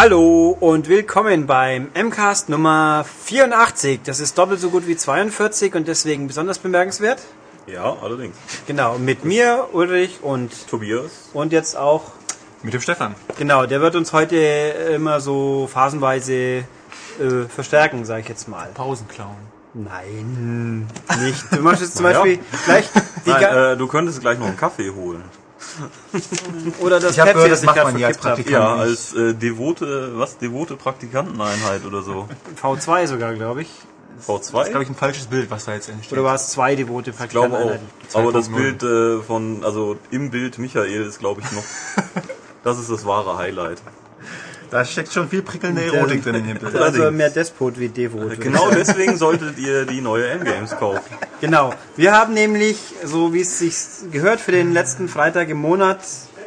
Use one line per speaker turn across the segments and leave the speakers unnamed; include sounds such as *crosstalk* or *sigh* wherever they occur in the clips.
Hallo und willkommen beim MCAST Nummer 84. Das ist doppelt so gut wie 42 und deswegen besonders bemerkenswert.
Ja, allerdings.
Genau, mit mir, Ulrich und,
Tobias.
und jetzt auch,
Mit dem Stefan.
genau, der wird uns heute immer so phasenweise äh, verstärken, sage ich jetzt mal.
Pausenclown.
Nein, nicht. Du machst jetzt zum. *laughs* Beispiel gleich die
Nein, äh, du könntest gleich noch einen Kaffee holen. *laughs*
oder das
Ich hab
Pepsi,
gehört,
das
macht
gerade
man hier als
verkippt habe.
Praktikant.
Ja, als äh, devote, was, devote Praktikanteneinheit oder so. *laughs*
V2 sogar, glaube ich.
Das ist,
V2?
glaube ich, ein falsches Bild, was da jetzt entsteht.
Oder war es zwei devote
Ich glaube auch.
Praktikanten?
Aber das
2.0.
Bild äh, von, also im Bild Michael ist, glaube ich, noch, *laughs* das ist das wahre Highlight.
Da steckt schon viel prickelnde Erotik drin in dem Bild.
Also
Allerdings.
mehr Despot wie Devot.
Genau deswegen solltet ihr die neue M-Games kaufen. *laughs*
Genau. Wir haben nämlich, so wie es sich gehört, für den letzten Freitag im Monat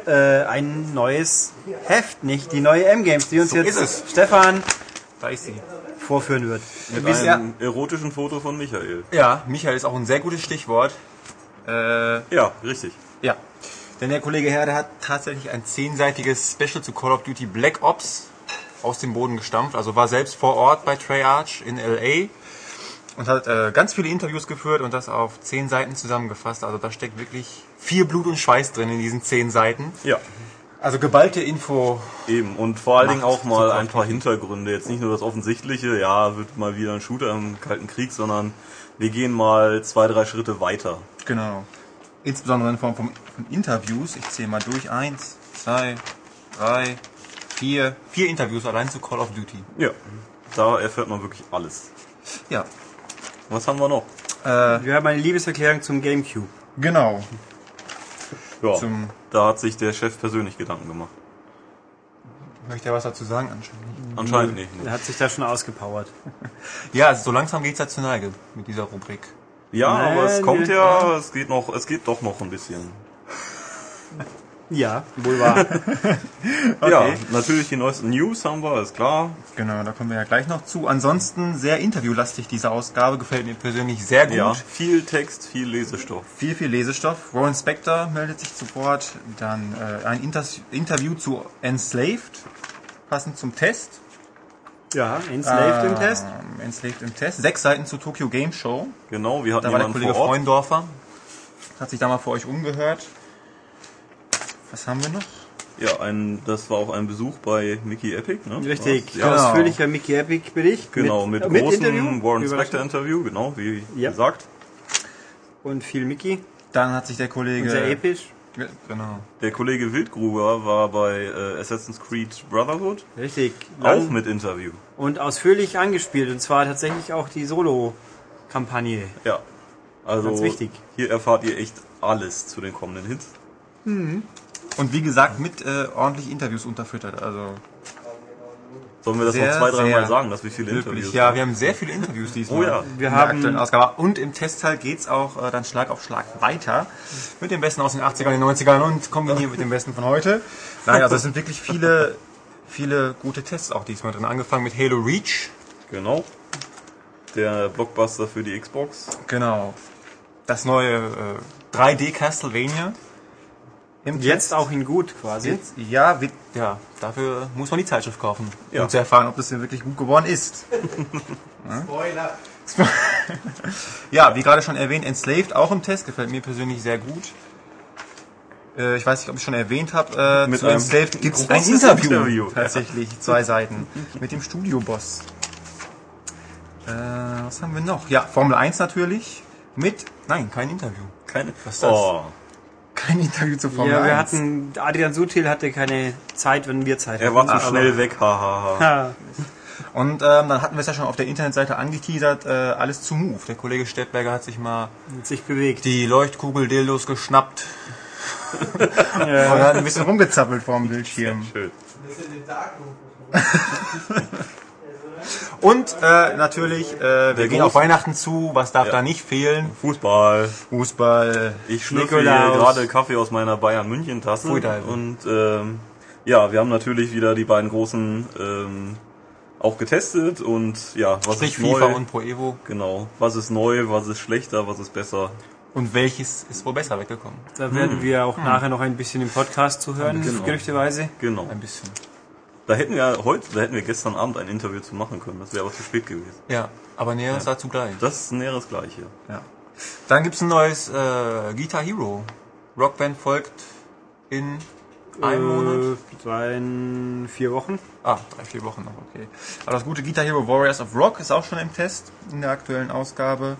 äh, ein neues Heft, nicht die neue M-Games, die uns
So
jetzt
ist es.
Stefan
Da ist sie.
vorführen wird.
Mit einem erotischen Foto von Michael.
Ja, Michael ist auch ein sehr gutes Stichwort. Äh,
Ja, richtig.
ja. Denn der Kollege Herde hat tatsächlich ein zehnseitiges Special zu Call of Duty Black Ops aus dem Boden gestampft. Also war selbst vor Ort bei Treyarch in L.A. und hat äh, ganz viele Interviews geführt und das auf zehn Seiten zusammengefasst. Also da steckt wirklich viel Blut und Schweiß drin in diesen zehn Seiten.
Ja,
Also geballte Info.
eben. Und vor allen Dingen auch mal ein paar Hintergründe. Jetzt nicht nur das Offensichtliche, ja, wird mal wieder ein Shooter im Kalten Krieg, sondern wir gehen mal zwei, drei Schritte weiter.
Genau. Insbesondere in Form von, von Interviews. Ich zähle mal durch. Eins, zwei, drei, vier. Vier Interviews allein zu Call of Duty.
Ja, da erfährt man wirklich alles.
Ja.
Was haben wir noch?
Äh,
Wir haben eine Liebeserklärung zum Gamecube.
genau.
Ja,
Zum-
da hat sich der Chef persönlich Gedanken gemacht.
Möchte er was dazu sagen anscheinend?
Anscheinend nicht.
Er hat sich da schon ausgepowert. *laughs*
Ja, also so langsam geht's ja zur Neige mit dieser Rubrik.
Ja,
Nein,
aber es kommt
wir-
ja, es geht noch, es geht doch noch ein bisschen. *laughs*
Ja, wohl wahr. *laughs*
Ja, natürlich die neuesten News haben wir, ist klar.
Genau, da kommen wir ja gleich noch zu. Ansonsten sehr interviewlastig diese Ausgabe. Gefällt mir persönlich sehr gut.
Ja, viel Text, viel Lesestoff.
Viel, viel Lesestoff. Warren Spector meldet sich zu Wort. Dann äh, ein Inter Interview zu Enslaved, passend zum Test.
Ja, enslaved im
Ähm,
Test.
Enslaved im Test. Sechs Seiten zur Tokyo Game Show.
Genau, wir hatten
Da war der Kollege
vor Ort.
Freundorfer. Hat sich da mal für euch umgehört. Was haben wir noch?
Ja, ein, das war auch ein Besuch bei Mickey Epic, ne?
Richtig,
Was? Ja,
genau.
ausführlicher Mickey Epic Bericht.
genau, mit,
äh,
großem
Interview.
Warren. Spector Interview, genau, wie
Ja.
gesagt.
Und viel Mickey.
Dann hat sich der Kollege...
Und sehr episch.
Ja, Genau.
Der Kollege Wildgruber war bei äh, Assassin's Creed Brotherhood,
Richtig.
auch mit Interview.
und ausführlich angespielt. Und zwar tatsächlich auch die Solo-Kampagne.
Ja. Also
Ganz wichtig.
hier erfahrt ihr echt alles zu den kommenden Hits.
Und wie gesagt, mit äh, ordentlich Interviews unterfüttert. Also
Sollen wir das
Sehr,
noch zwei, dreimal sagen, dass wir viele
wirklich.
Interviews
Ja, wir haben sehr viele Interviews diesmal.
Oh ja.
Wir
in
haben-
der aktuellen Ausgabe. Und im Testteil geht's auch äh, dann Schlag auf Schlag weiter. Mit dem Besten aus den 80ern, den 90ern und kombiniert mit dem Besten von heute. Nein, also es sind wirklich viele, viele gute Tests auch diesmal drin. Angefangen mit Halo Reach.
Genau. Der Blockbuster für die Xbox.
Genau. Das neue äh, 3D Castlevania.
Jetzt auch in gut quasi.
Jetzt, ja, wird, ja, dafür muss man die Zeitschrift kaufen,
Ja.
um zu erfahren, ob das denn wirklich gut geworden ist. *laughs*
Spoiler. *laughs*
Ja, wie gerade schon erwähnt, Enslaved auch im Test, gefällt mir persönlich sehr gut. Äh, ich weiß nicht, ob ich schon erwähnt habe, äh,
Mit
zu Enslaved gibt es ein Interview,
Interview.
tatsächlich, zwei Seiten, mit dem Studioboss. Äh, was haben wir noch? Ja, Formel 1 natürlich, mit, nein, kein Interview.
Keine.
Was ist das?
Oh,
Kein Interview zur Formel
Ja, wir
1.
hatten, Adrian Sutil hatte keine Zeit, wenn wir Zeit
er war
hatten.
zu schnell weg, hahaha.
Ha.
Und ähm, dann hatten wir es ja schon auf der Internetseite angeteasert, äh, alles zu Move. Der Kollege Stettberger hat sich mal
Hat sich bewegt.
die Leuchtkugel-Dildos geschnappt. *laughs* Und hat ein bisschen rumgezappelt vorm Bildschirm.
Schön.
Das ist in Dark Room. *laughs*
Und äh, natürlich, äh, wir gehen auf Weihnachten zu. Was darf
Ja.
da nicht fehlen?
Fußball.
Fußball.
Ich schlürfe gerade Kaffee aus meiner Bayern München Tasse. Und ähm, ja, wir haben natürlich wieder die beiden großen ähm, auch getestet und ja, was
Sprich
ist neu?
FIFA und Pro Evo.
Genau. Was ist neu, was ist schlechter, was ist besser?
Und welches ist wohl besser weggekommen?
Da werden wir auch nachher noch ein bisschen im Podcast zu hören,
Genau.
gerüchteweise.
Genau.
Ein bisschen.
Da hätten wir heute, da hätten wir gestern Abend ein Interview zu machen können. Das wäre aber zu spät gewesen.
Ja, aber näheres dazu gleich.
Das ist näheres Gleiche.
Ja. Dann gibt's ein neues äh, Guitar Hero. Rockband folgt in einem Monat.
Äh, zwei, in vier Wochen.
Ah, drei, vier Wochen noch, okay. Aber das gute Guitar Hero Warriors of Rock ist auch schon im Test in der aktuellen Ausgabe.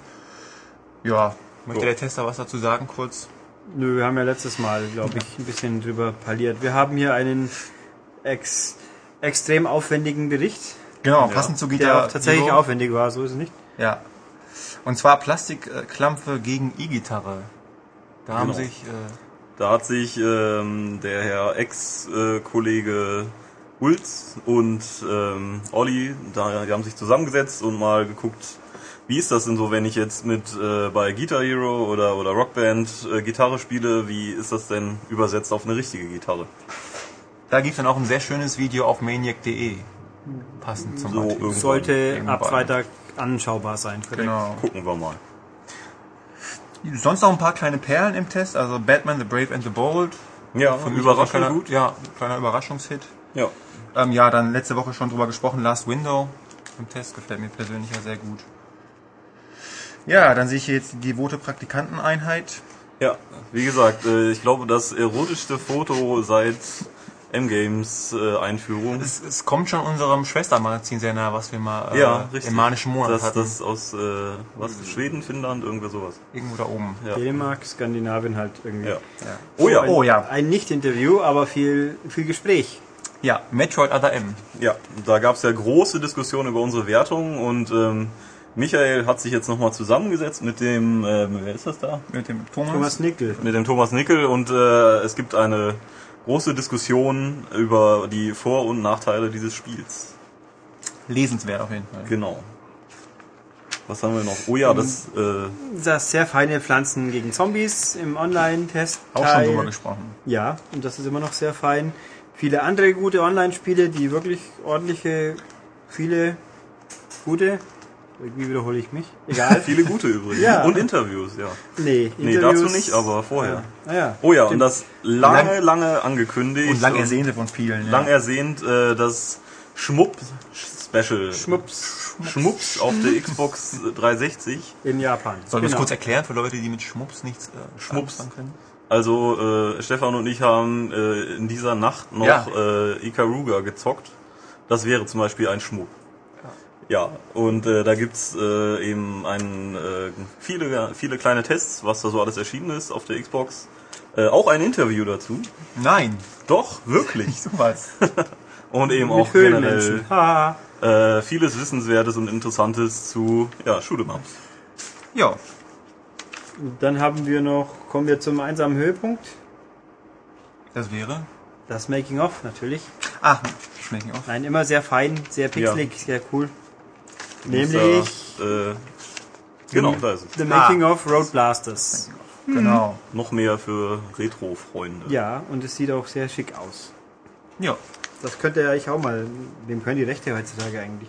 Ja, möchte
So.
der Tester was dazu sagen, kurz?
Nö, wir haben ja letztes Mal, glaube ich, ein bisschen drüber parliert. Wir haben hier einen ex extrem aufwendigen Bericht,
Genau, passend zu
der auch tatsächlich
Hero.
aufwendig war, so ist es nicht.
Ja. Und zwar Plastikklampfe gegen E-Gitarre. Da haben
Genau.
sich, äh,
Da hat sich ähm, der Herr Ex-Kollege Ulz und ähm, Olli, da, die haben sich zusammengesetzt und mal geguckt, wie ist das denn so, wenn ich jetzt mit äh, bei Guitar Hero oder, oder Rockband äh, Gitarre spiele, wie ist das denn übersetzt auf eine richtige Gitarre?
Da gibt's dann auch ein sehr schönes Video auf maniac.de. Passend zum
So
Artikel.
irgendwann.
Sollte ab. Freitag anschaubar sein. korrekt.
Genau.
Gucken wir mal.
Sonst noch ein paar kleine Perlen im Test, also Batman, The Brave and the Bold.
Ja,
Von
überraschend
kleiner,
gut.
Ja, kleiner Überraschungshit.
Ja.
Ähm, ja, dann letzte Woche schon drüber gesprochen, Last Window im Test gefällt mir persönlich ja sehr gut. Ja, dann sehe ich hier jetzt die devote Praktikanteneinheit.
Ja, wie gesagt, äh, ich glaube, das erotischste Foto seit M-Games äh, Einführung.
Es, es kommt schon unserem Schwestermagazin sehr nah, was wir mal äh,
ja, richtig.
im manischen Monat
das,
hatten.
das aus äh, was Schweden, Finnland, irgendwer sowas.
Irgendwo da oben.
Ja.
Dänemark, Skandinavien halt irgendwie.
Ja.
Ja.
Oh ja,
Oh ja.
Ein Nicht-Interview, aber viel, viel Gespräch.
Ja, Metroid Other M.
Ja, da gab es ja große Diskussionen über unsere Wertung und ähm, Michael hat sich jetzt nochmal zusammengesetzt mit dem, äh, wer ist das da?
Mit dem Thomas.
Thomas Nickel.
Mit dem Thomas Nickel und äh, es gibt eine große Diskussion über die Vor- und Nachteile dieses Spiels.
Lesenswert auf jeden Fall.
Genau. Was haben wir noch? Oh ja, das äh,
Das sehr feine Pflanzen gegen Zombies im Online-Test.
Auch schon drüber gesprochen.
Ja, und das ist immer noch sehr fein. Viele andere gute Online-Spiele, die wirklich ordentliche, viele gute. Irgendwie wiederhole ich mich. Egal. *laughs*
viele gute übrigens.
Ja.
Und Interviews, ja.
nee,
Nee,
Interviews-
dazu nicht, aber vorher.
Ah, ja.
Oh ja, und das lange, lange angekündigt.
Und lang ersehnte von vielen.
lang
ja.
ersehnt äh, das Schmupp-Special.
Schmups
Schmups auf der Xbox 360.
in Japan.
Sollen wir es
Genau.
kurz erklären für Leute, die mit Schmups nichts äh,
Schmups.
anfangen können?
Also äh, Stefan und ich haben äh, in dieser Nacht noch
Ja.
äh, Ikaruga gezockt. Das wäre zum Beispiel ein Schmuck. Ja, und äh, da gibt's äh, eben ein, äh, viele, viele kleine Tests, was da so alles erschienen ist auf der Xbox. Äh, auch ein Interview dazu.
Nein,
Doch, wirklich.
nicht sowas. *laughs*
Und eben
Mit
auch generell äh, vieles Wissenswertes und Interessantes zu ja, Shoot'em-Ups.
ja,
Dann haben wir noch, kommen wir zum einsamen Höhepunkt.
das wäre.
Das Making of natürlich.
Ah, schmecken auch.
Nein, immer sehr fein, sehr pixelig, sehr cool. Nämlich
da, äh, genau, da ist es.
The Making of Road Blasters.
Genau.
Noch mehr für Retro-Freunde.
Ja, und es sieht auch sehr schick aus.
Ja.
Das könnte ja ich auch mal. Wem können die Rechte heutzutage eigentlich?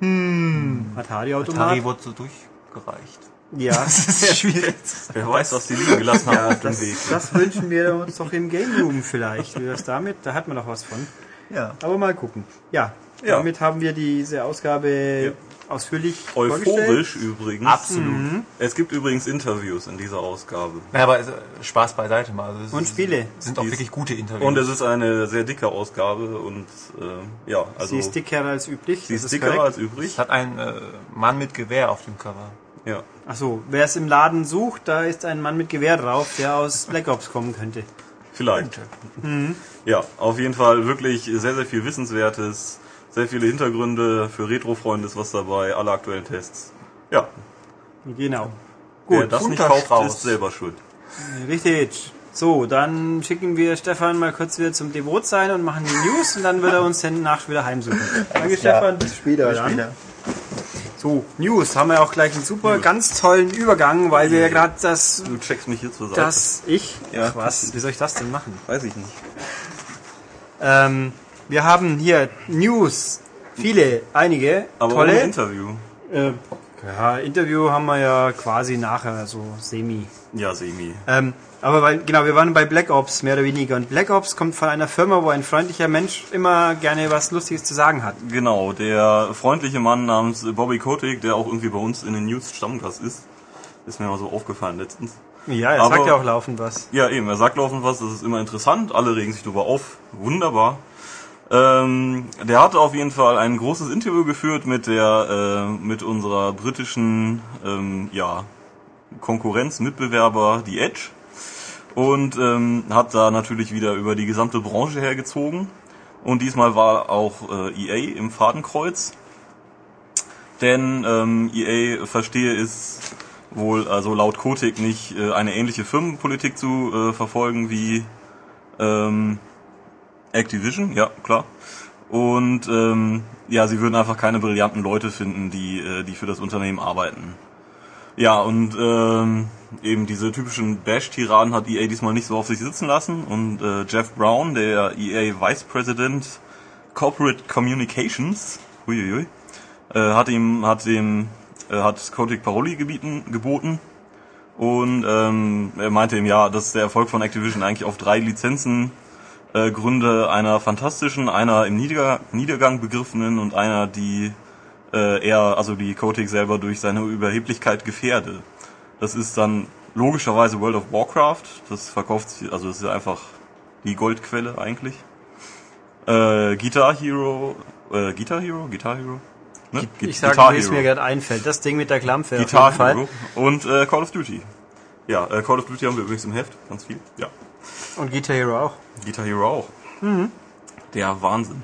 Hm. Atari-Automat?
Atari wurde so durchgereicht.
Ja. *laughs*
Das ist *laughs* schwierig.
Wer weiß, was die liegen gelassen haben auf dem
Das,
Weg.
das wünschen wir uns doch im Game Room vielleicht. Wie das damit? Da hat man doch was von.
Ja.
Aber mal gucken. Ja,
Ja.
damit haben wir diese Ausgabe ausführlich.
Euphorisch übrigens.
Absolut.
Es gibt übrigens Interviews in dieser Ausgabe.
Ja, aber äh, Spaß beiseite mal. Also
Und Spiele.
Sind auch wirklich gute Interviews.
Und es ist eine sehr dicke Ausgabe und äh, ja, also
Sie ist dicker als üblich.
sie ist dicker
korrekt.
als übrig.
es hat ein äh, Mann mit Gewehr auf dem Cover.
Ja.
Achso, wer es im Laden sucht, da ist ein Mann mit Gewehr drauf, der aus *laughs* Black Ops kommen könnte.
Vielleicht. Ja, auf jeden Fall wirklich sehr, sehr viel Wissenswertes, sehr viele Hintergründe für Retro-Freunde ist was dabei, alle aktuellen Tests. Ja,
Genau.
wer
Gut,
das nicht kauft,
Strauß.
ist selber schuld.
richtig. So, dann schicken wir Stefan mal kurz wieder zum Devot sein und machen die News und dann wird er uns *laughs* dann nach wieder heimsuchen. Danke Stefan, bis später. dann. So, News haben wir auch gleich einen super, ganz tollen Übergang, weil wir ja gerade das,
Du checkst mich hier zur Seite.
das, ich,
Ja.
Ach was, wie soll ich das denn machen?
weiß ich nicht.
Ähm, wir haben hier News, viele, einige,
Aber ohne
tolle.
Interview.
Äh, Ja, Interview haben wir ja quasi nachher, so semi.
Ja, semi.
Ähm, aber weil, genau, wir waren bei Black Ops mehr oder weniger. Und Black Ops kommt von einer Firma, wo ein freundlicher Mensch immer gerne was Lustiges zu sagen hat.
Genau, der freundliche Mann namens Bobby Kotick, der auch irgendwie bei uns in den News Stammgast ist, ist mir mal so aufgefallen letztens.
Ja, er
Aber-
sagt ja auch laufend was.
Ja, eben, er sagt laufend was, das ist immer interessant, alle regen sich darüber auf, wunderbar. Ähm, der hatte auf jeden Fall ein großes Interview geführt mit der, äh, mit unserer britischen, ähm, ja, Konkurrenz, Mitbewerber, die Edge. Und ähm, hat da natürlich wieder über die gesamte Branche hergezogen. Und diesmal war auch äh, EA im Fadenkreuz. Denn ähm, EA verstehe es wohl, also laut Kotick nicht, äh, eine ähnliche Firmenpolitik zu äh, verfolgen wie ähm, Activision, ja klar. Und ähm, ja, sie würden einfach keine brillanten Leute finden, die, äh, die für das Unternehmen arbeiten. Ja, und ähm, eben diese typischen Bash-Tiraden hat EA diesmal nicht so auf sich sitzen lassen. Und äh, Jeff Brown, der EA Vice President Corporate Communications, huiuiui, äh, hat ihm, hat dem, äh, hat Kotick Paroli gebieten, geboten. Und ähm, er meinte ihm, ja, dass der Erfolg von Activision eigentlich auf drei Lizenzen äh, Gründe einer fantastischen, einer im Nieder Niedergang begriffenen und einer, die äh, er, also die Kotick selber durch seine Überheblichkeit gefährde. Das ist dann logischerweise World of Warcraft. Das verkauft sich, also das ist ja einfach die Goldquelle eigentlich. Äh, Guitar Hero, äh, Guitar Hero, Guitar Hero. Ne? Gu-
Ich sage, wie es mir gerade einfällt. Das Ding mit der Klampe
Guitar. Hero und äh, Call of Duty. Ja, äh, Call of Duty haben wir übrigens im Heft, ganz viel. Ja.
Und Guitar Hero auch.
Guitar Hero auch. Der Wahnsinn.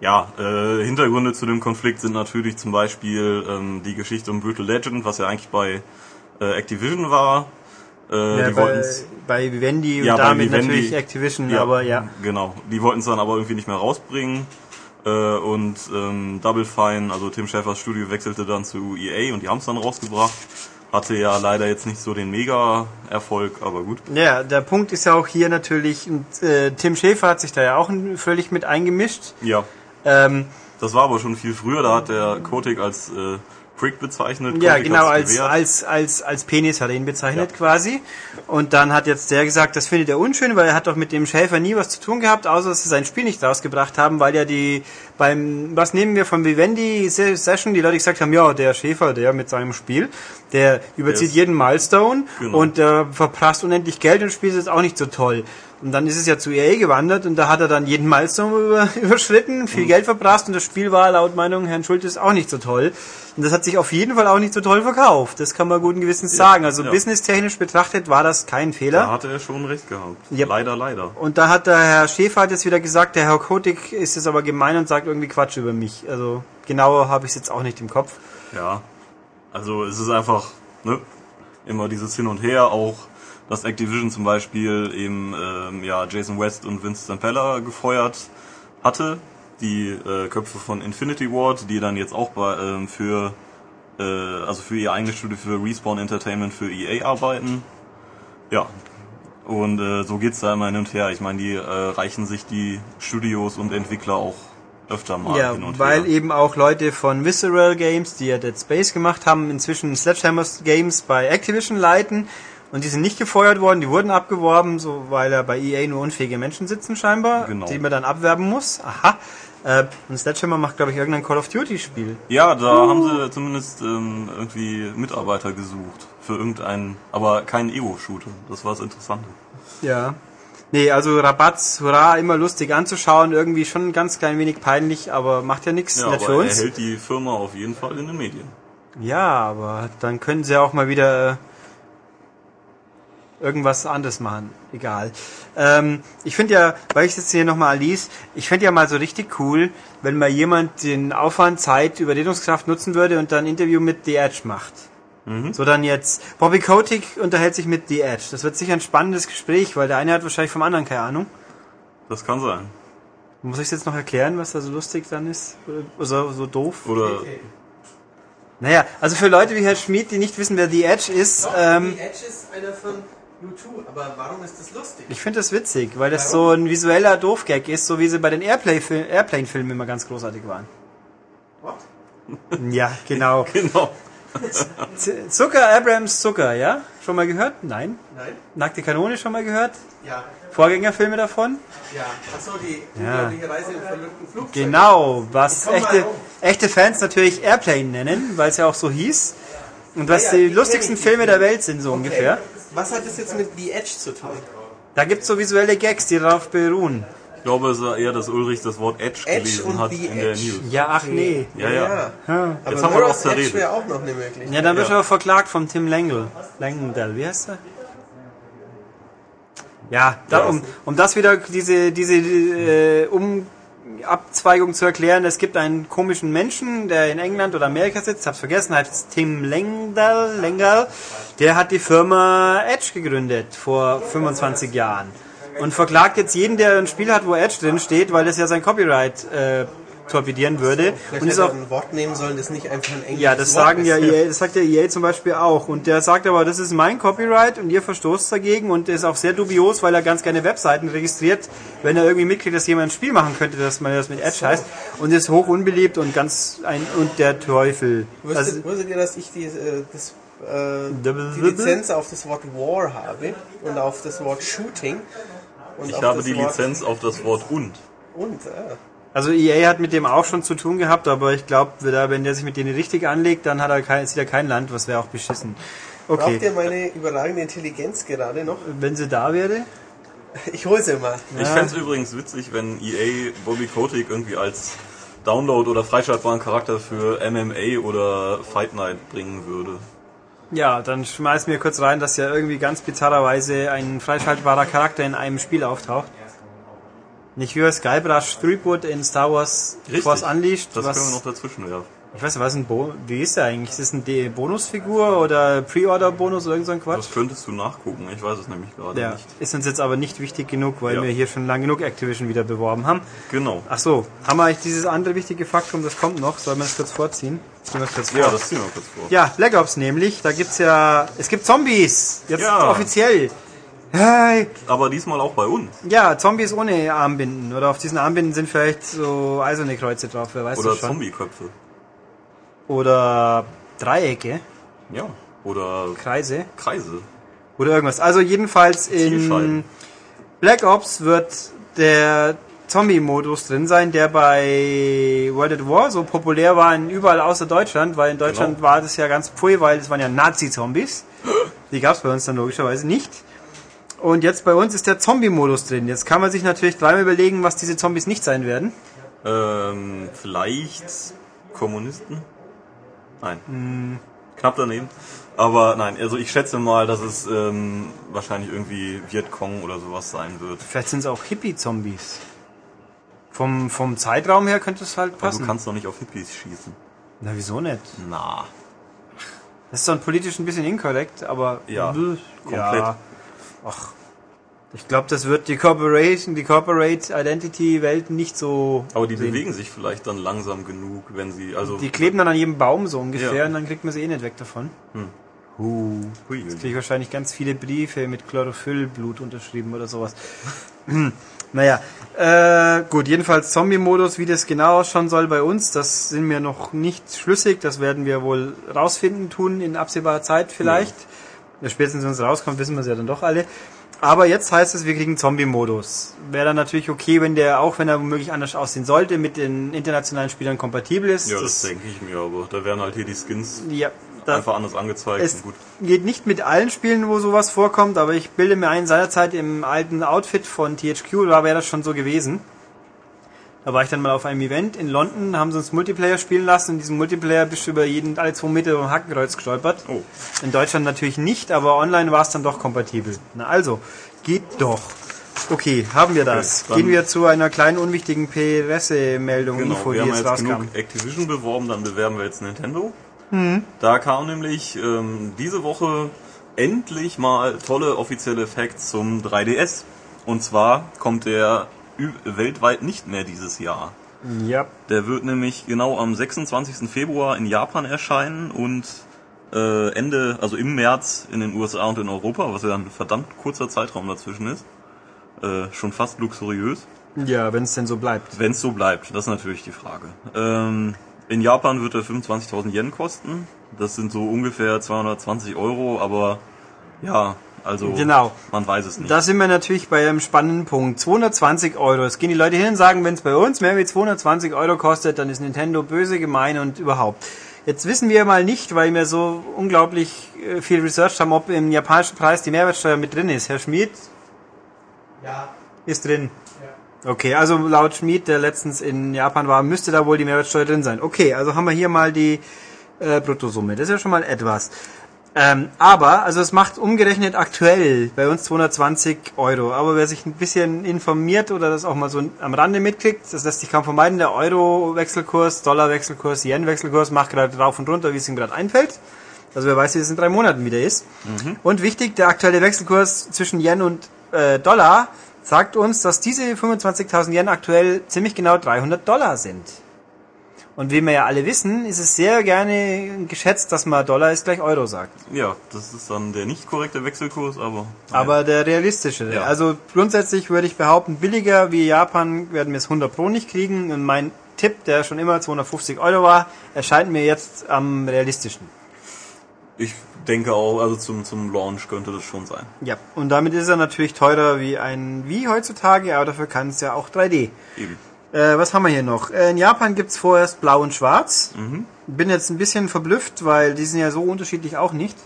Ja, äh, Hintergründe zu dem Konflikt sind natürlich zum Beispiel ähm, die Geschichte um Brutal Legend, was ja eigentlich bei äh, Activision war. Äh,
Ja,
die
bei, bei Vivendi und
Ja, bei
damit
Vivendi.
natürlich Activision, aber ja.
Genau. Die wollten es dann aber irgendwie nicht mehr rausbringen. Äh, und ähm, Double Fine, also Tim Schäfers Studio, wechselte dann zu EA und die haben es dann rausgebracht. Hatte ja leider jetzt nicht so den Mega-Erfolg, aber gut.
Ja, der Punkt ist ja auch hier natürlich, und, äh, Tim Schäfer hat sich da ja auch völlig mit eingemischt.
Ja,
Ähm,
das war aber schon viel früher. Da hat der Kotick als äh, Prick bezeichnet.
ja, genau, als, als, als, als Penis hat er ihn bezeichnet
Ja.
quasi. Und dann hat jetzt der gesagt, das findet er unschön, weil er hat doch mit dem Schäfer nie was zu tun gehabt, außer dass sie sein Spiel nicht rausgebracht haben, weil ja die, beim, was nehmen wir von Vivendi Se- Session, die Leute gesagt haben, ja, der Schäfer, der mit seinem Spiel, der überzieht
ist-
jeden Milestone
Genau.
und der verprasst unendlich Geld und spielt es auch nicht so toll. Und dann ist es ja zu EA gewandert und da hat er dann jeden Milestone über, *laughs* überschritten,
Mhm.
viel Geld verprasst und das Spiel war laut Meinung Herrn Schultes auch nicht so toll. Und das hat sich auf jeden Fall auch nicht so toll verkauft. Das kann man guten Gewissens sagen. Also
ja.
businesstechnisch betrachtet war das kein
Da
Fehler.
hatte er schon recht gehabt.
Yep.
Leider, leider.
Und da hat der Herr Schäfer hat jetzt wieder gesagt, der Herr Kotik ist jetzt aber gemein und sagt irgendwie Quatsch über mich. Also genauer habe ich es jetzt auch nicht im Kopf.
Ja. Also es ist einfach, ne, immer dieses Hin und Her, auch dass Activision zum Beispiel eben ähm, ja, Jason West und Vince Zampella gefeuert hatte, die äh, Köpfe von Infinity Ward, die dann jetzt auch bei, ähm, für äh, also für ihr eigenes Studio für Respawn Entertainment für EA arbeiten. Ja. Und äh, so geht's da immer hin und her. Ich meine, die äh, reichen sich die Studios und Entwickler auch öfter mal
Ja,
hin und
weil
her.
eben auch Leute von Visceral Games, die ja Dead Space gemacht haben, inzwischen Sledgehammer Games bei Activision leiten. Und die sind nicht gefeuert worden, die wurden abgeworben, so weil da bei EA nur unfähige Menschen sitzen scheinbar,
Genau.
die man dann abwerben muss. Aha. Äh, und Sledgehammer macht, glaube ich, irgendein Call of Duty Spiel.
Ja, da haben sie zumindest ähm, irgendwie Mitarbeiter gesucht für irgendeinen, aber keinen Ego-Shooter. Das war das Interessante.
Ja. Nee, also Rabatz, hurra, immer lustig anzuschauen, irgendwie schon ein ganz klein wenig peinlich, aber macht ja nichts,
Ja,
nicht für
aber er
uns.
hält die Firma auf jeden Fall in den Medien.
Ja, aber dann können sie auch mal wieder äh, irgendwas anderes machen. Egal. Ähm, ich finde ja, weil ich jetzt hier nochmal lies, ich finde ja mal so richtig cool, wenn mal jemand den Aufwand, Zeit, Überredungskraft nutzen würde und dann ein Interview mit The Edge macht. So dann jetzt, Bobby Kotick unterhält sich mit The Edge. Das wird sicher ein spannendes Gespräch, weil der eine hat wahrscheinlich vom anderen keine Ahnung.
Das kann sein.
Muss ich jetzt noch erklären, was da so lustig dann ist? Oder so, so doof?
Oder
Naja, also für Leute wie Herr Schmid, die nicht wissen, wer The Edge ist,
Doch,
ähm,
die Edge ist einer von U2, aber warum ist das lustig?
ich finde das witzig, weil das so ein visueller Doofgag ist, so wie sie bei den Airplane-Filmen immer ganz großartig waren.
What? *laughs*
Ja, genau. *laughs*
genau.
Z- Zucker, Abrams Zucker, ja? Schon mal gehört? Nein.
Nein?
Nackte Kanone schon mal gehört?
Ja.
Vorgängerfilme davon?
Ja. Achso, die
Ja.
unglaubliche Reise im verrückten Flugzeug.
Genau, was echte, echte Fans natürlich Airplane nennen, weil es ja auch so hieß. Und was
Ja, ja,
die
die
lustigsten Filme der. Welt sind, so ungefähr.
Was hat das jetzt mit The Edge zu tun?
Da gibt's so visuelle Gags, die darauf beruhen.
Ich glaube, es war eher, dass Ulrich das Wort Edge,
Edge
gelesen
und
hat
The
in der
Edge.
News.
Ja, ach nee.
Ja, ja.
Aber
Jetzt haben wir was zerredet.
Edge wäre auch noch eine Möglichkeit.
Ja, dann wird
Ja.
aber verklagt von Tim Langell. Langdell, wie heißt er? Ja, da,
Ja.
um, um das wieder, diese, diese äh, um Abzweigung zu erklären, es gibt einen komischen Menschen, der in England oder Amerika sitzt, hab's vergessen, heißt Tim Langdell, Langdell, der hat die Firma Edge gegründet vor 25 Jahren und verklagt jetzt jeden, der ein Spiel hat, wo Edge drin steht, weil das ja sein Copyright äh, torpedieren würde.
Vielleicht
Und ist auch
ein Wort nehmen sollen, das nicht einfach ein englisches
ja, das
Wort
sagen
ist.
ja *laughs* EA, das sagt ja EA zum Beispiel auch. Und der sagt aber, das ist mein Copyright und ihr verstoßt dagegen und ist auch sehr dubios, weil er ganz gerne Webseiten registriert, wenn er irgendwie mitkriegt, dass jemand ein Spiel machen könnte, dass man das mit Edge heißt. Und ist hoch unbeliebt und ganz ein und der Teufel.
Wusstet,
Also,
wusstet ihr, dass ich die, äh, das, äh, die Lizenz auf das Wort War habe und auf das Wort Shooting? Und
Ich habe die
Wort
Lizenz auf das Wort und.
Und, ah.
also EA hat mit dem auch schon zu tun gehabt, aber ich glaube, wenn der sich mit denen richtig anlegt, dann hat er kein, sieht er kein Land, was wäre auch beschissen.
Braucht
Okay,
ihr meine überragende Intelligenz gerade noch?
wenn sie da wäre. *laughs*
Ich hole sie mal.
Ich fänd's übrigens witzig, wenn EA Bobby Kotick irgendwie als Download- oder freischaltbaren Charakter für MMA oder Fight Night bringen würde.
Ja, dann schmeiß mir kurz rein, dass ja irgendwie ganz bizarrerweise ein freischaltbarer Charakter in einem Spiel auftaucht. Nicht wie bei Skybrush Threepwood in Star Wars Force Unleashed.
Das
was,
können wir noch dazwischen werfen.
Ich weiß nicht, was ein Bo wie ist der eigentlich? Ist das eine D- Bonusfigur oder Pre-Order-Bonus oder irgend so ein Quatsch?
Das könntest du nachgucken. Ich weiß es nämlich gerade
Ja,
nicht.
ist uns jetzt aber nicht wichtig genug, weil
Ja.
wir hier schon lang genug Activision wieder beworben haben.
Genau.
Ach so, haben wir eigentlich dieses andere wichtige Faktum, das kommt noch, sollen wir das kurz vorziehen? Ziehen wir kurz vor.
Ja, das ziehen wir kurz vor.
Ja, Black Ops nämlich, da gibt's ja, es gibt Zombies, jetzt
Ja.
offiziell. Hey,
Aber diesmal auch bei uns.
ja, Zombies ohne Armbinden oder auf diesen Armbinden sind vielleicht so eiserne Kreuze drauf, wer weiß
Oder. Zombieköpfe.
Oder Dreiecke,
Ja. Oder
Kreise
Kreise.
oder irgendwas. Also jedenfalls in. Black Ops wird der Zombie-Modus drin sein, der bei World at War so populär war in überall außer Deutschland, weil in Deutschland
Genau.
war das ja ganz pfui, weil es waren ja Nazi-Zombies. Die gab es bei uns dann logischerweise nicht. Und jetzt bei uns ist der Zombie-Modus drin. Jetzt kann man sich natürlich dreimal überlegen, was diese Zombies nicht sein werden.
Ähm, vielleicht Kommunisten? Nein.
Hm.
Knapp daneben. Aber nein, also ich schätze mal, dass es ähm, wahrscheinlich irgendwie Vietcong oder sowas sein wird.
Vielleicht sind es auch Hippie-Zombies. Vom, vom Zeitraum her könnte es halt passen.
du kannst doch nicht auf Hippies schießen.
Na, wieso nicht?
Na.
Das ist dann politisch ein bisschen inkorrekt, aber
Ja, komplett.
Ja. Ach, ich glaube, das wird die Corporation, die Corporate Identity Welt nicht so.
Aber die
sehen.
bewegen sich vielleicht dann langsam genug, wenn sie, also...
Die kleben dann an jedem Baum so ungefähr
Ja.
und dann kriegt man sie eh nicht weg davon.
Hm.
Huh.
Hui,
Jetzt kriege ich wahrscheinlich ganz viele Briefe mit Chlorophyllblut unterschrieben oder sowas. Hm. naja, äh, gut, jedenfalls Zombie-Modus, wie das genau ausschauen soll bei uns, das sind wir noch nicht schlüssig. Das werden wir wohl rausfinden tun in absehbarer Zeit vielleicht. Ja. Spätestens wenn es rauskommt, wissen wir es ja dann doch alle. Aber jetzt heißt es, wir kriegen Zombie-Modus. Wäre dann natürlich okay, wenn der, auch wenn er womöglich anders aussehen sollte, mit den internationalen Spielern kompatibel ist.
ja, das denke ich mir, aber da werden halt hier die Skins
ja, das,
einfach anders angezeigt.
es
und gut.
geht nicht mit allen Spielen, wo sowas vorkommt, aber ich bilde mir ein, seinerzeit im alten Outfit von THQ, da wäre das schon so gewesen. Da war ich dann mal auf einem Event in London, haben sie uns Multiplayer spielen lassen. In diesem Multiplayer bist du über jeden, alle zwei Meter über ein Hackenkreuz gestolpert.
Oh,
In Deutschland natürlich nicht, aber online war es dann doch kompatibel. Na also, geht doch. Okay, haben wir das.
Okay,
Gehen wir zu einer kleinen unwichtigen Pressemeldung,
genau.
Info,
wir
die
haben
jetzt
jetzt genug Activision beworben, dann bewerben wir jetzt Nintendo.
Mhm.
Da kam nämlich ähm, diese Woche endlich mal tolle offizielle Facts zum 3DS. Und zwar kommt der weltweit nicht mehr dieses Jahr.
Ja,
Der wird nämlich genau am 26. Februar in Japan erscheinen und äh, Ende, also im März in den USA und in Europa, was ja ein verdammt kurzer Zeitraum dazwischen ist. Äh, schon fast luxuriös.
ja, wenn es denn so bleibt.
Wenn es so bleibt, das ist natürlich die Frage. Ähm, In Japan wird er 25.000 Yen kosten. Das sind so ungefähr 220 Euro, aber ja, also
Genau.
man weiß es nicht.
Da sind wir natürlich bei einem spannenden Punkt. 220 Euro. Es gehen die Leute hin und sagen, wenn es bei uns mehr wie 220 Euro kostet, dann ist Nintendo böse, gemein und überhaupt. Jetzt wissen wir mal nicht, weil wir so unglaublich äh, viel researched haben, ob im japanischen Preis die Mehrwertsteuer mit drin ist. Herr Schmid
Ja.
ist drin. Okay, also laut Schmid, der letztens in Japan war, müsste da wohl die Mehrwertsteuer drin sein. Okay, also haben wir hier mal die äh, Bruttosumme. Das ist ja schon mal etwas. Ähm, aber, also es macht umgerechnet aktuell bei uns 220 Euro. Aber wer sich ein bisschen informiert oder das auch mal so am Rande mitkriegt, das lässt sich kaum vermeiden, der Euro-Wechselkurs, Dollar-Wechselkurs, Yen-Wechselkurs macht gerade rauf und runter, wie es ihm gerade einfällt. Also wer weiß, wie es in drei Monaten wieder ist. Und wichtig, der aktuelle Wechselkurs zwischen Yen und äh, Dollar sagt uns, dass diese 25.000 Yen aktuell ziemlich genau 300 Dollar sind. Und wie wir ja alle wissen, ist es sehr gerne geschätzt, dass man Dollar ist gleich Euro sagt.
ja, das ist dann der nicht korrekte Wechselkurs, aber
Aber der realistische.
Ja.
Also grundsätzlich würde ich behaupten, billiger wie Japan werden wir es 100 Pro nicht kriegen. Und mein Tipp, der schon immer 250 Euro war, erscheint mir jetzt am realistischen.
ich denke auch, also zum, zum Launch könnte das schon sein.
Ja. Und damit ist er natürlich teurer wie ein Wii heutzutage, aber dafür kann es ja auch 3D.
Eben.
Äh, was haben wir hier noch? Äh, in Japan gibt's vorerst Blau und Schwarz. Bin jetzt ein bisschen verblüfft, weil die sind ja so unterschiedlich auch nicht.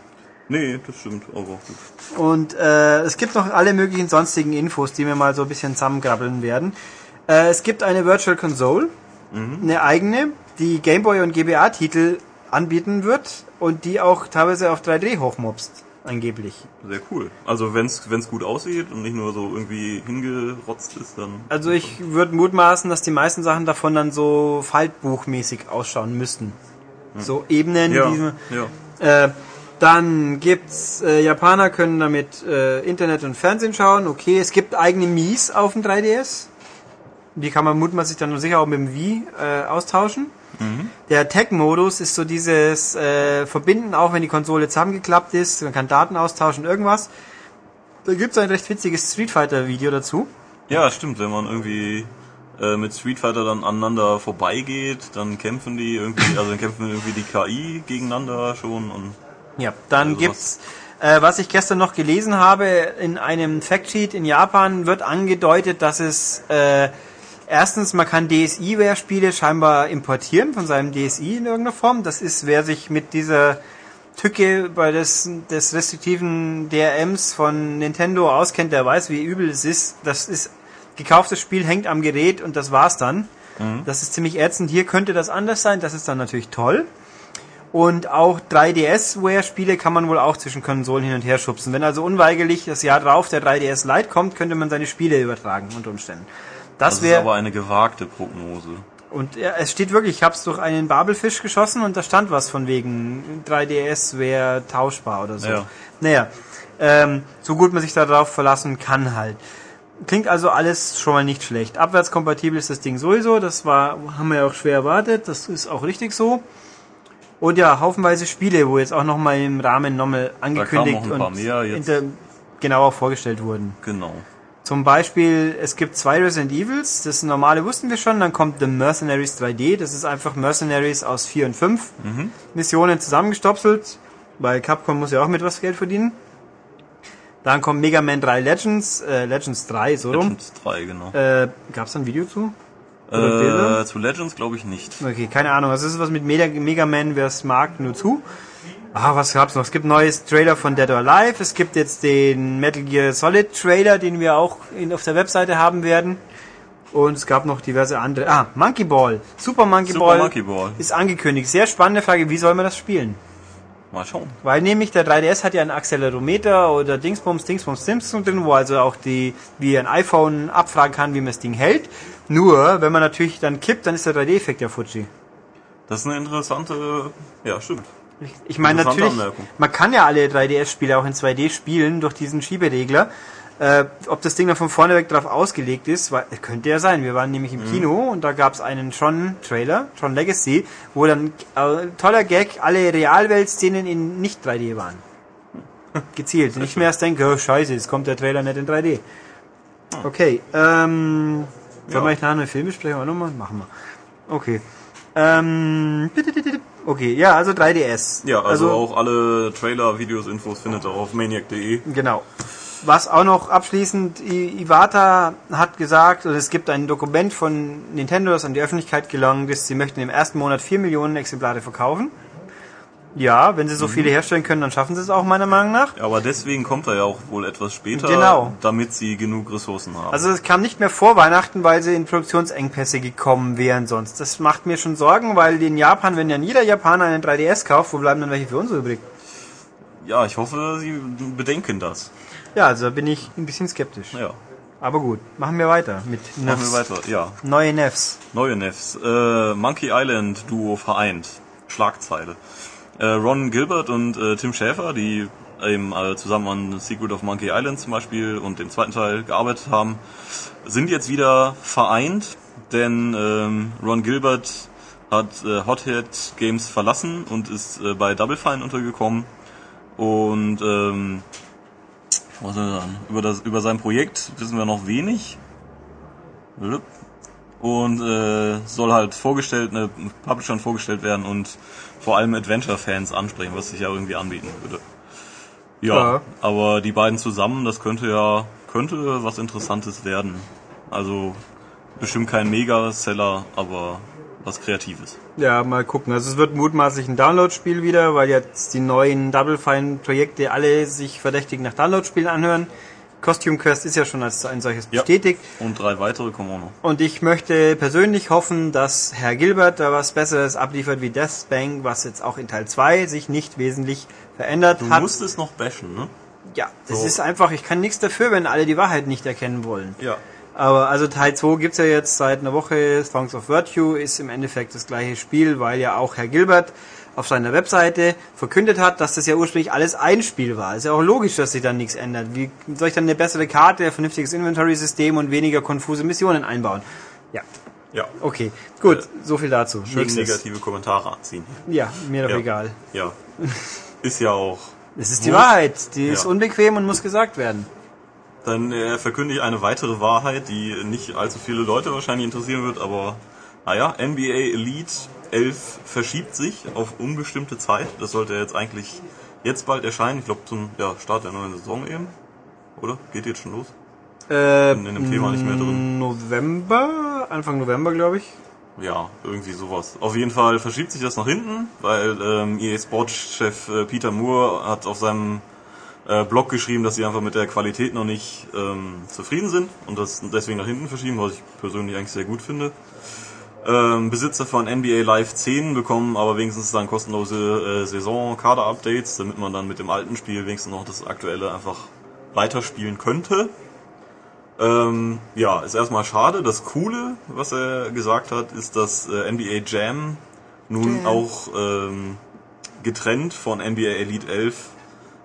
Nee, das stimmt, aber gut.
Und äh, es gibt noch alle möglichen sonstigen Infos, die wir mal so ein bisschen zusammengrabbeln werden. Äh, es gibt eine Virtual Console, eine eigene, die Gameboy und GBA-Titel anbieten wird und die auch teilweise auf 3D hochmobst, angeblich.
Sehr cool. Also wenn's wenn's gut aussieht und nicht nur so irgendwie hingerotzt ist, dann
Also ich würde mutmaßen, dass die meisten Sachen davon dann so Faltbuchmäßig ausschauen müssten. So Ebenen,
ja,
die
ja.
Äh, dann gibt's äh, Japaner können damit äh, Internet und Fernsehen schauen. Okay, es gibt eigene Mies auf dem 3DS. Die kann man mutmaßlich dann sicher auch mit dem Wii äh, austauschen. Der Tech-Modus ist so dieses äh, Verbinden, auch wenn die Konsole zusammengeklappt ist. Man kann Daten austauschen, irgendwas. Da gibt's ein recht witziges Street Fighter-Video dazu.
Ja, stimmt, wenn man irgendwie äh, mit Street Fighter dann aneinander vorbeigeht, dann kämpfen die irgendwie, *laughs* also dann kämpfen irgendwie die KI gegeneinander schon und
Ja, dann
Also
gibt's, äh, was ich gestern noch gelesen habe, in einem Factsheet in Japan wird angedeutet, dass es äh, erstens, man kann DSi-Ware-Spiele scheinbar importieren von seinem DSi in irgendeiner Form. Das ist, wer sich mit dieser Tücke bei des, des restriktiven DRMs von Nintendo auskennt, der weiß, wie übel es ist. Das ist gekauftes Spiel hängt am Gerät und das war's dann. Das ist ziemlich ätzend. Hier könnte das anders sein. Das ist dann natürlich toll. Und auch 3DS-Ware-Spiele kann man wohl auch zwischen Konsolen hin und her schubsen. Wenn also unweigerlich das Jahr drauf der 3DS Lite kommt, könnte man seine Spiele übertragen unter Umständen. Das,
das ist
wäre
aber eine gewagte Prognose.
und ja, es steht wirklich, ich habe es durch einen Babelfisch geschossen und da stand was von wegen 3DS wäre tauschbar oder so.
Ja.
Naja, ähm, so gut man sich darauf verlassen kann halt. Klingt also alles schon mal nicht schlecht. Abwärtskompatibel ist das Ding sowieso, das war, haben wir ja auch schwer erwartet, das ist auch richtig so. Und ja, haufenweise Spiele, wo jetzt auch nochmal im Rahmen nochmal angekündigt und genauer vorgestellt wurden.
Genau.
Zum Beispiel, es gibt zwei Resident Evils, das normale wussten wir schon, dann kommt The Mercenaries 3D, das ist einfach Mercenaries aus 4 und 5 Missionen zusammengestopselt, weil Capcom muss ja auch mit was Geld verdienen. Dann kommt Mega Man 3 Legends, äh, Legends 3, so rum.
Legends 3, genau.
Äh, gab's da ein Video zu? oder Bilder?
Äh, zu Legends glaube ich nicht.
Okay, keine Ahnung. Also es ist was mit Mega, Mega Man, wer es mag, nur zu. Ah, was gab's noch? Es gibt neues Trailer von Dead or Alive. Es gibt jetzt den Metal Gear Solid Trailer, den wir auch in, auf der Webseite haben werden. Und es gab noch diverse andere. Ah, Monkey Ball. Super Monkey
Super
Ball
Monkey Ball.
ist angekündigt. Sehr spannende Frage. Wie soll man das spielen?
Mal schauen.
Weil nämlich der 3DS hat ja einen Accelerometer oder Dingsbums, Dingsbums, Dingsbums drin, wo also auch die, wie ein iPhone abfragen kann, wie man das Ding hält. Nur, wenn man natürlich dann kippt, dann ist der 3D-Effekt ja Fuji.
Das ist eine interessante, ja, stimmt.
Ich, meine natürlich, man kann ja alle 3DS-Spiele auch in 2D spielen durch diesen Schieberegler. Äh, ob das Ding dann von vorne weg drauf ausgelegt ist, weil, könnte ja sein. Wir waren nämlich
Mhm.
im Kino und da gab es einen Tron-Trailer, Tron Legacy, wo dann äh, toller Gag alle Realwelt-Szenen in nicht 3D waren. *laughs* Gezielt. Nicht mehr erst denke, oh, scheiße, jetzt kommt der Trailer nicht in 3D. Okay, ähm,
Ja.
sollen wir nachher eine Filmbesprechung auch nochmal? Machen wir. Okay. Ähm, okay, ja, also 3DS.
Ja, also, auch alle Trailer, Videos, Infos findet ihr auf maniac.de.
Genau. Was auch noch abschließend, I- Iwata hat gesagt, oder es gibt ein Dokument von Nintendo, das an die Öffentlichkeit gelangt ist, sie möchten im ersten Monat 4 Millionen Exemplare verkaufen. Ja, wenn sie so viele herstellen können, dann schaffen sie es auch meiner Meinung nach.
Ja, aber deswegen kommt er ja auch wohl etwas später,
Genau.
damit sie genug Ressourcen haben.
Also es kam nicht mehr vor Weihnachten, weil sie in Produktionsengpässe gekommen wären sonst. Das macht mir schon Sorgen, weil in Japan, wenn ja jeder Japaner einen 3DS kauft, wo bleiben dann welche für uns übrig?
ja, ich hoffe, sie bedenken das.
Ja, also da bin ich ein bisschen skeptisch.
Ja,
Aber gut, machen wir weiter mit
machen wir
Nefs.
weiter. Ja,
Neue Nefs.
neue Nefs. Äh, Monkey Island Duo vereint. Schlagzeile. Äh, Ron Gilbert und äh, Tim Schäfer, die eben äh, zusammen an Secret of Monkey Island zum Beispiel und dem zweiten Teil gearbeitet haben, sind jetzt wieder vereint, denn ähm, Ron Gilbert hat äh, Hothead Games verlassen und ist äh, bei Double Fine untergekommen und ähm, was soll ich sagen? Über, das, über sein Projekt wissen wir noch wenig. Und äh, soll halt vorgestellt, ne, Publishern vorgestellt werden und vor allem Adventure-Fans ansprechen, was sich ja irgendwie anbieten würde. Ja,
Ja.
aber die beiden zusammen, das könnte ja, könnte was Interessantes werden. Also bestimmt kein Mega-Seller, aber was Kreatives.
Ja, mal gucken. Also es wird mutmaßlich ein Download-Spiel wieder, weil jetzt die neuen Double Fine-Projekte alle sich verdächtig nach Download-Spielen anhören. Costume Quest ist ja schon als ein solches
Ja.
bestätigt.
Und drei weitere noch.
Und ich möchte persönlich hoffen, dass Herr Gilbert da was Besseres abliefert wie Deathbang, was jetzt auch in Teil 2 sich nicht wesentlich verändert
Du
hat.
musst es noch bashen, ne?
ja, das
So.
ist einfach, ich kann nichts dafür, wenn alle die Wahrheit nicht erkennen wollen.
Ja.
Aber also Teil 2 gibt's ja jetzt seit einer Woche. Songs of Virtue ist im Endeffekt das gleiche Spiel, weil ja auch Herr Gilbert auf seiner Webseite verkündet hat, dass das ja ursprünglich alles ein Spiel war. Ist ja auch logisch, dass sich dann nichts ändert. Wie soll ich dann eine bessere Karte, ein vernünftiges Inventory-System und weniger konfuse Missionen einbauen? Ja,
Ja.
okay. Gut, so viel dazu.
Schön
Nächstes.
negative Kommentare anziehen.
Ja, mir doch
Ja.
egal.
Ja. *laughs* Ist ja auch.
Es ist die. Wahrheit. Die ist
Ja.
unbequem und muss gesagt werden.
Dann äh, verkünde ich eine weitere Wahrheit, die nicht allzu viele Leute wahrscheinlich interessieren wird, aber naja, NBA Elite 11 verschiebt sich auf unbestimmte Zeit. Das sollte jetzt eigentlich jetzt bald erscheinen. Ich glaube zum ja, Start der neuen Saison eben. Oder? Geht jetzt schon los?
Äh,
in dem Thema nicht mehr drin.
November, Anfang November, glaube ich.
Ja, irgendwie sowas. Auf jeden Fall verschiebt sich das nach hinten, weil ähm, EA Sports-Chef äh, Peter Moore hat auf seinem äh, Blog geschrieben, dass sie einfach mit der Qualität noch nicht ähm, zufrieden sind und das deswegen nach hinten verschieben, was ich persönlich eigentlich sehr gut finde. Ähm, Besitzer von NBA Live 10 bekommen aber wenigstens dann kostenlose äh, Saison-Kader-Updates, damit man dann mit dem alten Spiel wenigstens noch das aktuelle einfach weiterspielen könnte. Ähm, ja, ist erstmal schade. Das Coole, was er gesagt hat, ist, dass äh, NBA Jam nun auch ähm, getrennt von NBA Elite 11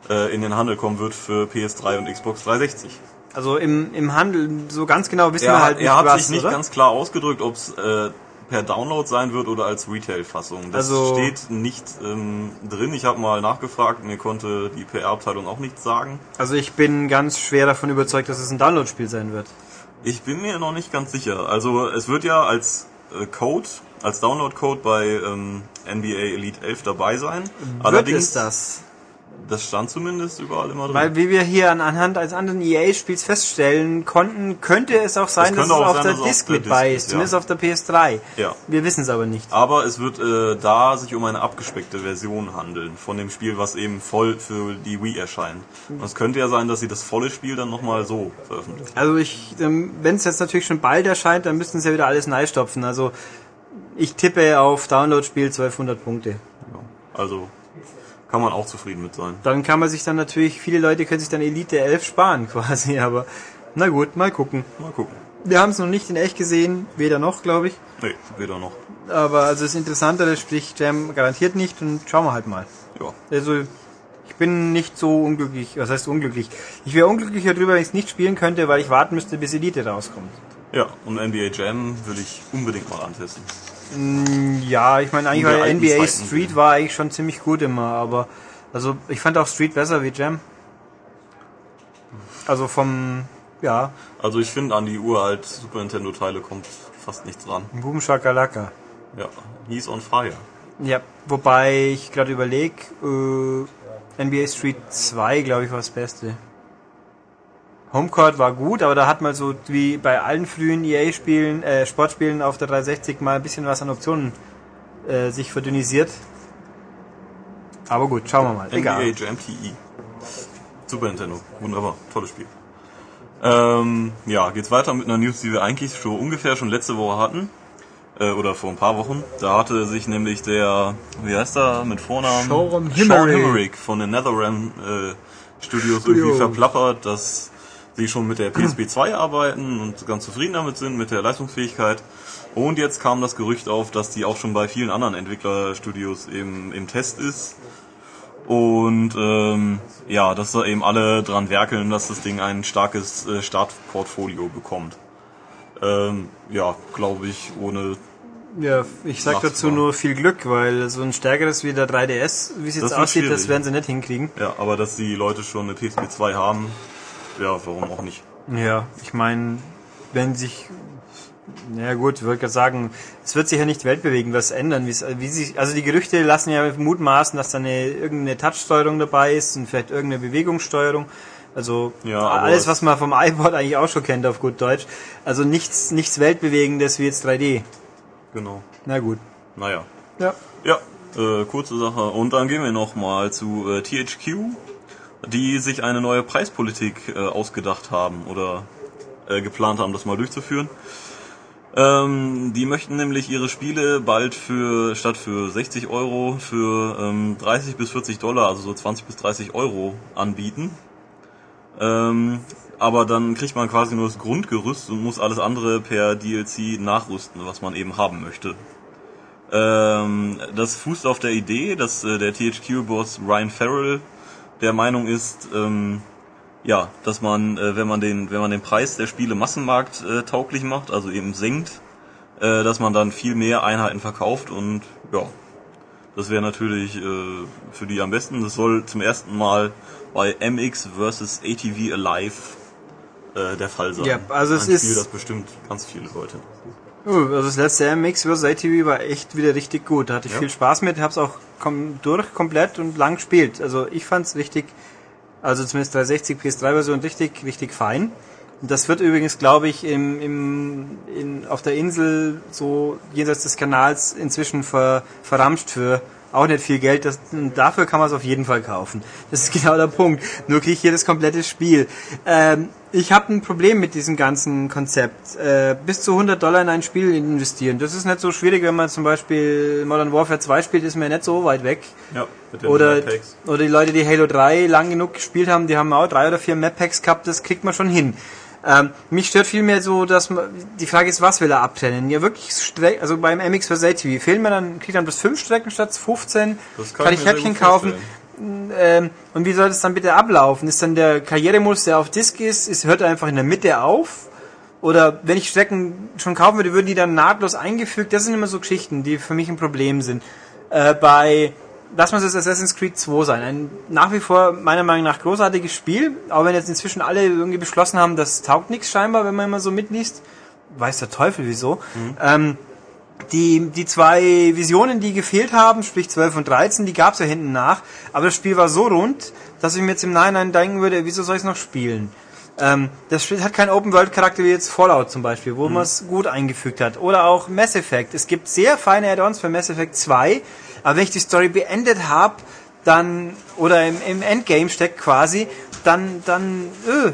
äh, in den Handel kommen wird für PS3 und Xbox 360.
Also im, im Handel, so ganz genau wissen
Er,
wir halt nicht,
er hat
was,
sich nicht
oder?
ganz klar ausgedrückt, ob es äh, per Download sein wird oder als Retail-Fassung. Das
Also-
steht nicht ähm, drin. Ich habe mal nachgefragt, mir konnte die PR-Abteilung auch nichts sagen.
Also ich bin ganz schwer davon überzeugt, dass es ein Download-Spiel sein wird.
Ich bin mir noch nicht ganz sicher. Also es wird ja als äh, Code, als Download-Code bei ähm, NBA Elite 11 dabei sein.
wird es das?
Das stand zumindest überall immer drin.
Weil wie wir hier an, anhand eines anderen EA-Spiels feststellen konnten, könnte es auch sein, dass
könnte
es auf
sein,
der
dass der
mit bei ist, zumindest
ja.
auf der PS3.
Ja.
Wir wissen es aber nicht.
Aber es wird äh, da sich um eine abgespeckte Version handeln von dem Spiel, was eben voll für die Wii erscheint. Und es könnte ja sein, dass sie das volle Spiel dann nochmal so veröffentlichen.
Also ich, wenn es jetzt natürlich schon bald erscheint, dann müssten sie ja wieder alles neu stopfen. Also ich tippe auf Download-Spiel 1200 Punkte.
Ja. Also kann man auch zufrieden mit sein.
Dann kann man sich dann natürlich, viele Leute können sich dann Elite 11 sparen *laughs* quasi, aber na gut, mal gucken.
Mal gucken.
Wir haben es noch nicht in echt gesehen, weder noch, glaube ich.
Nee, weder noch.
Aber also das Interessantere spricht Jam garantiert nicht und schauen wir halt mal.
Ja.
Also ich bin nicht so unglücklich, was heißt unglücklich? Ich wäre unglücklicher drüber, wenn ich es nicht spielen könnte, weil ich warten müsste, bis Elite rauskommt.
Ja, und NBA Jam will ich unbedingt mal antesten.
Ja, ich meine eigentlich,
alten
NBA. Street war eigentlich schon ziemlich gut immer, aber also ich fand auch Street besser wie Jam. Also vom, ja,
Also ich finde, an die uralt Super Nintendo Teile kommt fast nichts ran.
Boom Shakalaka.
Ja, he's on fire.
Ja, wobei ich gerade überlege, äh, NBA Street 2, glaube ich, war das Beste. Homecourt war gut, aber da hat man so wie bei allen frühen EA-Spielen, äh, Sportspielen auf der 360 mal ein bisschen was an Optionen äh, sich verdünnisiert. Aber gut, schauen wir mal.
NBA
Egal.
Jam TE. Super Nintendo. Wunderbar. Tolles Spiel. Ähm, ja, geht's weiter mit einer News, die wir eigentlich schon ungefähr schon letzte Woche hatten. Äh, oder vor ein paar Wochen. Da hatte sich nämlich der, wie heißt er mit Vornamen?
Sean
Sean
Himmerich.
Himmerich von den NetherRealm äh, Studios
Studio.
irgendwie verplappert, dass sie schon mit der PSP 2 arbeiten und ganz zufrieden damit sind, mit der Leistungsfähigkeit. Und jetzt kam das Gerücht auf, dass die auch schon bei vielen anderen Entwicklerstudios im, im Test ist. Und ähm, ja, dass da eben alle dran werkeln, dass das Ding ein starkes äh, Startportfolio bekommt. Ähm, ja, glaube ich, ohne.
Ja, ich sag dazu nur viel Glück, weil so ein stärkeres wie der 3DS, wie es jetzt
Das
aussieht, das werden sie nicht hinkriegen.
Ja, aber dass die Leute schon eine PSP 2 haben, ja, warum auch nicht.
Ja, ich meine, wenn sich, ja gut, ich wollte gerade sagen, es wird sich ja nicht weltbewegend was ändern. Wie sich, also die Gerüchte lassen ja mutmaßen, dass da eine, irgendeine Touchsteuerung dabei ist und vielleicht irgendeine Bewegungssteuerung. Also
Ja,
alles,
es-
was man vom iPod eigentlich auch schon kennt auf gut Deutsch. Also nichts, nichts weltbewegendes wie jetzt 3D.
Genau.
Na gut.
Naja.
Ja.
Ja, äh, kurze Sache. Und dann gehen wir nochmal zu äh, THQ, die sich eine neue Preispolitik äh, ausgedacht haben oder äh, geplant haben, das mal durchzuführen. Ähm, die möchten nämlich ihre Spiele bald für statt für 60 Euro für ähm, 30 bis 40 Dollar, also so 20 bis 30 Euro anbieten. Ähm, aber dann kriegt man quasi nur das Grundgerüst und muss alles andere per DLC nachrüsten, was man eben haben möchte. Ähm, das fußt auf der Idee, dass äh, der THQ-Boss Ryan Farrell der Meinung ist, ähm, ja, dass man, äh, wenn man den, wenn man den Preis der Spiele Massenmarkt äh, tauglich macht, also eben senkt, äh, dass man dann viel mehr Einheiten verkauft und ja, das wäre natürlich äh, für die am besten. Das soll zum ersten Mal bei MX vs ATV Alive äh, der Fall sein.
Ja, also es
Ein Spiel,
ist-
das bestimmt ganz viele Leute.
Oh, also das letzte MX vs. ATV war echt wieder richtig gut. Da hatte ich
Ja.
viel Spaß mit, hab's auch kom durch komplett und lang gespielt. Also ich fand's richtig, also zumindest 360 PS3-Version richtig, richtig fein. Und das wird übrigens, glaube ich, im, im, in, auf der Insel so jenseits des Kanals inzwischen ver, verramscht für auch nicht viel Geld. Das, dafür kann man es auf jeden Fall kaufen. Das ist *laughs* genau der Punkt. Nur kriege ich hier das komplette Spiel. Ähm, ich habe ein Problem mit diesem ganzen Konzept. Äh, bis zu 100 Dollar in ein Spiel investieren. Das ist nicht so schwierig, wenn man zum Beispiel Modern Warfare 2 spielt, ist mir nicht so weit weg.
Ja, mit den
Oder,
Packs.
oder die Leute, die Halo 3 lang genug gespielt haben, die haben auch drei oder vier Map-Packs gehabt, das kriegt man schon hin. Ähm, mich stört vielmehr so, dass man, die Frage ist, was will er abtrennen? Ja, wirklich, Stre also beim MX vs. ATV fehlen mir dann, kriegt dann bloß fünf Strecken statt 15,
Das
kann,
kann
ich Häppchen kaufen. Ähm, und wie soll das dann bitte ablaufen? Ist dann der Karrieremodus, der auf Disk ist, ist, hört er einfach in der Mitte auf? Oder wenn ich Strecken schon kaufen würde, würden die dann nahtlos eingefügt? Das sind immer so Geschichten, die für mich ein Problem sind. Äh, bei, lass mal es Assassin's Creed 2 sein. Ein nach wie vor meiner Meinung nach großartiges Spiel, auch wenn jetzt inzwischen alle irgendwie beschlossen haben, das taugt nichts scheinbar, wenn man immer so mitliest. Weiß der Teufel wieso. Ähm, die, die zwei Visionen, die gefehlt haben, sprich 12 und 13, die gab's ja hinten nach. Aber das Spiel war so rund, dass ich mir jetzt im Nachhinein denken würde, wieso soll ich es noch spielen? Ähm, das Spiel hat keinen Open-World-Charakter wie jetzt Fallout zum Beispiel, wo man es gut eingefügt hat. Oder auch Mass Effect. Es gibt sehr feine Add-ons für Mass Effect 2, aber wenn ich die Story beendet habe, dann, oder im, im Endgame steckt quasi, dann, dann, öh,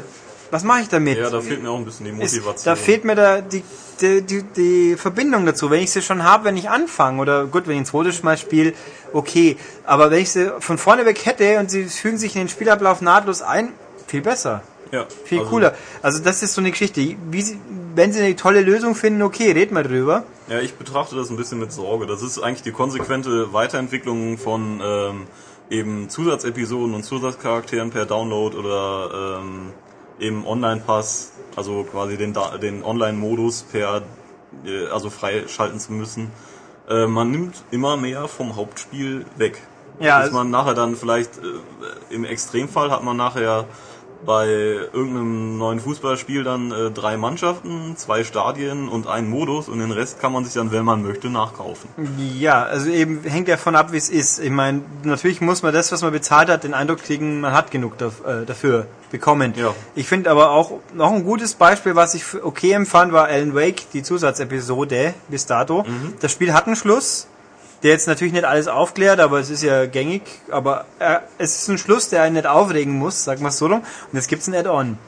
was mache ich damit?
Ja, da fehlt mir auch ein bisschen die
ist,
Motivation.
da fehlt mir da die, die, die, die Verbindung dazu. Wenn ich sie schon habe, wenn ich anfange, oder gut, wenn ich ein zweites Mal spiele, okay. Aber wenn ich sie von vorne weg hätte und sie fügen sich in den Spielablauf nahtlos ein, viel besser.
ja,
Viel
also,
cooler. Also das ist so eine Geschichte. Sie, wenn sie eine tolle Lösung finden, okay, red mal drüber.
Ja, ich betrachte das ein bisschen mit Sorge. Das ist eigentlich die konsequente Weiterentwicklung von ähm, eben Zusatzepisoden und Zusatzcharakteren per Download oder ähm, eben Online-Pass, also quasi den, den Online-Modus per, äh, also freischalten zu müssen. Äh, man nimmt immer mehr vom Hauptspiel weg.
Ja, also-
man nachher dann vielleicht, äh, im Extremfall hat man nachher bei irgendeinem neuen Fußballspiel dann äh, drei Mannschaften, zwei Stadien und einen Modus und den Rest kann man sich dann, wenn man möchte, nachkaufen.
Ja, also eben hängt ja von ab, wie es ist. Ich meine, natürlich muss man das, was man bezahlt hat, den Eindruck kriegen, man hat genug äh, dafür bekommen.
Ja.
Ich finde aber auch noch ein gutes Beispiel, was ich okay empfand, war Alan Wake, die Zusatzepisode bis dato. Das Spiel hat einen Schluss, der jetzt natürlich nicht alles aufklärt, aber es ist ja gängig. Aber äh, es ist ein Schluss, der einen nicht aufregen muss, wir es so rum. Und jetzt gibt's ein Add-on.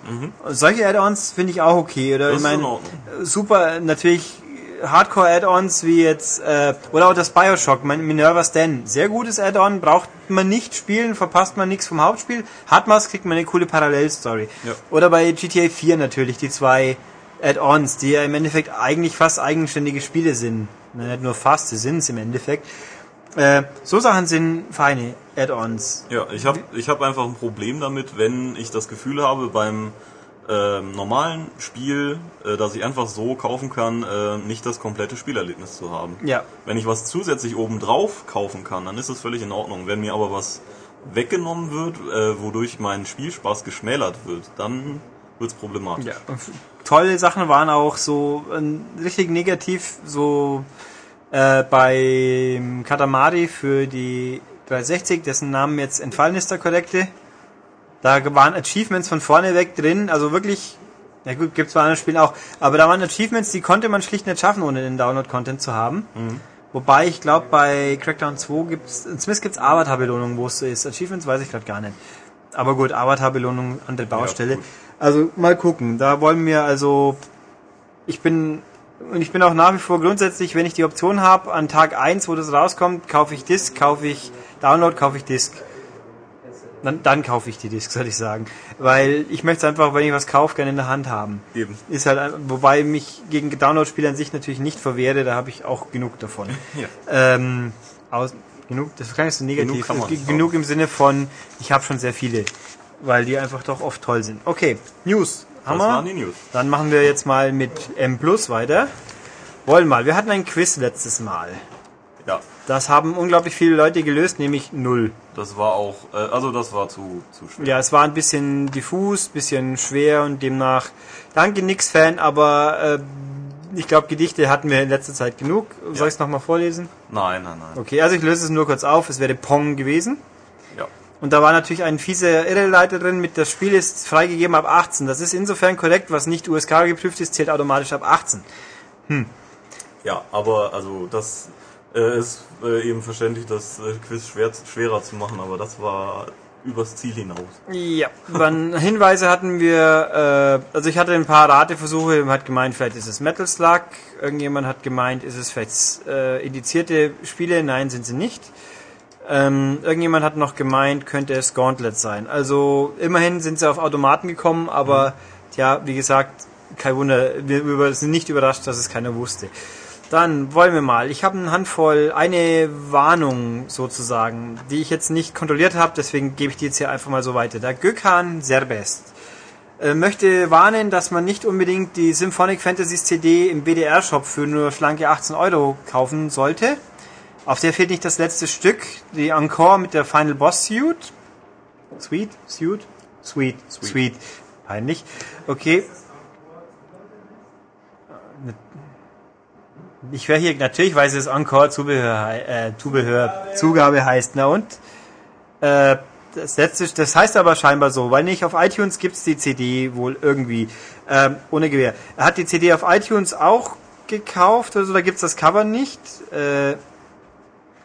Und Solche Add-ons finde ich auch okay. Oder
Das
ich meine, super, natürlich Hardcore-Add-ons wie jetzt, äh, oder auch das Bioshock, mein Minerva's Den. Sehr gutes Add-on, braucht man nicht spielen, verpasst man nichts vom Hauptspiel. Hat man's, kriegt man eine coole Parallelstory.
Ja.
Oder bei GTA 4 natürlich, die zwei Add-ons, die ja im Endeffekt eigentlich fast eigenständige Spiele sind. Na, Nicht nur fast, sie sind's im Endeffekt. Äh, so Sachen sind feine Add-ons.
Ja, ich habe ich hab einfach ein Problem damit, wenn ich das Gefühl habe, beim ähm, normalen Spiel, äh, dass ich einfach so kaufen kann, äh, nicht das komplette Spielerlebnis zu haben.
Ja.
Wenn ich was zusätzlich obendrauf kaufen kann, dann ist das völlig in Ordnung. Wenn mir aber was weggenommen wird, äh, wodurch mein Spielspaß geschmälert wird, dann wird's problematisch.
Ja, tolle Sachen waren auch so äh, richtig negativ, so äh, bei Katamari für die 360, dessen Namen jetzt entfallen ist, der korrekte. Da waren Achievements von vorne weg drin, also wirklich, ja gut, gibt's bei anderen Spielen auch, aber da waren Achievements, die konnte man schlicht nicht schaffen, ohne den Download-Content zu haben. Wobei ich glaube, bei Crackdown 2 gibt's, zumindest gibt's Avatar-Belohnungen, wo es so ist. Achievements weiß ich gerade gar nicht. Aber gut, Avatar-Belohnung, andere Baustelle.
gut.
also mal gucken. Da wollen wir also, ich bin, und ich bin auch nach wie vor grundsätzlich, wenn ich die Option habe, an Tag 1, wo das rauskommt, kaufe ich Disk, kaufe ich Download, kaufe ich Disk. Dann, dann kaufe ich die Disk, soll ich sagen. Weil ich möchte es einfach, wenn ich was kaufe, gerne in der Hand haben.
Eben.
Ist halt, wobei mich gegen Download-Spiele an sich natürlich nicht verwehre, da habe ich auch genug davon. *laughs*
Ja.
Ähm, aus, genug, das klingt so negativ.
Genug kann nicht
genug im Sinne von, ich habe schon sehr viele, weil die einfach doch oft toll sind. Okay, News. Haben
Das
wir?
waren die News.
Dann machen wir jetzt mal mit M Plus weiter. Wollen mal. Wir hatten ein Quiz letztes Mal.
Ja,
Das haben unglaublich viele Leute gelöst, nämlich null.
das war auch, äh, also das war zu, zu schwer.
Ja, es war ein bisschen diffus, bisschen schwer und demnach danke nix Fan, aber äh, ich glaube Gedichte hatten wir in letzter Zeit genug. Soll ich es nochmal vorlesen?
Nein, nein, nein.
Okay, also ich löse es nur kurz auf. Es wäre Pong gewesen.
Ja.
Und da war natürlich ein fieser Irreleiter drin mit das Spiel ist freigegeben ab 18. Das ist insofern korrekt, was nicht USK geprüft ist, zählt automatisch ab 18.
Ja, aber also das äh, ist äh, eben verständlich, das äh, Quiz schwer, schwerer zu machen, aber das war übers Ziel hinaus.
Ja, dann Hinweise hatten wir, äh, also ich hatte ein paar Rateversuche, jemand hat gemeint, vielleicht ist es Metal Slug, irgendjemand hat gemeint, ist es vielleicht äh, indizierte Spiele, nein, sind sie nicht. Ähm, irgendjemand hat noch gemeint, könnte es Gauntlet sein. Also immerhin sind sie auf Automaten gekommen, aber tja, wie gesagt, kein Wunder, wir sind nicht überrascht, dass es keiner wusste. Dann wollen wir mal. Ich habe eine Handvoll, eine Warnung sozusagen, die ich jetzt nicht kontrolliert habe, deswegen gebe ich die jetzt hier einfach mal so weiter. Der Gökhan Serbest äh, möchte warnen, dass man nicht unbedingt die Symphonic Fantasies CD im BDR-Shop für nur schlanke 18 Euro kaufen sollte. Auf der fehlt nicht das letzte Stück, die Encore mit der Final Boss Suite. Sweet? Suite? Sweet. Sweet. Peinlich. Okay. Ich wäre hier, natürlich weiß es Encore Zubehör, äh, Zubehör, Zugabe heißt, na und? Äh, das letzte, das heißt aber scheinbar so, weil nicht auf iTunes gibt's die CD wohl irgendwie, ähm, ohne Gewehr. Er hat die CD auf iTunes auch gekauft, also da gibt's das Cover nicht. Äh,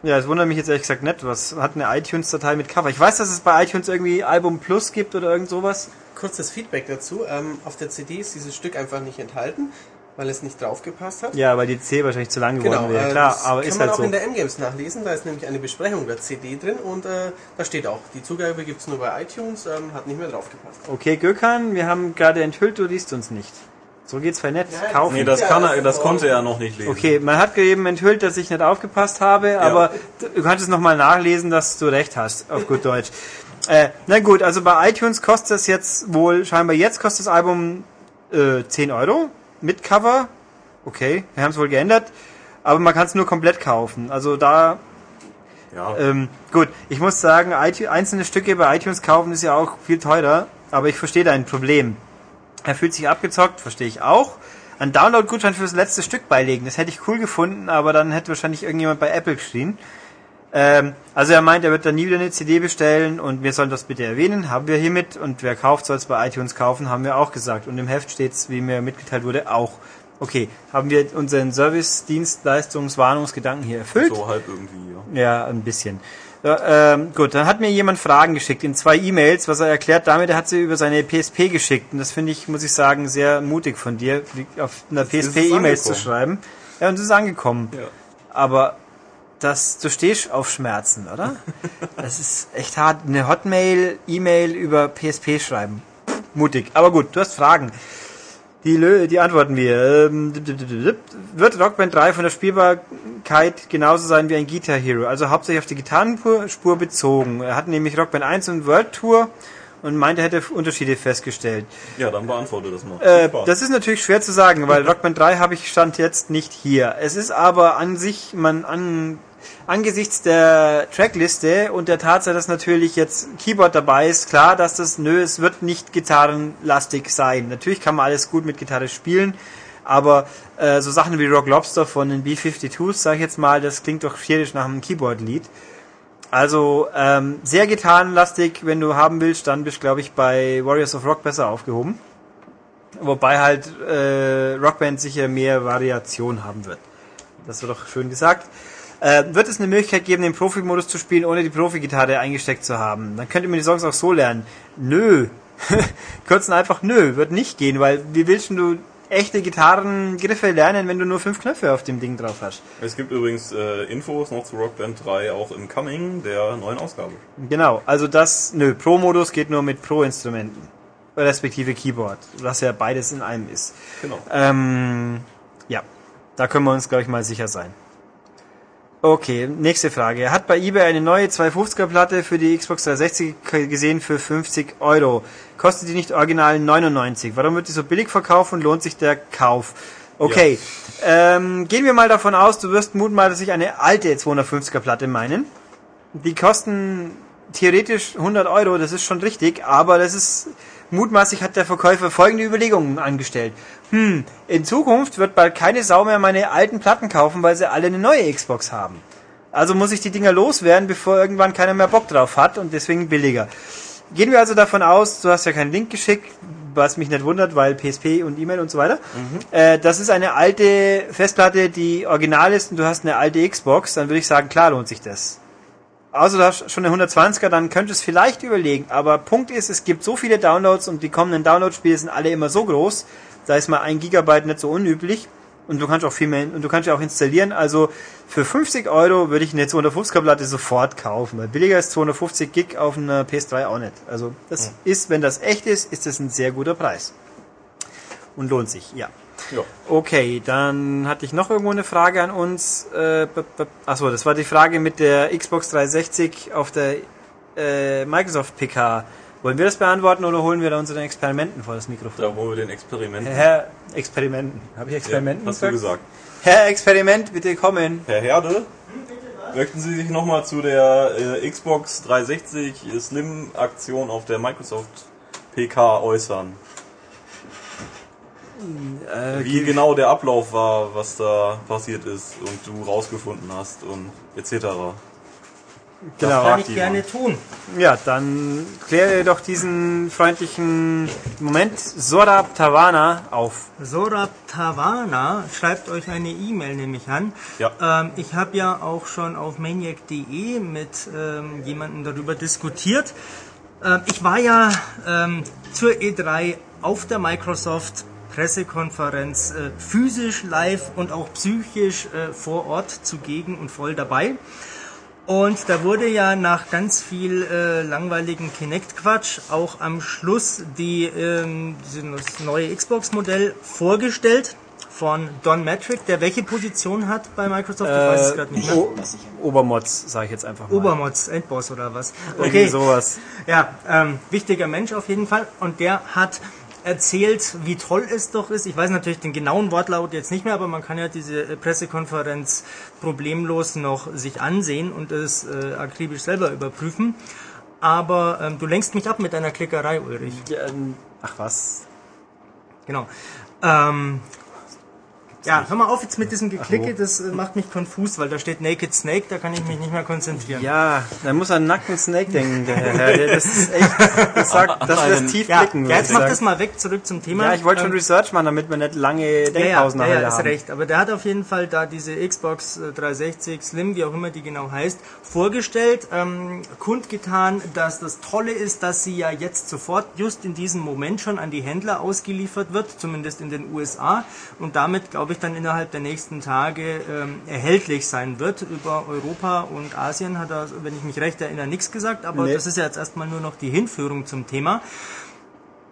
ja, es wundert mich jetzt ehrlich gesagt nicht, was hat eine iTunes-Datei mit Cover? Ich weiß, dass es bei iTunes irgendwie Album Plus gibt oder irgend sowas.
Kurzes Feedback dazu. Ähm, auf der CD ist dieses Stück einfach nicht enthalten, weil es nicht draufgepasst hat.
Ja, weil die C wahrscheinlich zu lang geworden
Genau,
wäre.
äh,
Klar,
das
aber
kann
ist
man
halt
auch
so.
in der M-Games nachlesen. Da ist nämlich eine Besprechung der CD drin und äh, da steht auch, die Zugabe gibt's nur bei iTunes, ähm, hat nicht mehr draufgepasst.
Okay, Gökhan, wir haben gerade enthüllt, du liest uns nicht. So geht's bei Netz.
Ja,
Kaufen.
Nee, das
Ja,
kann
das
er, das konnte er noch nicht lesen.
Okay, man hat eben enthüllt, dass ich nicht aufgepasst habe, aber du kannst es nochmal nachlesen, dass du recht hast, auf gut Deutsch. *laughs* Äh, na gut, also bei iTunes kostet es jetzt wohl, scheinbar jetzt kostet das Album äh, 10 Euro mit Cover. Okay, wir haben es wohl geändert, aber man kann es nur komplett kaufen. Also da,
Ja.
ähm, gut, ich muss sagen, einzelne Stücke bei iTunes kaufen ist ja auch viel teurer. aber ich verstehe dein Problem. Er fühlt sich abgezockt, verstehe ich auch. Ein Download-Gutschein fürs letzte Stück beilegen, das hätte ich cool gefunden, aber dann hätte wahrscheinlich irgendjemand bei Apple geschrien. Ähm, also er meint, er wird dann nie wieder eine CD bestellen und wir sollen das bitte erwähnen, haben wir hiermit und wer kauft, soll es bei iTunes kaufen, haben wir auch gesagt. Und im Heft steht's, wie mir mitgeteilt wurde, auch. Okay, haben wir unseren Service-Dienstleistungswarnungsgedanken hier erfüllt?
So halb irgendwie, ja.
Ja, ein bisschen. Ja, ähm, gut, dann hat mir jemand Fragen geschickt in zwei E-Mails, was er erklärt damit, er hat sie über seine PSP geschickt. Und das finde ich, muss ich sagen, sehr mutig von dir, auf einer PSP E-Mails zu schreiben. Ja, und es ist angekommen.
Ja.
Aber das, du stehst auf Schmerzen, oder? Das ist echt hart. Eine Hotmail, E-Mail über PSP schreiben. Mutig. Aber gut, du hast Fragen. Die, Lö die antworten wir. Ähm. Wird Rockband 3 von der Spielbarkeit genauso sein wie ein Guitar Hero? Also hauptsächlich auf die Gitarrenspur bezogen. Er hat nämlich Rockband 1 und World Tour und meinte, er hätte Unterschiede festgestellt.
Ja, dann beantworte das mal.
Äh, das ist natürlich schwer zu sagen, weil Rockband 3 habe ich stand jetzt nicht hier. Es ist aber an sich, man an angesichts der Trackliste und der Tatsache, dass natürlich jetzt Keyboard dabei ist, klar, dass das, nö, es wird nicht gitarrenlastig sein. Natürlich kann man alles gut mit Gitarre spielen, aber äh, so Sachen wie Rock Lobster von den B-52s, sag ich jetzt mal, das klingt doch schierisch nach einem Keyboard-Lied. Also ähm, sehr gitarrenlastig, wenn du haben willst, dann bist du, glaube ich, bei Warriors of Rock besser aufgehoben. Wobei halt äh, Rockband sicher mehr Variation haben wird. Das wird doch schön gesagt. Äh, wird es eine Möglichkeit geben, den Profi-Modus zu spielen, ohne die Profi-Gitarre eingesteckt zu haben? Dann könnte man die Songs auch so lernen. Nö. *laughs* Kurz und einfach nö. Wird nicht gehen, weil wie willst du echte Gitarrengriffe lernen, wenn du nur fünf Knöpfe auf dem Ding drauf hast?
Es gibt übrigens äh, Infos noch zu Rock Band 3 auch im Coming der neuen Ausgabe.
Genau, also das, nö, Pro-Modus geht nur mit Pro-Instrumenten. Respektive Keyboard, was ja beides in einem ist.
Genau.
Ähm, ja, da können wir uns, glaube ich, mal sicher sein. Okay, nächste Frage. Er hat bei eBay eine neue 250er Platte für die Xbox 360 gesehen für 50 Euro. Kostet die nicht original 99. Warum wird die so billig verkauft und lohnt sich der Kauf? Okay, ähm, gehen wir mal davon aus, du wirst mutmaßlich eine alte 250er Platte meinen. Die kosten theoretisch 100 Euro, das ist schon richtig, aber das ist mutmaßlich hat der Verkäufer folgende Überlegungen angestellt. Hm, in Zukunft wird bald keine Sau mehr meine alten Platten kaufen, weil sie alle eine neue Xbox haben. Also muss ich die Dinger loswerden, bevor irgendwann keiner mehr Bock drauf hat und deswegen billiger. Gehen wir also davon aus, du hast ja keinen Link geschickt, was mich nicht wundert, weil PSP und E-Mail und so weiter. Äh, das ist eine alte Festplatte, die original ist und du hast eine alte Xbox, dann würde ich sagen, klar lohnt sich das. Also du hast schon eine 120er, dann könntest du es vielleicht überlegen. Aber Punkt ist, es gibt so viele Downloads und die kommenden Download-Spiele sind alle immer so groß, da ist mal ein Gigabyte nicht so unüblich. Und du kannst auch viel mehr, und du kannst ja auch installieren. Also für 50 Euro würde ich eine 250er Platte sofort kaufen, weil billiger ist 250 Gig auf einer PS3 auch nicht. Also das ist, wenn das echt ist, ist das ein sehr guter Preis. Und lohnt sich, ja.
Ja.
Okay, dann hatte ich noch irgendwo eine Frage an uns. Äh, achso, das war die Frage mit der Xbox 360 auf der äh, Microsoft PK. Wollen wir das beantworten oder holen wir da unsere Experimenten vor das Mikrofon?
Da holen wir den Experiment.
Herr Experimenten. Habe ich
Ja,
Experimenten
hast du gesagt.
Herr Experiment, bitte kommen.
Herr Herde, möchten Sie sich nochmal zu der äh, Xbox 360 Slim Aktion auf der Microsoft PK äußern?
Äh,
Wie genau der Ablauf war, was da passiert ist und du rausgefunden hast und etc.
genau.
fragt
Kann ich gerne tun.
Ja, dann kläre doch diesen freundlichen Moment Sorab Tavana auf.
Sorab Tavana schreibt euch eine E-Mail nämlich an.
Ja.
Ähm, ich habe ja auch schon auf maniac.de mit ähm, jemandem darüber diskutiert. Ähm, ich war ja ähm, zur E3 auf der Microsoft Pressekonferenz äh, physisch live und auch psychisch äh, vor Ort zugegen und voll dabei. Und da wurde ja nach ganz viel äh, langweiligen Kinect-Quatsch auch am Schluss die, ähm, dieses neue Xbox-Modell vorgestellt von Don Matrick, der welche Position hat bei Microsoft? Ich weiß es gerade nicht mehr.
Obermods, sage ich jetzt einfach mal.
Obermods, Endboss oder was?
Irgendwie sowas.
Ja, ähm, wichtiger Mensch auf jeden Fall. Und der hat erzählt, wie toll es doch ist. Ich weiß natürlich den genauen Wortlaut jetzt nicht mehr, aber man kann ja diese äh, Pressekonferenz problemlos noch sich ansehen und es äh, akribisch selber überprüfen. Aber ähm, du lenkst mich ab mit deiner Klickerei, Ulrich.
Ja, ähm, ach was.
Genau. Ähm, ja, hör mal auf jetzt mit diesem Geklicke, das äh, macht mich konfus, weil da steht Naked Snake, da kann ich mich nicht mehr konzentrieren.
Ja, da muss an nackten Snake denken, der Herr. Der- Das ist echt, *laughs* das sagt, dass wir das tief
Ja,
blicken,
ja jetzt mach das mal weg, zurück zum Thema.
Ja, ich wollte schon
Ähm,
Research machen, damit wir nicht lange
ja, ja,
Denkpausen
ja,
nachher
ja, ist
haben.
recht. Aber der hat auf jeden Fall da diese Xbox äh, 360 Slim, wie auch immer die genau heißt, vorgestellt, ähm, kundgetan, dass das Tolle ist, dass sie ja jetzt sofort, just in diesem Moment schon an die Händler ausgeliefert wird, zumindest in den USA, und damit, glaube ich, dann innerhalb der nächsten Tage ähm, erhältlich sein wird. Über Europa und Asien hat er, wenn ich mich recht erinnere, nichts gesagt, aber
Nee.
das ist ja jetzt erstmal nur noch die Hinführung zum Thema.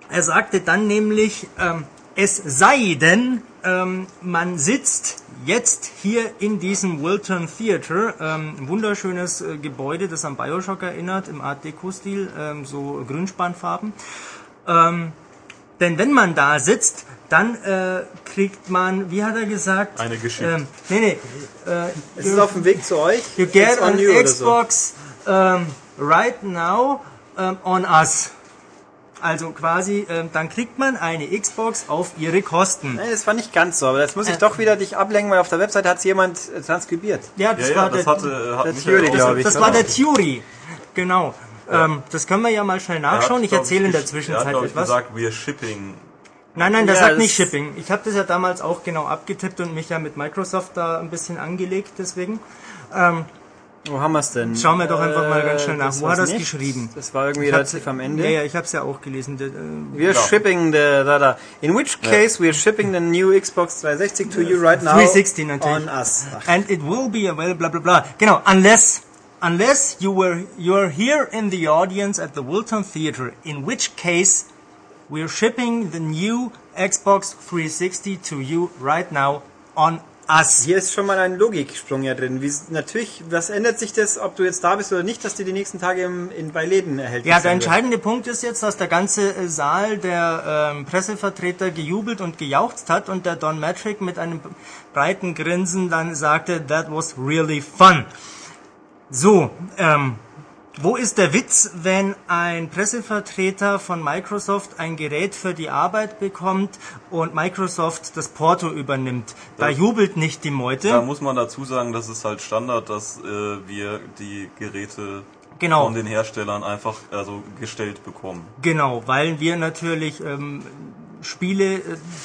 Er sagte dann nämlich, ähm, es sei denn, ähm, man sitzt jetzt hier in diesem Wilton Theater, ähm, wunderschönes äh, Gebäude, das an Bioshock erinnert, im Art Deco-Stil, ähm, so Grünspanfarben. Ähm, denn wenn man da sitzt, dann äh, kriegt man, wie hat er gesagt?
Eine geschickt.
Ähm, nee, nee. Äh,
Es ist auf dem Weg zu euch.
You get
It's on
an
you oder so.
Xbox um, right now um, on us. Also quasi, ähm, dann kriegt man eine Xbox auf ihre Kosten.
Nee, das war nicht ganz so, aber jetzt muss ich
Äh.
doch wieder dich ablenken, weil auf der Webseite hat es jemand äh, transkribiert.
Ja,
Ja,
das
ja,
war
das
der,
hatte, äh, hat
der Theory,
auch
glaub ich.
das war der Theory. Genau. Ähm, das können wir ja mal schnell
Er hat,
nachschauen. Ich erzähle in der
gesch- Er
Zwischenzeit
hat, glaub ich,
etwas.
gesagt, wir shipping.
Nein, nein, der
Ja,
sagt nicht Shipping. Ich habe das ja damals auch genau abgetippt und mich ja mit Microsoft da ein bisschen angelegt, deswegen.
Wo haben wir es denn?
Schauen wir doch einfach mal ganz schnell nach. Wo hat er's
nicht.
geschrieben?
Das war irgendwie relativ am Ende.
Ja, ja, ich habe es ja auch gelesen. Äh,
We're
Ja.
shipping the da, da. In which case we're shipping the new Xbox 360 to you right now
360 natürlich.
on us. Ach,
and it will be available, blah blah blah. Genau, unless unless you were you are here in the audience at the Wilton Theater, in which case we're shipping the new Xbox 360 to you right now on us.
Hier ist schon mal ein Logiksprung ja drin. Wie, natürlich, was ändert sich das, ob du jetzt da bist oder nicht, dass die die nächsten Tage im, in, bei Läden erhältlich
Ja, der entscheidende Punkt ist jetzt, dass der ganze äh, Saal der ähm, Pressevertreter gejubelt und gejauchzt hat und der Don Matrick mit einem breiten Grinsen dann sagte, that was really fun. So, ähm, wo ist der Witz, wenn ein Pressevertreter von Microsoft ein Gerät für die Arbeit bekommt und Microsoft das Porto übernimmt? Da
Das-
jubelt nicht die
Da
Meute.
muss man dazu sagen, das ist halt Standard, dass äh, wir die Geräte
Genau.
von den Herstellern einfach also gestellt bekommen.
Genau, weil wir natürlich ähm, Spiele äh,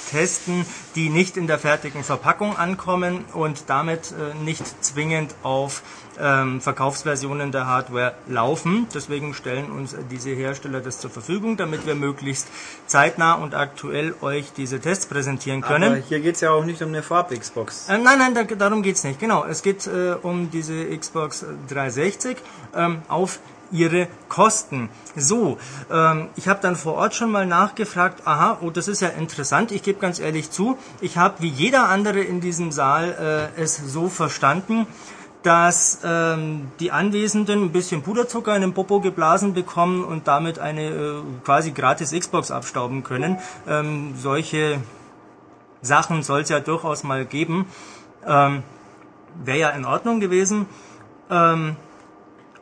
testen, die nicht in der fertigen Verpackung ankommen und damit äh, nicht zwingend auf ähm, Verkaufsversionen der Hardware laufen. Deswegen stellen uns äh, diese Hersteller das zur Verfügung, damit wir möglichst zeitnah und aktuell euch diese Tests präsentieren können.
Aber hier geht's ja auch nicht um eine Farb-Xbox.
Äh, nein, nein, da, darum geht's nicht. Genau, es geht äh, um diese Xbox 360 ähm, auf ihre Kosten. So, ähm, ich habe dann vor Ort schon mal nachgefragt, aha, oh, das ist ja interessant, ich gebe ganz ehrlich zu, ich habe wie jeder andere in diesem Saal äh, es so verstanden, dass ähm, die Anwesenden ein bisschen Puderzucker in den Popo geblasen bekommen und damit eine äh, quasi gratis Xbox abstauben können. Ähm, solche Sachen soll es ja durchaus mal geben. Ähm, Wäre ja in Ordnung gewesen. Ähm,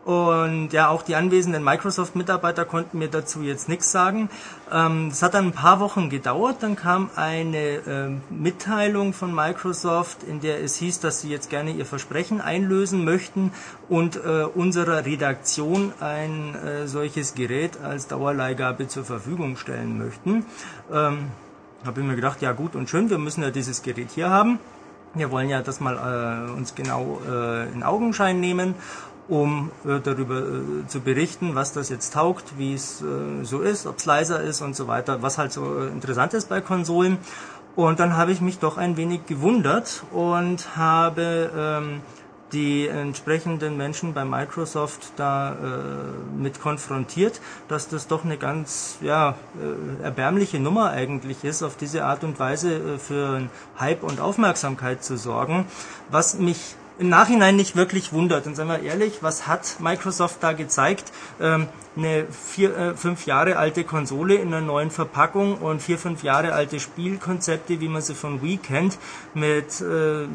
und ja, auch die anwesenden Microsoft-Mitarbeiter konnten mir dazu jetzt nichts sagen. Ähm, Es hat dann ein paar Wochen gedauert. Dann kam eine ähm, Mitteilung von Microsoft, in der es hieß, dass sie jetzt gerne ihr Versprechen einlösen möchten und äh, unserer Redaktion ein äh, solches Gerät als Dauerleihgabe zur Verfügung stellen möchten. Ähm, habe ich mir gedacht, ja gut und schön, wir müssen ja dieses Gerät hier haben. Wir wollen ja das mal äh, uns genau äh, in Augenschein nehmen, um äh, darüber äh, zu berichten, was das jetzt taugt, wie es äh, so ist, ob es leiser ist und so weiter, was halt so äh, interessant ist bei Konsolen. Und dann habe ich mich doch ein wenig gewundert und habe ähm, die entsprechenden Menschen bei Microsoft da äh, mit konfrontiert, dass das doch eine ganz ja, äh, erbärmliche Nummer eigentlich ist, auf diese Art und Weise äh, für Hype und Aufmerksamkeit zu sorgen, was mich im Nachhinein nicht wirklich wundert. Und seien wir ehrlich, was hat Microsoft da gezeigt? Ähm, eine vier, äh, fünf Jahre alte Konsole in einer neuen Verpackung und vier, fünf Jahre alte Spielkonzepte, wie man sie von Wii kennt, mit äh,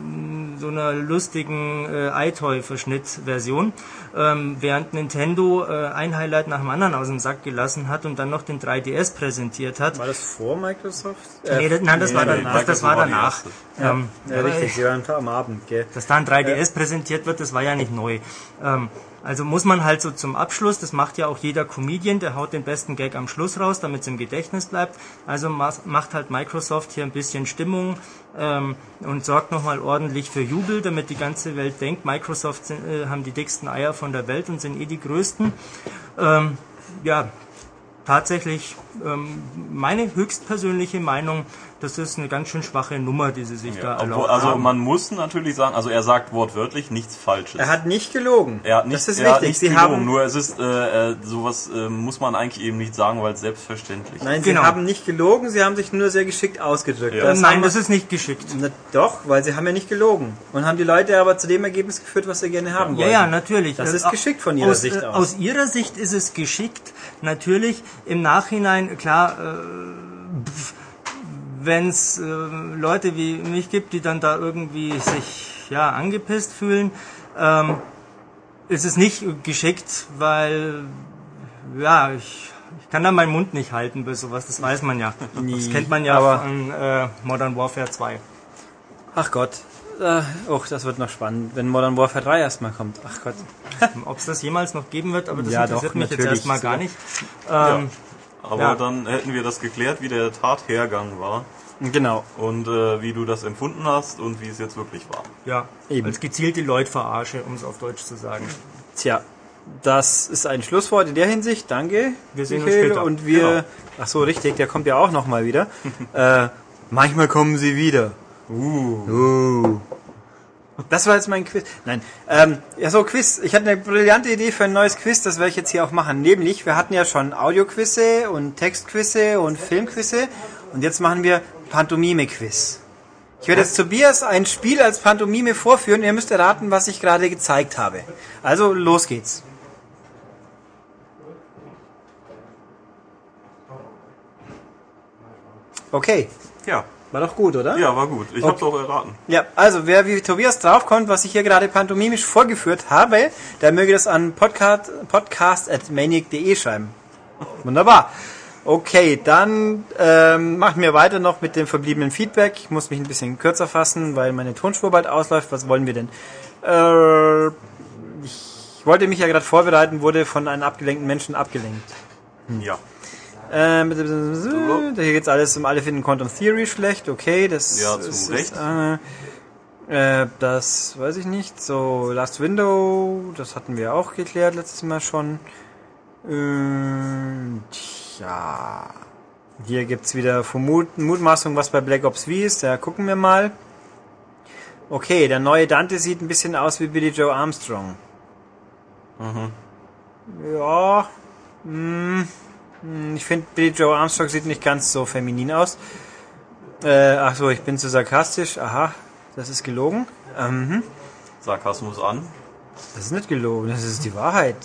so einer lustigen äh, iToy-Verschnittversion, ähm, während Nintendo äh, ein Highlight nach dem anderen aus dem Sack gelassen hat und dann noch den 3DS präsentiert hat.
War das vor Microsoft?
nee, das, nein, das
nee,
war danach. Das, das war
die
danach.
erste.
Ähm,
Ja, richtig, sie waren am Abend, gell?
dass da ein 3DS präsentiert wird, das war ja nicht neu. Ähm, also muss man halt so zum Abschluss, das macht ja auch jeder Comedian, der haut den besten Gag am Schluss raus, damit es im Gedächtnis bleibt. Also macht halt Microsoft hier ein bisschen Stimmung ähm, und sorgt nochmal ordentlich für Jubel, damit die ganze Welt denkt, Microsoft sind, äh, haben die dicksten Eier von der Welt und sind eh die größten. Ähm, ja, tatsächlich ähm, meine höchstpersönliche Meinung, das ist eine ganz schön schwache Nummer, die sie sich da
Ja, obwohl,
erlaubt
also
haben.
man muss natürlich sagen, also er sagt wortwörtlich nichts Falsches.
Er hat nicht gelogen.
Er hat nicht,
das ist
er hat
wichtig.
nicht
Sie
gelogen,
haben,
nur es ist äh, äh, sowas äh, muss man eigentlich eben nicht sagen, weil es selbstverständlich
nein,
ist.
sie
Genau.
haben nicht gelogen, sie haben sich nur sehr geschickt ausgedrückt.
Ja.
Das
Nein, das ist nicht geschickt.
Na, doch, weil sie haben ja nicht gelogen. Und haben die Leute aber zu dem Ergebnis geführt, was sie gerne haben
Ja,
wollen.
ja, natürlich.
Das
Äh,
ist geschickt von ihrer
aus,
Sicht
äh,
aus.
Aus ihrer Sicht ist es geschickt. Natürlich im Nachhinein, klar, äh, wenn es äh, Leute wie mich gibt, die dann da irgendwie sich ja angepisst fühlen, ähm, ist es nicht geschickt, weil ja, ich, ich kann da meinen Mund nicht halten bei sowas, das weiß man ja. *laughs* Das kennt man ja
aber-
von äh, Modern Warfare 2.
Ach Gott. Äh, oh, das wird noch spannend, wenn Modern Warfare 3 erstmal kommt. Ach Gott. *laughs*
Ob es das jemals noch geben wird, aber das
Ja,
interessiert
doch,
mich jetzt erstmal gar nicht.
Ja. Aber
Ja.
dann hätten wir das geklärt, wie der Tathergang war
Genau.
und äh, wie du das empfunden hast und wie es jetzt wirklich war.
Ja,
Eben.
als gezielte Leutverarsche, um es auf Deutsch zu sagen.
Tja, das ist ein Schlusswort in der Hinsicht. Danke.
Wir sehen uns
Michael.
später.
Und wir,
Genau.
ach so, richtig, der kommt ja auch noch mal wieder. *laughs* äh, manchmal kommen sie wieder. Uh. uh. Das war jetzt mein Quiz. Nein, ähm, ja so Quiz. Ich hatte eine brillante Idee für ein neues Quiz, das werde ich jetzt hier auch machen. Nämlich, wir hatten ja schon Audioquizze und Textquizze und Filmquizze und jetzt machen wir Pantomime-Quiz. Ich werde jetzt Tobias ein Spiel als Pantomime vorführen. Ihr müsst erraten, was ich gerade gezeigt habe. Also los geht's. Okay,
Ja,
war doch gut, oder?
ja, war gut. Ich hab's auch erraten.
Ja, also wer wie Tobias draufkommt, was ich hier gerade pantomimisch vorgeführt habe, der möge das an podcast, podcast.maniac.de schreiben. Wunderbar. Okay, dann ähm, machen wir weiter noch mit dem verbliebenen Feedback. Ich muss mich ein bisschen kürzer fassen, weil meine Tonspur bald ausläuft. Was wollen wir denn? Äh, ich wollte mich ja gerade vorbereiten, wurde von einem abgelenkten Menschen abgelenkt.
Ja.
Ähm, hier geht's alles um alle finden Quantum Theory schlecht, okay, das
Ja, zu
ist,
Recht.
Ist, äh, äh, das weiß ich nicht. So, Last Window, das hatten wir auch geklärt letztes Mal schon. Ähm, tja. Hier gibt's wieder Vermut Mutmaßung, was bei Black Ops V ist. Da gucken wir mal. Okay, der neue Dante sieht ein bisschen aus wie Billy Joe Armstrong. Ja. Hm, hm, ich finde, Billy Joe Armstrong sieht nicht ganz so feminin aus. Äh, ach so, ich bin zu sarkastisch. Aha, das ist gelogen. Ähm,
Sarkasmus an.
das ist nicht gelogen, das ist die Wahrheit.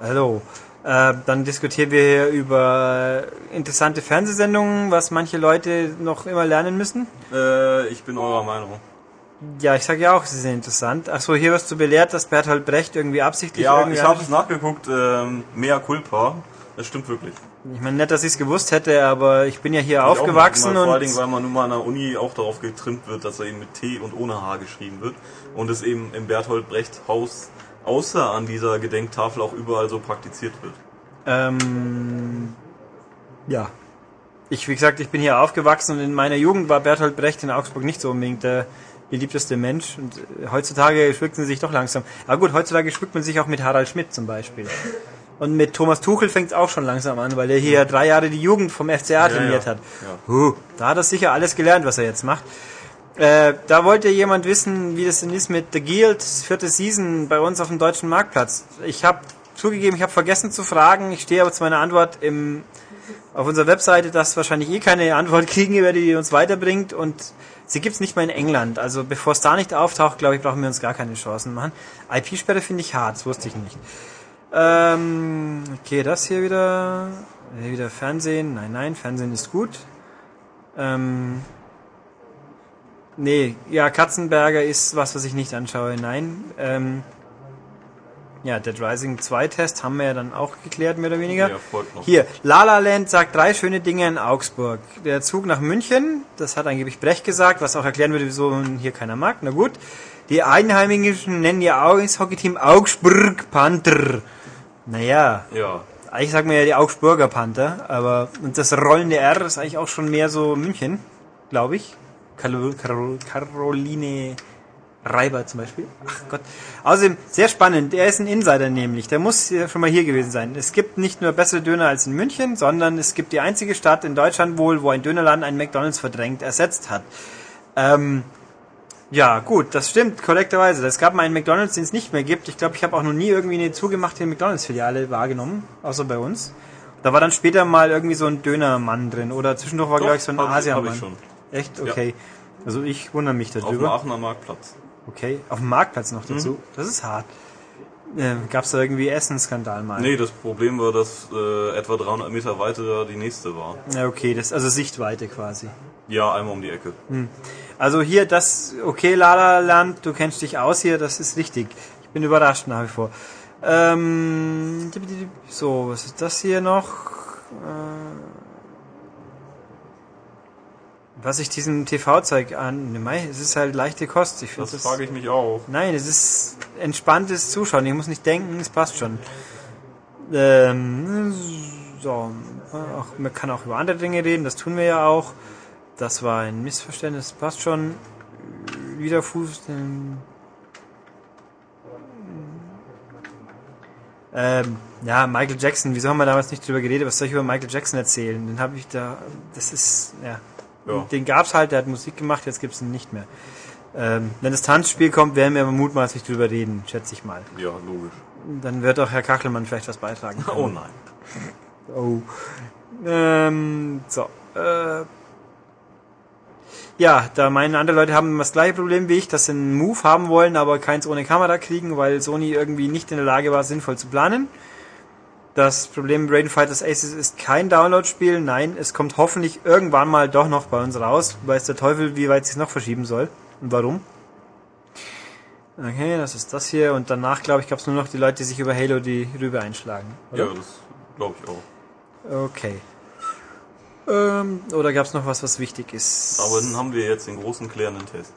Hallo. Äh, dann diskutieren wir hier über interessante Fernsehsendungen, was manche Leute noch immer lernen müssen.
Äh, ich bin eurer Meinung.
Ja, ich sage ja auch, sie sind interessant. Ach so, hier wirst du belehrt, dass Bertolt Brecht irgendwie absichtlich
Ja, ich habe es nachgeguckt. Ähm, Mea culpa. Das stimmt wirklich.
Ich meine, nicht, dass ich es gewusst hätte, aber ich bin ja hier
Ich
aufgewachsen
mal, Vor allen
und
Dingen, weil man nun mal an der Uni auch darauf getrimmt wird, dass er eben mit T und ohne H geschrieben wird. Und es eben im Berthold Brecht Haus außer an dieser Gedenktafel auch überall so praktiziert wird.
ähm, ja. Ich, wie gesagt, ich bin hier aufgewachsen und in meiner Jugend war Bertolt Brecht in Augsburg nicht so unbedingt der beliebteste Mensch. Und äh, heutzutage schmückt man sich doch langsam. Aber gut, heutzutage schmückt man sich auch mit Harald Schmidt zum Beispiel. Und mit Thomas Tuchel fängt es auch schon langsam an, weil er hier drei Jahre die Jugend vom FCA trainiert
ja.
hat.
Ja.
Huh, da hat er sicher alles gelernt, was er jetzt macht. Äh, da wollte jemand wissen, wie das denn ist mit The Guild, vierte Season bei uns auf dem deutschen Marktplatz. Ich habe zugegeben, ich habe vergessen zu fragen. Ich stehe aber zu meiner Antwort im, auf unserer Webseite, dass wahrscheinlich eh keine Antwort *laughs* kriegen werde, die uns weiterbringt. Und sie gibt's nicht mal in England. Also bevor es da nicht auftaucht, glaube ich, brauchen wir uns gar keine Chancen machen. IP-Sperre finde ich hart, das wusste ich nicht. Ähm, okay, das hier wieder. Hier wieder Fernsehen. Nein, nein, Fernsehen ist gut. Ähm, nee, ja, Katzenberger ist was, was ich nicht anschaue. Nein. Ähm, ja, Dead Rising 2 Test haben wir ja dann auch geklärt, mehr oder weniger.
Ja, folgt noch.
Hier, La La Land sagt drei schöne Dinge in Augsburg. Der Zug nach München, das hat angeblich Brecht gesagt, was auch erklären würde, wieso hier keiner mag. Na gut. Die Einheimischen nennen ihr Eishockey-Team Augsburg Panther. Naja,
Ja.
eigentlich sagen wir ja die Augsburger Panther, aber und das rollende R ist eigentlich auch schon mehr so München, glaube ich. Carol, Carol, Caroline Reiber zum Beispiel. Ach Gott. Außerdem, sehr spannend, er ist ein Insider nämlich, der muss ja schon mal hier gewesen sein. Es gibt nicht nur bessere Döner als in München, sondern es gibt die einzige Stadt in Deutschland wohl, wo ein Dönerladen einen McDonalds verdrängt, ersetzt hat. Ähm, ja, gut, das stimmt, korrekterweise. Es gab mal einen McDonalds, den es nicht mehr gibt. Ich glaube, ich habe auch noch nie irgendwie eine zugemachte McDonalds-Filiale wahrgenommen, außer bei uns. Da war dann später mal irgendwie so ein Dönermann drin oder zwischendurch war, glaube ich, so ein Asiamann. Echt? Okay. Also ich wundere mich
Auf dem
darüber.
Aachener Marktplatz.
Okay, auf dem Marktplatz noch dazu.
Mhm.
Das ist hart. Äh, Gab es da irgendwie Essensskandal mal?
Nee, das Problem war, dass äh, etwa 300 Meter weiter die nächste war.
Ja, okay, das also Sichtweite quasi.
Ja, einmal um die Ecke.
Also hier das, okay, Lala Land, du kennst dich aus hier, das ist richtig. Ich bin überrascht nach wie vor. Ähm, so, was ist das hier noch? Äh, was ich diesem TV-Zeug an, ne, es ist halt leichte Kost. Ich finde
Das frage ich mich auch.
Nein, es ist entspanntes Zuschauen. Ich muss nicht denken, es passt schon. Ähm, so, auch, man kann auch über andere Dinge reden, das tun wir ja auch. Das war ein Missverständnis, das passt schon. Wieder Fuß. Ähm, ähm, ja, Michael Jackson, wieso haben wir damals nicht drüber geredet? Was soll ich über Michael Jackson erzählen? Den habe ich da, das ist, ja.
Ja.
Den gab's halt, der hat Musik gemacht, jetzt gibt's ihn nicht mehr. Ähm, wenn das Tanzspiel kommt, werden wir aber mutmaßlich drüber reden, schätze ich mal.
Ja, logisch.
Dann wird auch Herr Kachelmann vielleicht was beitragen.
Oh nein.
Oh. Ähm, so. Äh, ja, da meinen andere Leute haben das gleiche Problem wie ich, dass sie einen Move haben wollen, aber keins ohne Kamera kriegen, weil Sony irgendwie nicht in der Lage war, sinnvoll zu planen. Das Problem Raiden Fighters Aces ist kein Download-Spiel. Nein, es kommt hoffentlich irgendwann mal doch noch bei uns raus. Weiß der Teufel, wie weit es noch verschieben soll und warum. Okay, das ist das hier. Und danach, glaube ich, gab es nur noch die Leute, die sich über Halo die Rübe einschlagen. Oder?
Ja, das glaube ich auch.
Okay. Ähm, oder gab es noch was, was wichtig ist?
Aber dann haben wir jetzt den großen klärenden Test.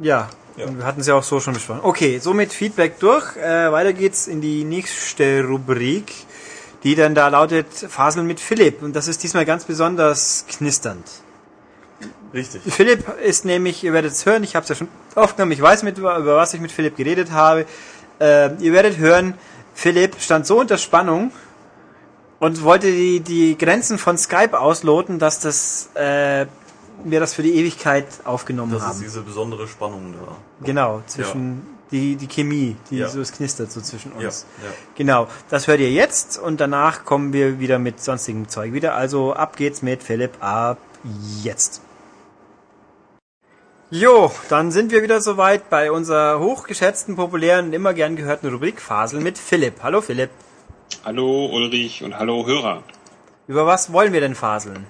Ja,
Ja.
wir hatten es ja auch so schon besprochen. Okay, somit Feedback durch. Äh, weiter geht's in die nächste Rubrik, die dann da lautet Faseln mit Philipp. Und das ist diesmal ganz besonders knisternd.
Richtig.
Philipp ist nämlich, ihr werdet es hören, ich habe es ja schon aufgenommen, ich weiß, mit, über was ich mit Philipp geredet habe. Äh, ihr werdet hören, Philipp stand so unter Spannung und wollte die, die Grenzen von Skype ausloten, dass das, äh, wir das für die Ewigkeit aufgenommen
Das ist
haben.
diese besondere Spannung da.
Genau, zwischen die, die Chemie, die
Ja.
so es knistert so zwischen
Ja,
uns.
ja.
Genau, das hört ihr jetzt und danach kommen wir wieder mit sonstigem Zeug wieder. Also ab geht's mit Philipp ab jetzt. Jo, dann sind wir wieder soweit bei unserer hochgeschätzten, populären und immer gern gehörten Rubrik Fasel mit Philipp. Hallo Philipp.
Hallo Ulrich und hallo Hörer.
Über was wollen wir denn faseln?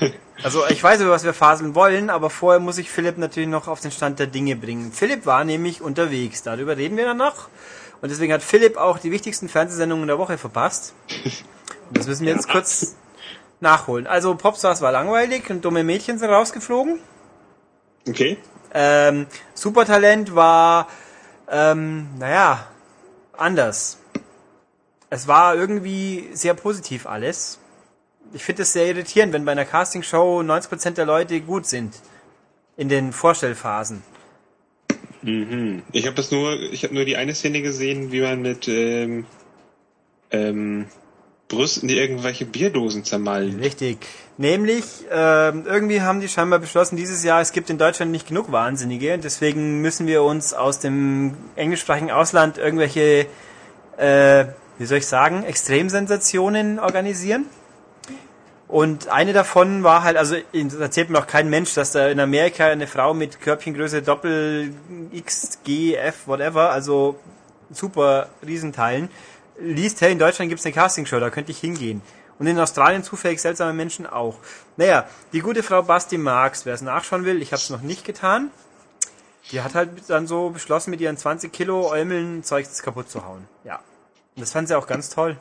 *laughs* Also ich weiß, über was wir faseln wollen, aber vorher muss ich Philipp natürlich noch auf den Stand der Dinge bringen. Philipp war nämlich unterwegs, darüber reden wir dann noch. Und deswegen hat Philipp auch die wichtigsten Fernsehsendungen der Woche verpasst. Und das müssen wir jetzt kurz nachholen. Also Popstars war langweilig und dumme Mädchen sind rausgeflogen.
Okay.
Ähm, Supertalent war, ähm, naja, anders. Es war irgendwie sehr positiv alles. Ich finde es sehr irritierend, wenn bei einer Castingshow 90% der Leute gut sind. In den Vorstellphasen.
Mhm. Ich habe das nur, ich habe nur die eine Szene gesehen, wie man mit ähm, ähm, Brüsten die irgendwelche Bierdosen zermalmt.
Richtig. Nämlich, ähm, irgendwie haben die scheinbar beschlossen, dieses Jahr, es gibt in Deutschland nicht genug Wahnsinnige und deswegen müssen wir uns aus dem englischsprachigen Ausland irgendwelche, äh, wie soll ich sagen, Extremsensationen organisieren. Und eine davon war halt, also erzählt mir auch kein Mensch, dass da in Amerika eine Frau mit Körbchengröße Doppel X, G, F, whatever, also super Riesenteilen, liest, hey, in Deutschland gibt's eine Castingshow, da könnte ich hingehen. Und in Australien zufällig seltsame Menschen auch. Naja, die gute Frau Basti Marx, wer es nachschauen will, ich habe es noch nicht getan, die hat halt dann so beschlossen, mit ihren 20 Kilo Eumeln Zeugs kaputt zu hauen. Ja. Und das fand sie auch ganz toll.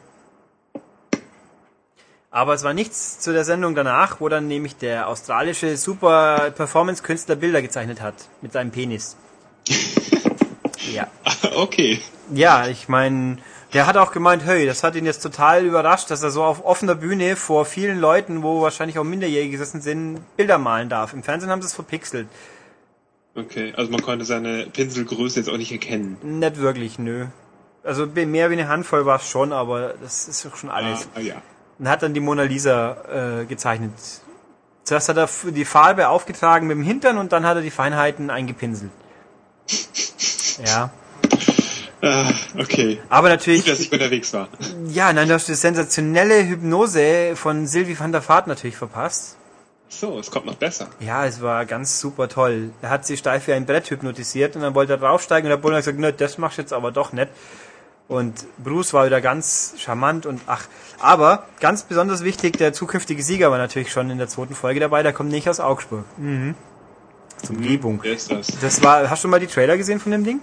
Aber es war nichts zu der Sendung danach, wo dann nämlich der australische Super Performance-Künstler Bilder gezeichnet hat mit seinem Penis. *laughs* ja.
Okay.
Ja, ich meine, der hat auch gemeint, hey, das hat ihn jetzt total überrascht, dass er so auf offener Bühne vor vielen Leuten, wo wahrscheinlich auch Minderjährige gesessen sind, Bilder malen darf. Im Fernsehen haben sie es verpixelt.
Okay, also man konnte seine Pinselgröße jetzt auch nicht erkennen.
Nicht wirklich, nö. Also mehr wie eine Handvoll war es schon, aber das ist doch schon alles.
Ah, ja.
Und hat dann die Mona Lisa äh, gezeichnet. Zuerst hat er die Farbe aufgetragen mit dem Hintern und dann hat er die Feinheiten eingepinselt. Ja.
Ah, okay.
Aber
Gut,
natürlich,
dass ich unterwegs war.
ja, nein, du hast die sensationelle Hypnose von Sylvie van der Vaart natürlich verpasst.
So, es kommt noch besser.
Ja, es war ganz super toll. Er hat sie steif wie ein Brett hypnotisiert und dann wollte er draufsteigen und der Bullen hat gesagt, ne, das machst du jetzt aber doch nicht. Und Bruce war wieder ganz charmant und ach, aber ganz besonders wichtig, der zukünftige Sieger war natürlich schon in der zweiten Folge dabei, der kommt nicht aus Augsburg. Mhm. Der Umgebung.
Wer ist das?
Das war, hast du mal die Trailer gesehen von dem Ding?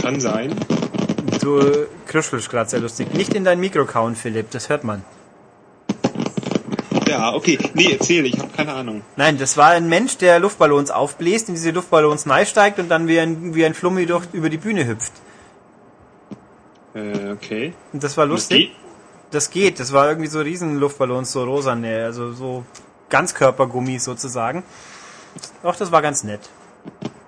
Kann sein.
Du kruschelst gerade sehr lustig. Nicht in dein Mikro kauen, Philipp, das hört man.
Ja, okay. Nee, erzähl, ich habe keine Ahnung.
Nein, das war ein Mensch, der Luftballons aufbläst, in diese Luftballons steigt und dann wie ein, wie ein Flummi durch, über die Bühne hüpft.
Äh, okay.
Und das war lustig.
geht?
Das geht. Das war irgendwie so riesen Luftballons, so rosane, also so Ganzkörpergummis sozusagen. Doch, das war ganz nett.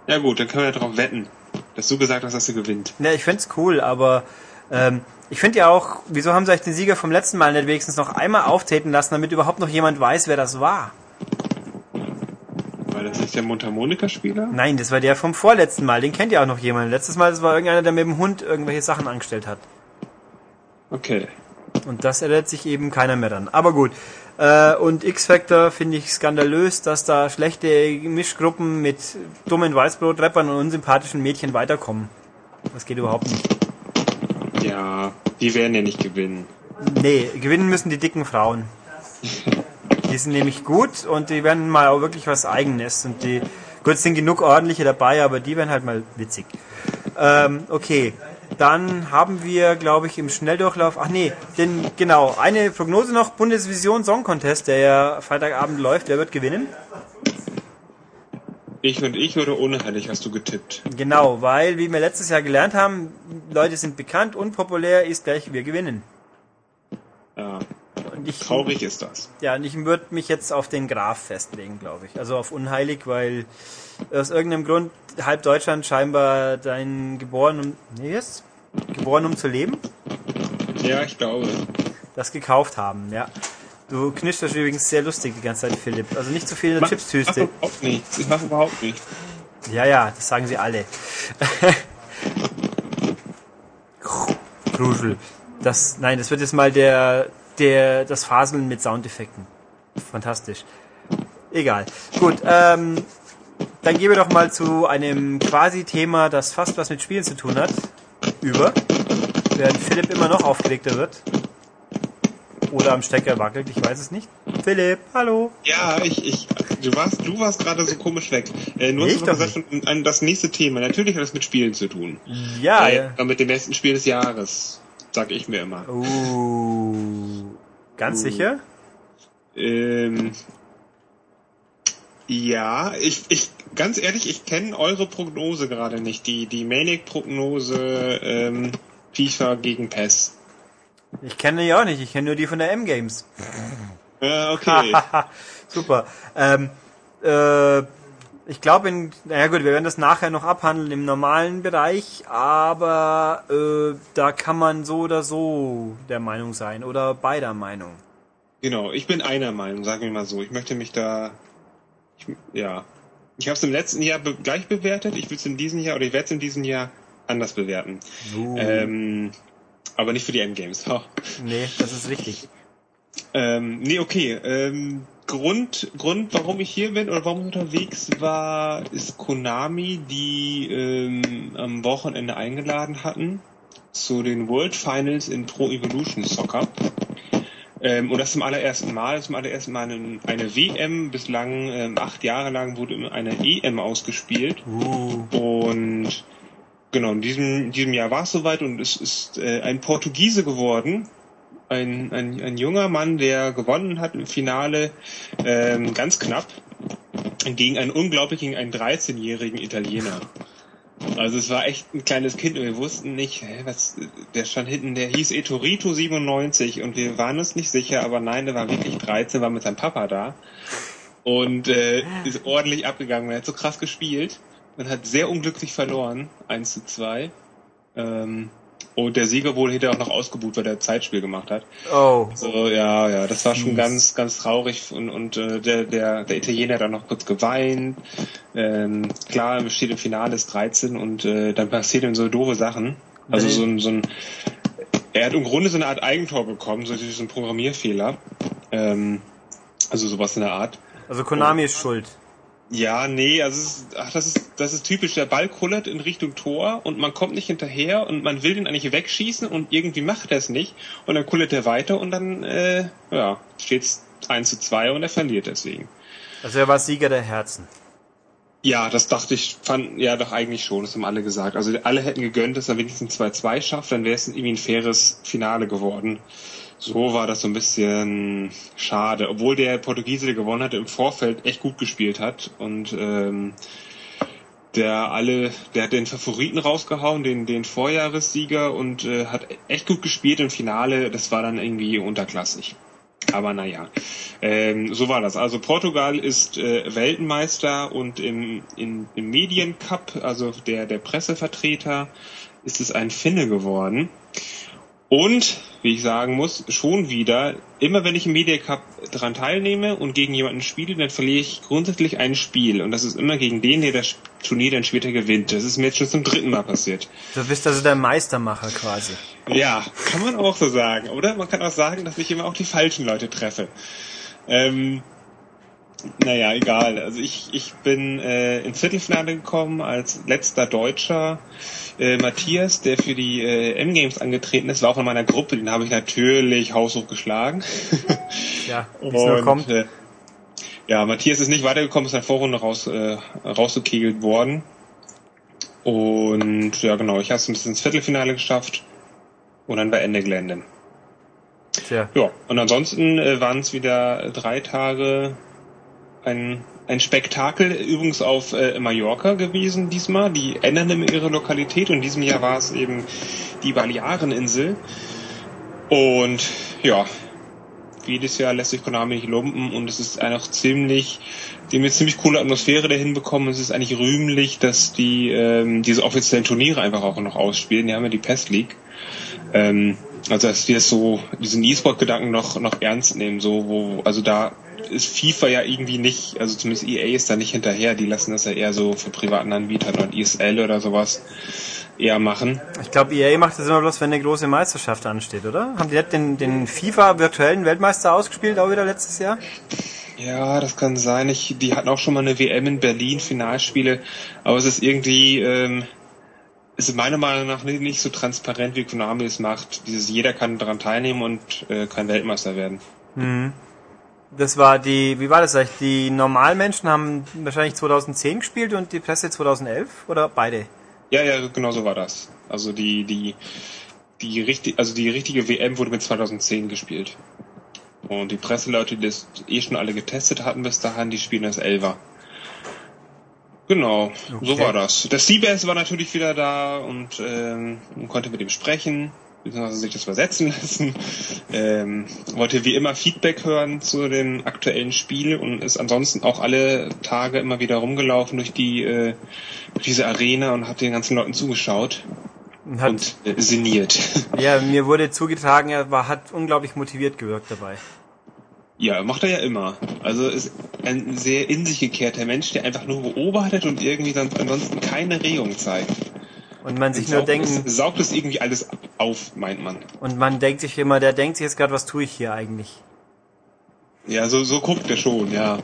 Ja gut, dann können wir ja drauf wetten, dass du gesagt hast, dass du gewinnt.
Ja, ich find's cool, aber ähm, ich finde ja auch, wieso haben sie euch den Sieger vom letzten Mal nicht wenigstens noch einmal auftreten lassen, damit überhaupt noch jemand weiß, wer das war?
Weil das ist der Mundharmonika-Spieler?
Nein, das war der vom vorletzten Mal, den kennt ja auch noch jemand. Letztes Mal, das war irgendeiner, der mit dem Hund irgendwelche Sachen angestellt hat.
Okay.
Und das erinnert sich eben keiner mehr dran. Aber gut. Äh, und X-Factor finde ich skandalös, dass da schlechte Mischgruppen mit dummen Weißbrot-Rappern und unsympathischen Mädchen weiterkommen. Das geht überhaupt nicht.
Ja, die werden ja nicht gewinnen.
Nee, gewinnen müssen die dicken Frauen. *laughs* Die sind nämlich gut und die werden mal auch wirklich was Eigenes. Und die, gut, es sind genug ordentliche dabei, aber die werden halt mal witzig. Ähm, okay. Dann haben wir, glaube ich, im Schnelldurchlauf, ach nee, denn genau, eine Prognose noch, Bundesvision Song Contest, der ja Freitagabend läuft, wer wird gewinnen?
Ich und ich oder unheilig hast du getippt.
Genau, weil, wie wir letztes Jahr gelernt haben, Leute sind bekannt, unpopulär ist gleich wir gewinnen.
Ja,
Und ich,
traurig ist das.
Ja, und ich würde mich jetzt auf den Graf festlegen, glaube ich. Also auf unheilig, weil aus irgendeinem Grund halb Deutschland scheinbar dein geboren um nee, jetzt? geboren um zu leben,
Ja, ich glaube.
das gekauft haben, ja. Du knirscht das übrigens sehr lustig die ganze Zeit, Philipp. Also nicht zu viel in der
Mach, mach
Chipstüste.
überhaupt nichts. Ich mache überhaupt nichts.
Ja, ja, das sagen sie alle. *laughs* Kruschel. Das, nein, das wird jetzt mal der, der, das Faseln mit Soundeffekten. Fantastisch. Egal. Gut, ähm, dann gehen wir doch mal zu einem quasi Thema, das fast was mit Spielen zu tun hat, über. Während Philipp immer noch aufgeregter wird. Oder am Stecker wackelt, ich weiß es nicht. Philipp, hallo.
Ja, ich, ich, du warst, du warst gerade so komisch weg. Äh, nur
Ich
hast gesagt, schon an das nächste Thema. Natürlich hat das mit Spielen zu tun.
Ja,
äh,
ja.
mit dem besten Spiel des Jahres, sag ich mir immer.
Uh, ganz
Uh.
sicher?
Ähm, ja, ich, ich, ganz ehrlich, ich kenne eure Prognose gerade nicht. Die, die Manic-Prognose, ähm, FIFA gegen PES.
Ich kenne die auch nicht, ich kenne nur die von der M-Games.
Äh, okay. *laughs*
Super. Ähm, äh, ich glaube, in, naja gut, wir werden das nachher noch abhandeln im normalen Bereich, aber äh, da kann man so oder so der Meinung sein oder beider Meinung.
Genau, ich bin einer Meinung, sagen wir mal so. Ich möchte mich da, ich, ja, ich habe es im letzten Jahr be gleich bewertet. Ich will es in diesem Jahr oder ich werde es in diesem Jahr anders bewerten. Ähm, aber nicht für die Endgames. Ha. *laughs*
Nee, das ist richtig.
Ähm, nee, okay. Ähm, Grund, Grund, warum ich hier bin oder warum ich unterwegs war, ist Konami, die ähm, am Wochenende eingeladen hatten zu den World Finals in Pro Evolution Soccer. Ähm, und das zum allerersten Mal, zum allerersten Mal eine, eine WM. Bislang ähm, acht Jahre lang wurde eine EM ausgespielt.
Uh.
Und genau, in diesem, in diesem Jahr war es soweit und es ist äh, ein Portugiese geworden. Ein, ein, ein junger Mann, der gewonnen hat im Finale, ähm, ganz knapp, gegen einen unglaublichen, einen 13-jährigen Italiener. Also es war echt ein kleines Kind und wir wussten nicht, hä, was, der stand hinten, der hieß Etorito 97 und wir waren uns nicht sicher, aber nein, der war wirklich 13, war mit seinem Papa da und äh, ist ordentlich abgegangen. Er hat so krass gespielt und hat sehr unglücklich verloren, 1 zu 2. Ähm, und der Sieger wurde hinterher auch noch ausgebucht, weil er Zeitspiel gemacht hat.
Oh.
So, ja, ja, das war schon ganz, ganz traurig und, und äh, der, der, der Italiener hat dann noch kurz geweint. Ähm, klar, steht im Finale ist 13 und äh, dann passieren so doofe Sachen. Also so ein, so ein er hat im Grunde so eine Art Eigentor bekommen, so diesen Programmierfehler. Ähm, also sowas in der Art.
Also Konami ist schuld.
Ja, nee, also es ist, ach, das ist das ist typisch. Der Ball kullert in Richtung Tor und man kommt nicht hinterher und man will den eigentlich wegschießen und irgendwie macht er es nicht und dann kullert er weiter und dann äh, ja steht's 1 zu 2 und er verliert deswegen.
Also er war Sieger der Herzen.
Ja, das dachte ich, fand ja doch eigentlich schon, das haben alle gesagt. Also alle hätten gegönnt, dass er wenigstens 2-2 schafft, dann wäre es irgendwie ein faires Finale geworden. So war das so ein bisschen schade, obwohl der Portugiese, der gewonnen hatte, im Vorfeld echt gut gespielt hat und ähm, der alle, der hat den Favoriten rausgehauen, den den Vorjahressieger und äh, hat echt gut gespielt im Finale. Das war dann irgendwie unterklassig. Aber naja, ähm, so war das. Also Portugal ist äh, Weltmeister und im, in, im Mediencup, also der, der Pressevertreter, ist es ein Finne geworden. Und, wie ich sagen muss, schon wieder, immer wenn ich im Media Cup dran teilnehme und gegen jemanden spiele, dann verliere ich grundsätzlich ein Spiel. Und das ist immer gegen den, der das Turnier dann später gewinnt. Das ist mir jetzt schon zum dritten Mal passiert.
Du bist also der Meistermacher quasi.
Ja, kann man auch so sagen, oder? Man kann auch sagen, dass ich immer auch die falschen Leute treffe. Ähm, naja, egal. Also ich, ich bin äh, ins Viertelfinale gekommen als letzter Deutscher. Äh, Matthias, der für die äh, M-Games angetreten ist, war auch in meiner Gruppe. Den habe ich natürlich haushoch geschlagen. *laughs*
Ja, nur kommt.
Äh, ja, Matthias ist nicht weitergekommen, ist in der Vorrunde raus, äh, rausgekegelt worden. Und ja, genau, ich habe es bis ins Viertelfinale geschafft und dann bei Ende Gelände.
Tja.
Ja, und ansonsten äh, waren es wieder drei Tage ein, ein Spektakel, übrigens auf äh, Mallorca gewesen diesmal. Die ändern immer ihre Lokalität und diesem Jahr war es eben die Baleareninsel. Und ja, jedes Jahr lässt sich Konami nicht lumpen und es ist einfach ziemlich, die haben eine ziemlich coole Atmosphäre dahin bekommen. Es ist eigentlich rühmlich, dass die ähm, diese offiziellen Turniere einfach auch noch ausspielen. Die haben ja die Pest League. Ähm, also dass wir so diesen E-Sport-Gedanken noch noch ernst nehmen, so wo also da ist FIFA ja irgendwie nicht, also zumindest EA ist da nicht hinterher. Die lassen das ja eher so für privaten Anbietern und ESL oder sowas eher machen.
Ich glaube, EA macht das immer bloß, wenn eine große Meisterschaft ansteht, oder? Haben die nicht den, den FIFA virtuellen Weltmeister ausgespielt, auch wieder letztes Jahr?
Ja, das kann sein. Ich, die hatten auch schon mal eine WM in Berlin, Finalspiele, aber es ist irgendwie, ähm, es ist meiner Meinung nach nicht, nicht so transparent, wie Konami es macht. Dieses jeder kann daran teilnehmen und äh, kann Weltmeister werden.
Mhm. Das war die, wie war das eigentlich? Die Normalmenschen haben wahrscheinlich 2010 gespielt und die Presse 2011 oder beide?
Ja, ja, genau so war das. Also die, die, die richtig, also die richtige WM wurde mit 2010 gespielt. Und die Presseleute, die das eh schon alle getestet hatten bis dahin, die spielen das Elfer. Genau, so
Okay.
war das. Der CBS war natürlich wieder da und ähm, konnte mit ihm sprechen, beziehungsweise sich das übersetzen lassen. Ähm, wollte wie immer Feedback hören zu dem aktuellen Spiel und ist ansonsten auch alle Tage immer wieder rumgelaufen durch die äh, durch diese Arena und hat den ganzen Leuten zugeschaut
Und hat,
und äh, sinniert. *laughs*
ja, mir wurde zugetragen, er war, hat unglaublich motiviert gewirkt dabei.
Ja, macht er ja immer. Also ist ein sehr in sich gekehrter Mensch, der einfach nur beobachtet und irgendwie dann ansonsten keine Regung zeigt.
Und man sich
Und
nur
es, saugt es irgendwie alles auf, meint man.
und man denkt sich immer, der denkt sich jetzt gerade, was tue ich hier eigentlich?
Ja, so, so guckt er schon, ja.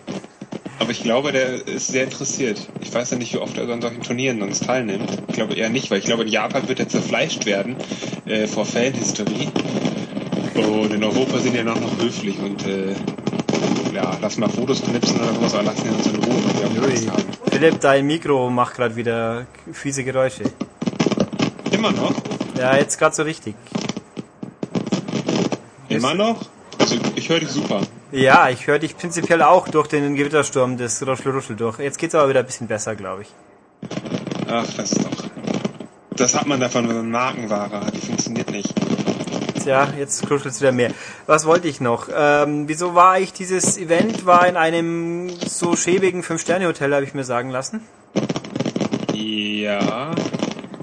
Aber ich glaube, der ist sehr interessiert. Ich weiß ja nicht, wie oft er an solchen Turnieren sonst teilnimmt. Ich glaube eher nicht, weil ich glaube, in Japan wird er zerfleischt werden äh, vor Fanhistorie. Und in Europa sind ja noch, noch höflich und äh, ja, lass mal Fotos knipsen oder sowas, aber lassen wir uns in Ruhe.
Philipp, dein Mikro macht gerade wieder fiese Geräusche.
Immer noch?
Ja, jetzt gerade so richtig.
Immer noch? Also ich höre dich super.
Ja, ich höre dich prinzipiell auch durch den Gewittersturm des Ruschel-Ruschel durch. Jetzt geht's aber wieder ein bisschen besser, glaube ich.
Ach, das ist doch. Das hat man davon, wenn man Markenware hat. Die funktioniert nicht.
Tja, jetzt kruschelt's wieder mehr. Was wollte ich noch? Ähm, wieso war eigentlich dieses Event war in einem so schäbigen Fünf-Sterne-Hotel, habe ich mir sagen lassen?
Ja.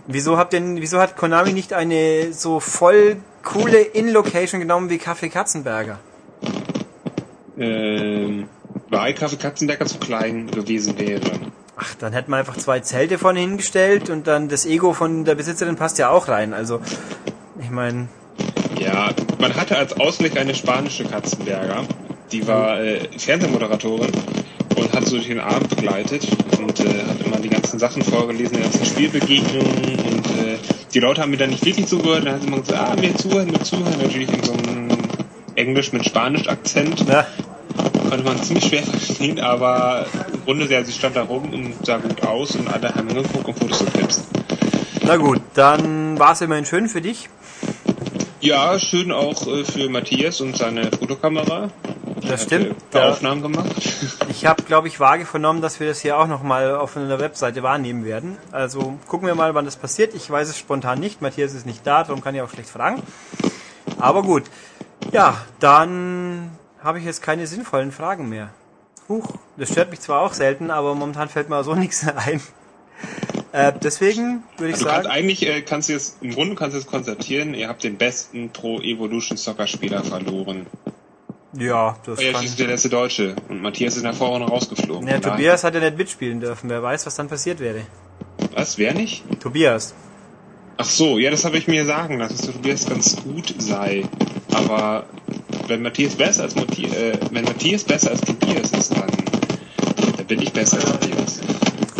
Wieso habt denn, wieso hat Konami nicht eine so voll coole In-Location genommen wie Café Katzenberger?
Ähm, weil Kaffee Katzenberger zu klein gewesen wäre.
Ach, dann hätten wir einfach zwei Zelte vorne hingestellt und dann das Ego von der Besitzerin passt ja auch rein. Also, ich meine,
Ja, man hatte als Ausblick eine spanische Katzenberger. Die war äh, Fernsehmoderatorin und hat so den Abend begleitet und äh, hat immer die ganzen Sachen vorgelesen, die ganzen Spielbegegnungen und äh, die Leute haben mir dann nicht wirklich zugehört. Dann hat sie immer gesagt, ah, mir zuhören, mir zuhören. Natürlich in so einem Englisch mit Spanisch-Akzent.
na,
Konnte man ziemlich schwer *laughs* verstehen, aber im Grunde, ja, sie stand da rum und sah gut aus und alle haben geguckt und Fotos geknipst.
na gut, dann war es immerhin schön für dich.
Ja, schön auch äh, für Matthias und seine Fotokamera.
Das stimmt.
äh,
Da,
Aufnahmen gemacht. *laughs*
ich habe, glaube ich, vage vernommen, dass wir das hier auch nochmal auf einer Webseite wahrnehmen werden. Also gucken wir mal, wann das passiert. Ich weiß es spontan nicht. Matthias ist nicht da, darum kann ich auch schlecht fragen. Aber gut. Ja, dann habe ich jetzt keine sinnvollen Fragen mehr. Huch, das stört mich zwar auch selten, aber momentan fällt mir so *laughs* nichts ein. Äh, deswegen würde ich
kannst
sagen,
eigentlich äh, kannst du jetzt im Grunde kannst du jetzt konstatieren, ihr habt den besten Pro Evolution Soccer Spieler verloren.
ja, das kann.
ist der letzte Deutsche und Matthias ist in der Vorrunde rausgeflogen.
Ja, Tobias hat ja nicht mitspielen dürfen. Wer weiß, was dann passiert wäre.
Was? Wer nicht?
Tobias.
Ach so, ja, das habe ich mir sagen lassen, dass Tobias ganz gut sei. Aber wenn Matthias besser als Matthias, äh, wenn Matthias besser als Tobias ist, dann, dann bin ich besser als Tobias.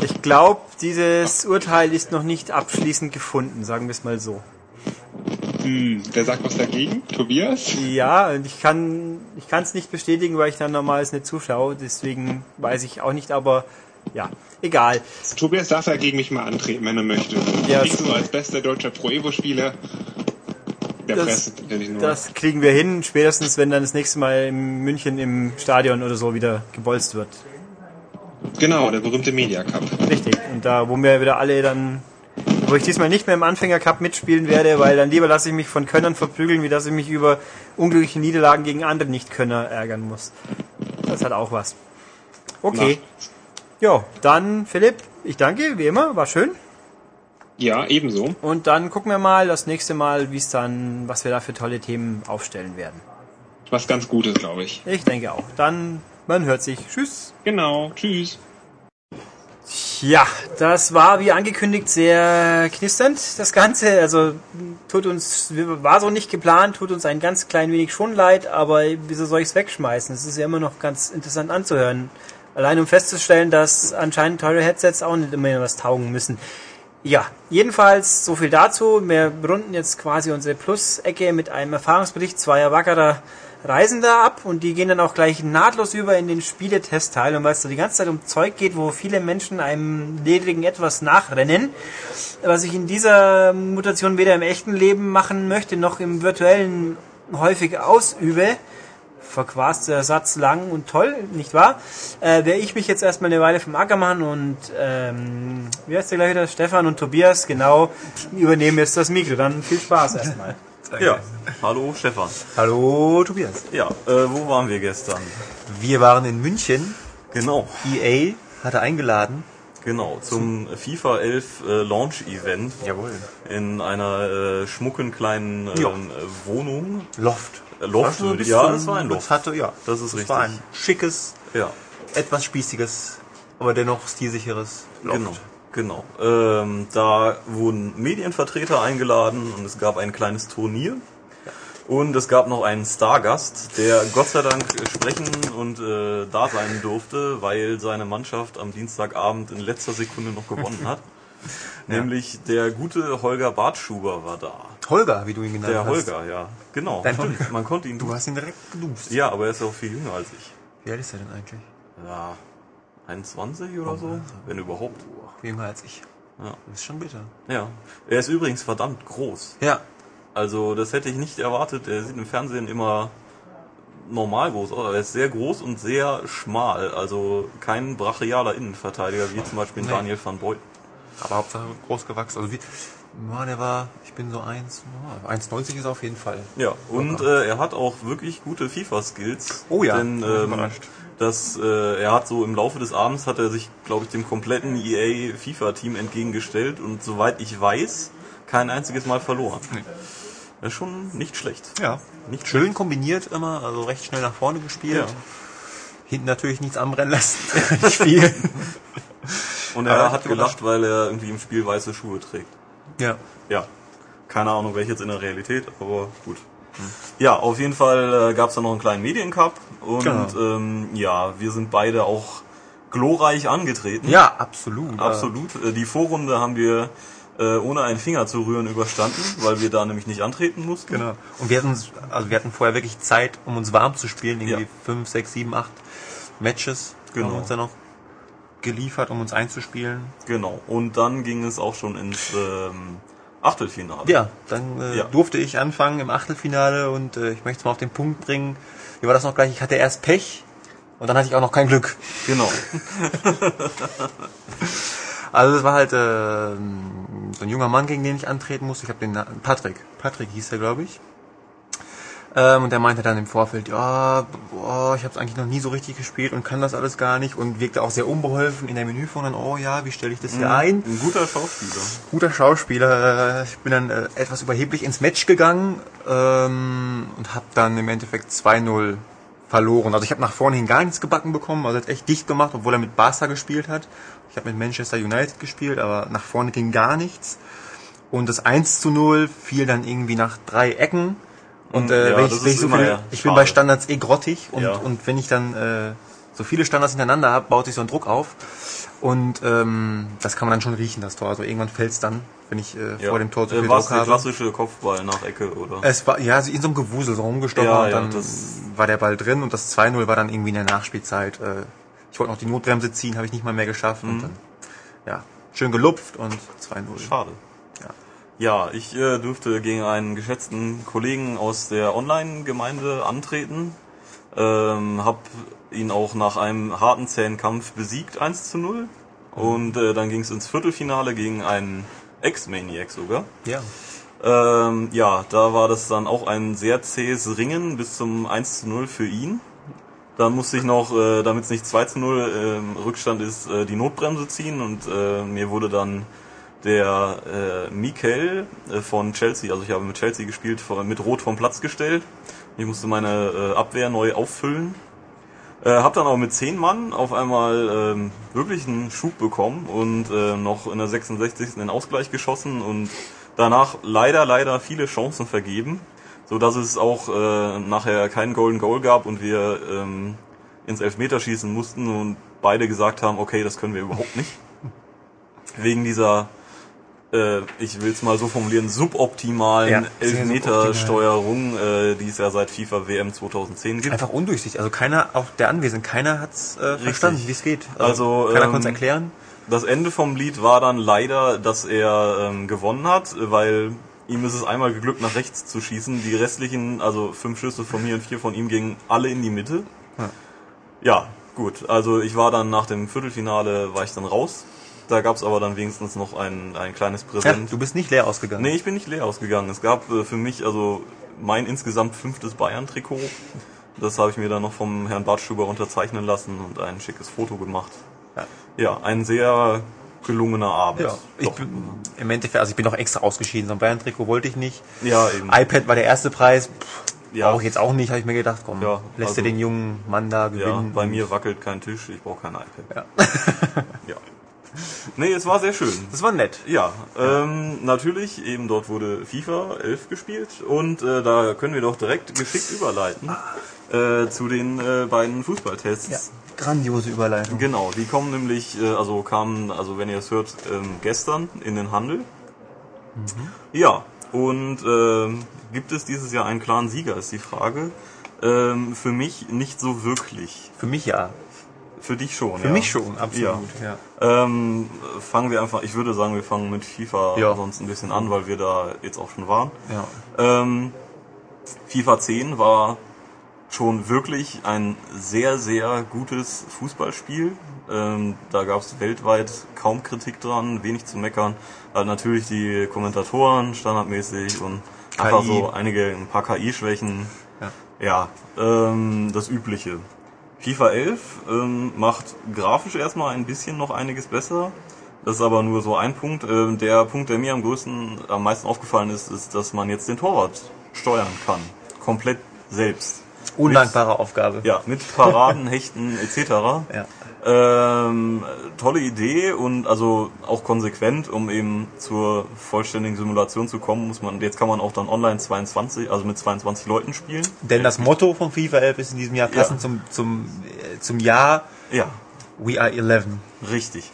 Ich glaube, dieses Urteil ist noch nicht abschließend gefunden, sagen wir es mal so.
Hm, wer sagt was dagegen? Tobias?
Ja, und ich kann ich kann es nicht bestätigen, weil ich dann normals nicht zuschaue, deswegen weiß ich auch nicht, aber ja, egal.
Tobias darf ja gegen mich mal antreten, wenn er möchte.
Ja,
ich so
ist-
als bester deutscher Pro Evo Spieler. Der
Das-
Presse nur.
Das kriegen wir hin, spätestens wenn dann das nächste Mal in München im Stadion oder so wieder gebolzt wird.
Genau, der berühmte Media Cup.
Richtig. Und da, wo wir wieder alle dann, wo ich diesmal nicht mehr im Anfängercup mitspielen werde, weil dann lieber lasse ich mich von Könnern verprügeln, wie dass ich mich über unglückliche Niederlagen gegen andere Nicht-Könner ärgern muss. Das hat auch was. Okay. Jo, dann Philipp, ich danke, wie immer, war schön.
Ja, ebenso.
Und dann gucken wir mal das nächste Mal, wie es dann, was wir da für tolle Themen aufstellen werden.
Was ganz Gutes, glaube ich.
Ich denke auch. Dann, man hört sich. Tschüss.
Genau. Tschüss.
Ja, das war wie angekündigt sehr knisternd, das Ganze. Also tut uns, war so nicht geplant, tut uns ein ganz klein wenig schon leid, aber wieso soll ich es wegschmeißen? Es ist ja immer noch ganz interessant anzuhören. Allein um festzustellen, dass anscheinend teure Headsets auch nicht immer was taugen müssen. Ja, jedenfalls so viel dazu. Wir runden jetzt quasi unsere Plus-Ecke mit einem Erfahrungsbericht zweier wackerer Reisender ab und die gehen dann auch gleich nahtlos über in den Spieletestteil und weil es da die ganze Zeit um Zeug geht, wo viele Menschen einem ledrigen etwas nachrennen, was ich in dieser Mutation weder im echten Leben machen möchte, noch im virtuellen häufig ausübe, verquast der Satz lang und toll, nicht wahr? Äh, werde ich mich jetzt erstmal eine Weile vom Acker machen und ähm, wie heißt der gleich wieder? Stefan und Tobias, genau, übernehmen jetzt das Mikro. Dann viel Spaß erstmal.
Ja, hallo Stefan.
Hallo Tobias.
Ja, äh, wo waren wir gestern?
Wir waren in München.
Genau,
EA hatte eingeladen.
genau, zum FIFA 11 äh, Launch Event
Jawohl.
in einer äh, schmucken kleinen ähm,
Ja.
äh, Wohnung.
Loft.
Äh, Loft, würde ich- ja,
zum-
das war ein Loft.
Das hatte, ja.
Das ist
das war
richtig.
ein schickes,
Ja,
etwas spießiges, aber dennoch stilsicheres Loft.
genau. Genau. Ähm, da wurden Medienvertreter eingeladen und es gab ein kleines Turnier. Und es gab noch einen Stargast, der Gott sei Dank äh, sprechen und äh, da sein durfte, weil seine Mannschaft am Dienstagabend in letzter Sekunde noch gewonnen hat. *laughs* Nämlich der gute Holger Bartschuber war da.
Holger, wie du ihn genannt
Der
hast.
Holger, ja. Genau.
Dein. Holger.
Man konnte ihn
Du hast ihn direkt geduzt.
Ja, aber er ist auch viel jünger als ich.
Wie alt ist er denn eigentlich?
Ja, 21 oder so, wenn überhaupt.
Jünger als ich.
Ja.
Das ist schon bitter.
Ja. Er ist übrigens verdammt groß.
Ja.
Also das hätte ich nicht erwartet. Er sieht im Fernsehen immer normal groß aus, aber er ist sehr groß und sehr schmal. Also kein brachialer Innenverteidiger, wie zum Beispiel
Nee.
Daniel van Beuten.
Aber Hauptsache groß gewachsen. Also wie, ja, der war, ich bin so 1, ja, 1,90 ist er auf jeden Fall.
Ja, und äh, er hat auch wirklich gute FIFA-Skills.
Oh ja,
Denn ähm,
überrascht.
Das, äh, er hat so im Laufe des Abends hat er sich, glaube ich, dem kompletten EA FIFA-Team entgegengestellt und soweit ich weiß, kein einziges Mal verloren. Das ist schon nicht schlecht.
Ja.
Nicht
Schön kombiniert immer, also recht schnell nach vorne gespielt.
Ja.
Hinten natürlich nichts anbrennen lassen. *laughs* Viel. *laughs*
Und er
Aber
hat gelacht, weil er irgendwie im Spiel weiße Schuhe trägt.
ja.
Ja, keine Ahnung, welche jetzt in der Realität, aber gut. Ja, auf jeden Fall äh, gab es da noch einen kleinen Mediencup und
Genau.
ähm, ja, wir sind beide auch glorreich angetreten.
Ja, absolut.
Absolut. Äh, Die Vorrunde haben wir äh, ohne einen Finger zu rühren überstanden, weil wir da nämlich nicht antreten mussten.
Genau. Und wir hatten, also wir hatten vorher wirklich Zeit, um uns warm zu spielen. Irgendwie
Ja.
fünf, sechs, sieben, acht Matches
Genau.
haben uns dann noch geliefert, um uns einzuspielen.
Genau. Und dann ging es auch schon ins ähm, Achtelfinale.
Ja, dann äh,
Ja.
durfte ich anfangen im Achtelfinale und äh, ich möchte es mal auf den Punkt bringen. Wie war das noch gleich? Ich hatte erst Pech und dann hatte ich auch noch kein Glück.
Genau. *laughs*
Also das war halt äh, so ein junger Mann, gegen den ich antreten musste. Ich habe den Na Patrick. Patrick hieß er, glaube ich. Ähm, und der meinte dann im Vorfeld, ja, boah, ich habe es eigentlich noch nie so richtig gespielt und kann das alles gar nicht und wirkte auch sehr unbeholfen in der Menüführung. Oh ja, wie stelle ich das hier ein?
Ein guter Schauspieler.
guter Schauspieler. Äh, Ich bin dann äh, etwas überheblich ins Match gegangen ähm, und habe dann im Endeffekt 2-0 verloren. Also ich habe nach vorne hin gar nichts gebacken bekommen, also hat echt dicht gemacht, obwohl er mit Barca gespielt hat. Ich habe mit Manchester United gespielt, aber nach vorne ging gar nichts. Und das 1 zu 0 fiel dann irgendwie nach drei Ecken. Und äh,
Ja,
wenn ich, wenn ich, so viele,
ja
ich bin bei Standards eh grottig und,
Ja.
und wenn ich dann äh, so viele Standards hintereinander habe, baut sich so ein Druck auf. Und ähm, das kann man dann schon riechen, das Tor. Also irgendwann fällt es dann, wenn ich äh, vor dem Tor zu
äh,
viel
war's
Druck habe.
klassische Kopfball nach Ecke, oder?
Es war ja in so einem Gewusel so rumgestochen und dann war der Ball drin und das 2-0 war dann irgendwie in der Nachspielzeit. Äh, ich wollte noch die Notbremse ziehen, habe ich nicht mal mehr geschafft
Mhm.
und dann ja, schön gelupft und 2-0.
Schade.
Ja.
Ich äh, durfte gegen einen geschätzten Kollegen aus der Online-Gemeinde antreten. Ähm, hab ihn auch nach einem harten, zähen Kampf besiegt, 1 zu 0. Und äh, dann ging es ins Viertelfinale gegen einen Ex-Maniac sogar.
Ja.
Ähm, ja, da war das dann auch ein sehr zähes Ringen bis zum 1 zu 0 für ihn. Dann musste ich noch, äh, damit es nicht 2 zu 0 ähm, Rückstand ist, äh, die Notbremse ziehen und äh, mir wurde dann der äh, Mikel äh, von Chelsea, also ich habe mit Chelsea gespielt, von- mit Rot vom Platz gestellt. Ich musste meine äh, Abwehr neu auffüllen. Äh, hab dann auch mit 10 Mann auf einmal ähm, wirklich einen Schub bekommen und äh, noch in der 66. den Ausgleich geschossen und danach leider, leider viele Chancen vergeben, so dass es auch äh, nachher keinen Golden Goal gab und wir ähm, ins Elfmeterschießen mussten und beide gesagt haben, okay, das können wir überhaupt nicht. Wegen dieser, äh, ich will es mal so formulieren, suboptimalen
Ja,
Elfmetersteuerung, äh, die es ja seit FIFA WM 2010 gibt.
Einfach undurchsichtig. Also keiner, auch der Anwesend, keiner hat's äh, verstanden, wie es geht.
Also,
keiner
ähm,
konnte es erklären.
Das Ende vom Lied war dann leider, dass er ähm, gewonnen hat, weil ihm ist es einmal geglückt, nach rechts zu schießen. Die restlichen, also fünf Schüsse von mir und vier von ihm, gingen alle in die Mitte.
Ja.
Ja, gut. Also ich war dann nach dem Viertelfinale, war ich dann raus. Da gab es aber dann wenigstens noch ein, ein kleines
Ja,
Präsent.
du bist nicht leer ausgegangen.
Nee, ich bin nicht leer ausgegangen. Es gab äh, für mich also mein insgesamt fünftes Bayern-Trikot. Das habe ich mir dann noch vom Herrn Bartschuber unterzeichnen lassen und ein schickes Foto gemacht.
Ja.
Ja, ein sehr gelungener Abend.
Ja, ich
Doch.
bin im Endeffekt, also ich bin noch extra ausgeschieden. So ein Bayern-Trikot wollte ich nicht.
ja, eben.
iPad war der erste Preis. Pff,
Ja.
Brauche ich jetzt auch nicht, habe ich mir gedacht, komm,
Ja,
lässt
also-
du den jungen Mann da
ja,
gewinnen.
bei mir wackelt kein Tisch, ich brauche kein iPad.
Ja. *laughs*
Ja. *laughs* Nee, es war sehr schön.
Das war nett.
Ja, ähm, natürlich, eben dort wurde FIFA 11 gespielt und äh, da können wir doch direkt geschickt überleiten äh, zu den äh, beiden Fußballtests.
Ja. Grandiose Überleitung.
Genau, die kommen nämlich, äh, also kamen, also wenn ihr es hört, ähm, gestern in den Handel. Ja, und ähm, gibt es dieses Jahr einen klaren Sieger, ist die Frage. Ähm, für mich nicht so wirklich.
Für mich ja.
Für dich schon,
Für
ja.
mich schon, absolut. Ja.
Ähm, fangen wir einfach, ich würde sagen, wir fangen mit FIFA
Ja.
sonst ein bisschen an, weil wir da jetzt auch schon waren.
Ja.
Ähm, FIFA 10 war schon wirklich ein sehr, sehr gutes Fußballspiel. Ähm, da gab es weltweit kaum Kritik dran, wenig zu meckern. Halt natürlich die Kommentatoren standardmäßig und einfach
KI.
so einige, ein paar KI-Schwächen.
Ja.
Ja, ähm, das Übliche. FIFA 11 ähm, macht grafisch erstmal ein bisschen noch einiges besser. Das ist aber nur so ein Punkt. Ähm, der Punkt, der mir am größten, am meisten aufgefallen ist, ist, dass man jetzt den Torwart steuern kann. Komplett selbst.
Undankbare Aufgabe.
Ja, mit Paraden, Hechten etc.
Ja.
Ähm, tolle Idee und also auch konsequent, um eben zur vollständigen Simulation zu kommen, muss man, jetzt kann man auch dann online 22, also mit 22 Leuten spielen.
Denn das Motto von FIFA 11 ist in diesem Jahr passend
Ja.
zum, zum, äh, zum Jahr
Ja,
We Are 11.
Richtig.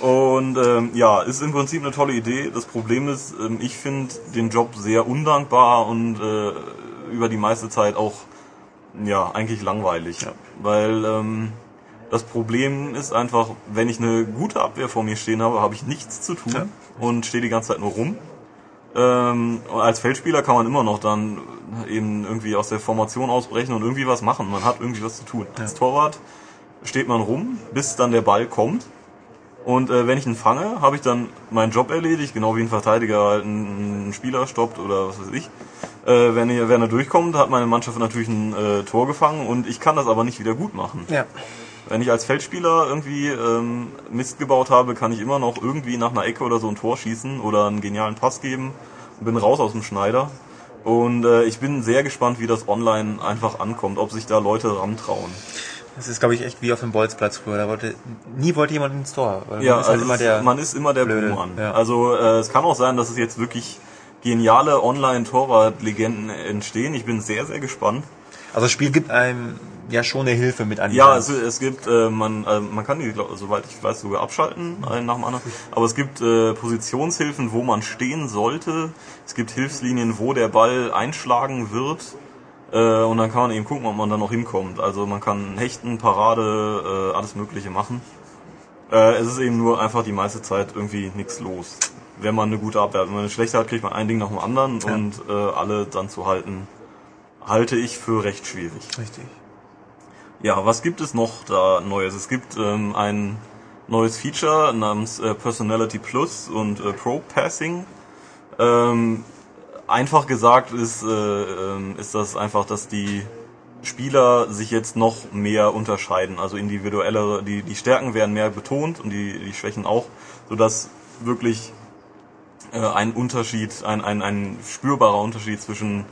Und ähm, ja, ist im Prinzip eine tolle Idee. Das Problem ist, ähm, ich finde den Job sehr undankbar und äh, über die meiste Zeit auch ja eigentlich langweilig. Weil ähm, das Problem ist einfach, wenn ich eine gute Abwehr vor mir stehen habe, habe ich nichts zu tun
Ja.
und stehe die ganze Zeit nur rum. Ähm, und als Feldspieler kann man immer noch dann eben irgendwie aus der Formation ausbrechen und irgendwie was machen. Man hat irgendwie was zu tun. Als Torwart steht man rum, bis dann der Ball kommt. Und äh, wenn ich ihn fange, habe ich dann meinen Job erledigt, genau wie ein Verteidiger halt einen, einen Spieler stoppt oder was weiß ich. Äh, wenn, er, wenn er durchkommt, hat meine Mannschaft natürlich ein äh, Tor gefangen und ich kann das aber nicht wieder gut machen.
Ja.
Wenn ich als Feldspieler irgendwie ähm, Mist gebaut habe, kann ich immer noch irgendwie nach einer Ecke oder so ein Tor schießen oder einen genialen Pass geben und bin raus aus dem Schneider. Und äh, ich bin sehr gespannt, wie das online einfach ankommt, ob sich da Leute rantrauen.
Das ist, glaube ich, echt wie auf dem Bolzplatz früher. Da wollte, nie wollte jemand ins Tor. Weil
Ja,
man ist halt
also
immer der,
man ist immer der
Blöde,
Buhmann.
ja.
Also äh, es kann auch sein, dass es jetzt wirklich geniale Online-Torwart-Legenden entstehen. Ich bin sehr, sehr gespannt.
also das Spiel gibt einem ja schon eine Hilfe mit an die
Ja,
Hand.
es, es gibt, äh, man, äh, man kann die, glaub, soweit ich weiß, sogar abschalten, einen nach dem anderen. Aber es gibt äh, Positionshilfen, wo man stehen sollte. Es gibt Hilfslinien, wo der Ball einschlagen wird. Äh, und dann kann man eben gucken, ob man da noch hinkommt. Also man kann Hechten, Parade, äh, alles Mögliche machen. Äh, es ist eben nur einfach die meiste Zeit irgendwie nichts los. Wenn man eine gute Abwehr hat. Wenn man eine schlechte hat, kriegt man ein Ding nach dem anderen und äh, alle dann zu halten, halte ich für recht schwierig.
Richtig.
Ja, was gibt es noch da Neues? Es gibt ähm, ein neues Feature namens äh, Personality Plus und äh, Pro Passing. Ähm, einfach gesagt ist, äh, ähm, ist das einfach, dass die Spieler sich jetzt noch mehr unterscheiden. Also individuellere, die, die Stärken werden mehr betont und die, die Schwächen auch, sodass wirklich äh, ein Unterschied, ein, ein, ein spürbarer Unterschied zwischen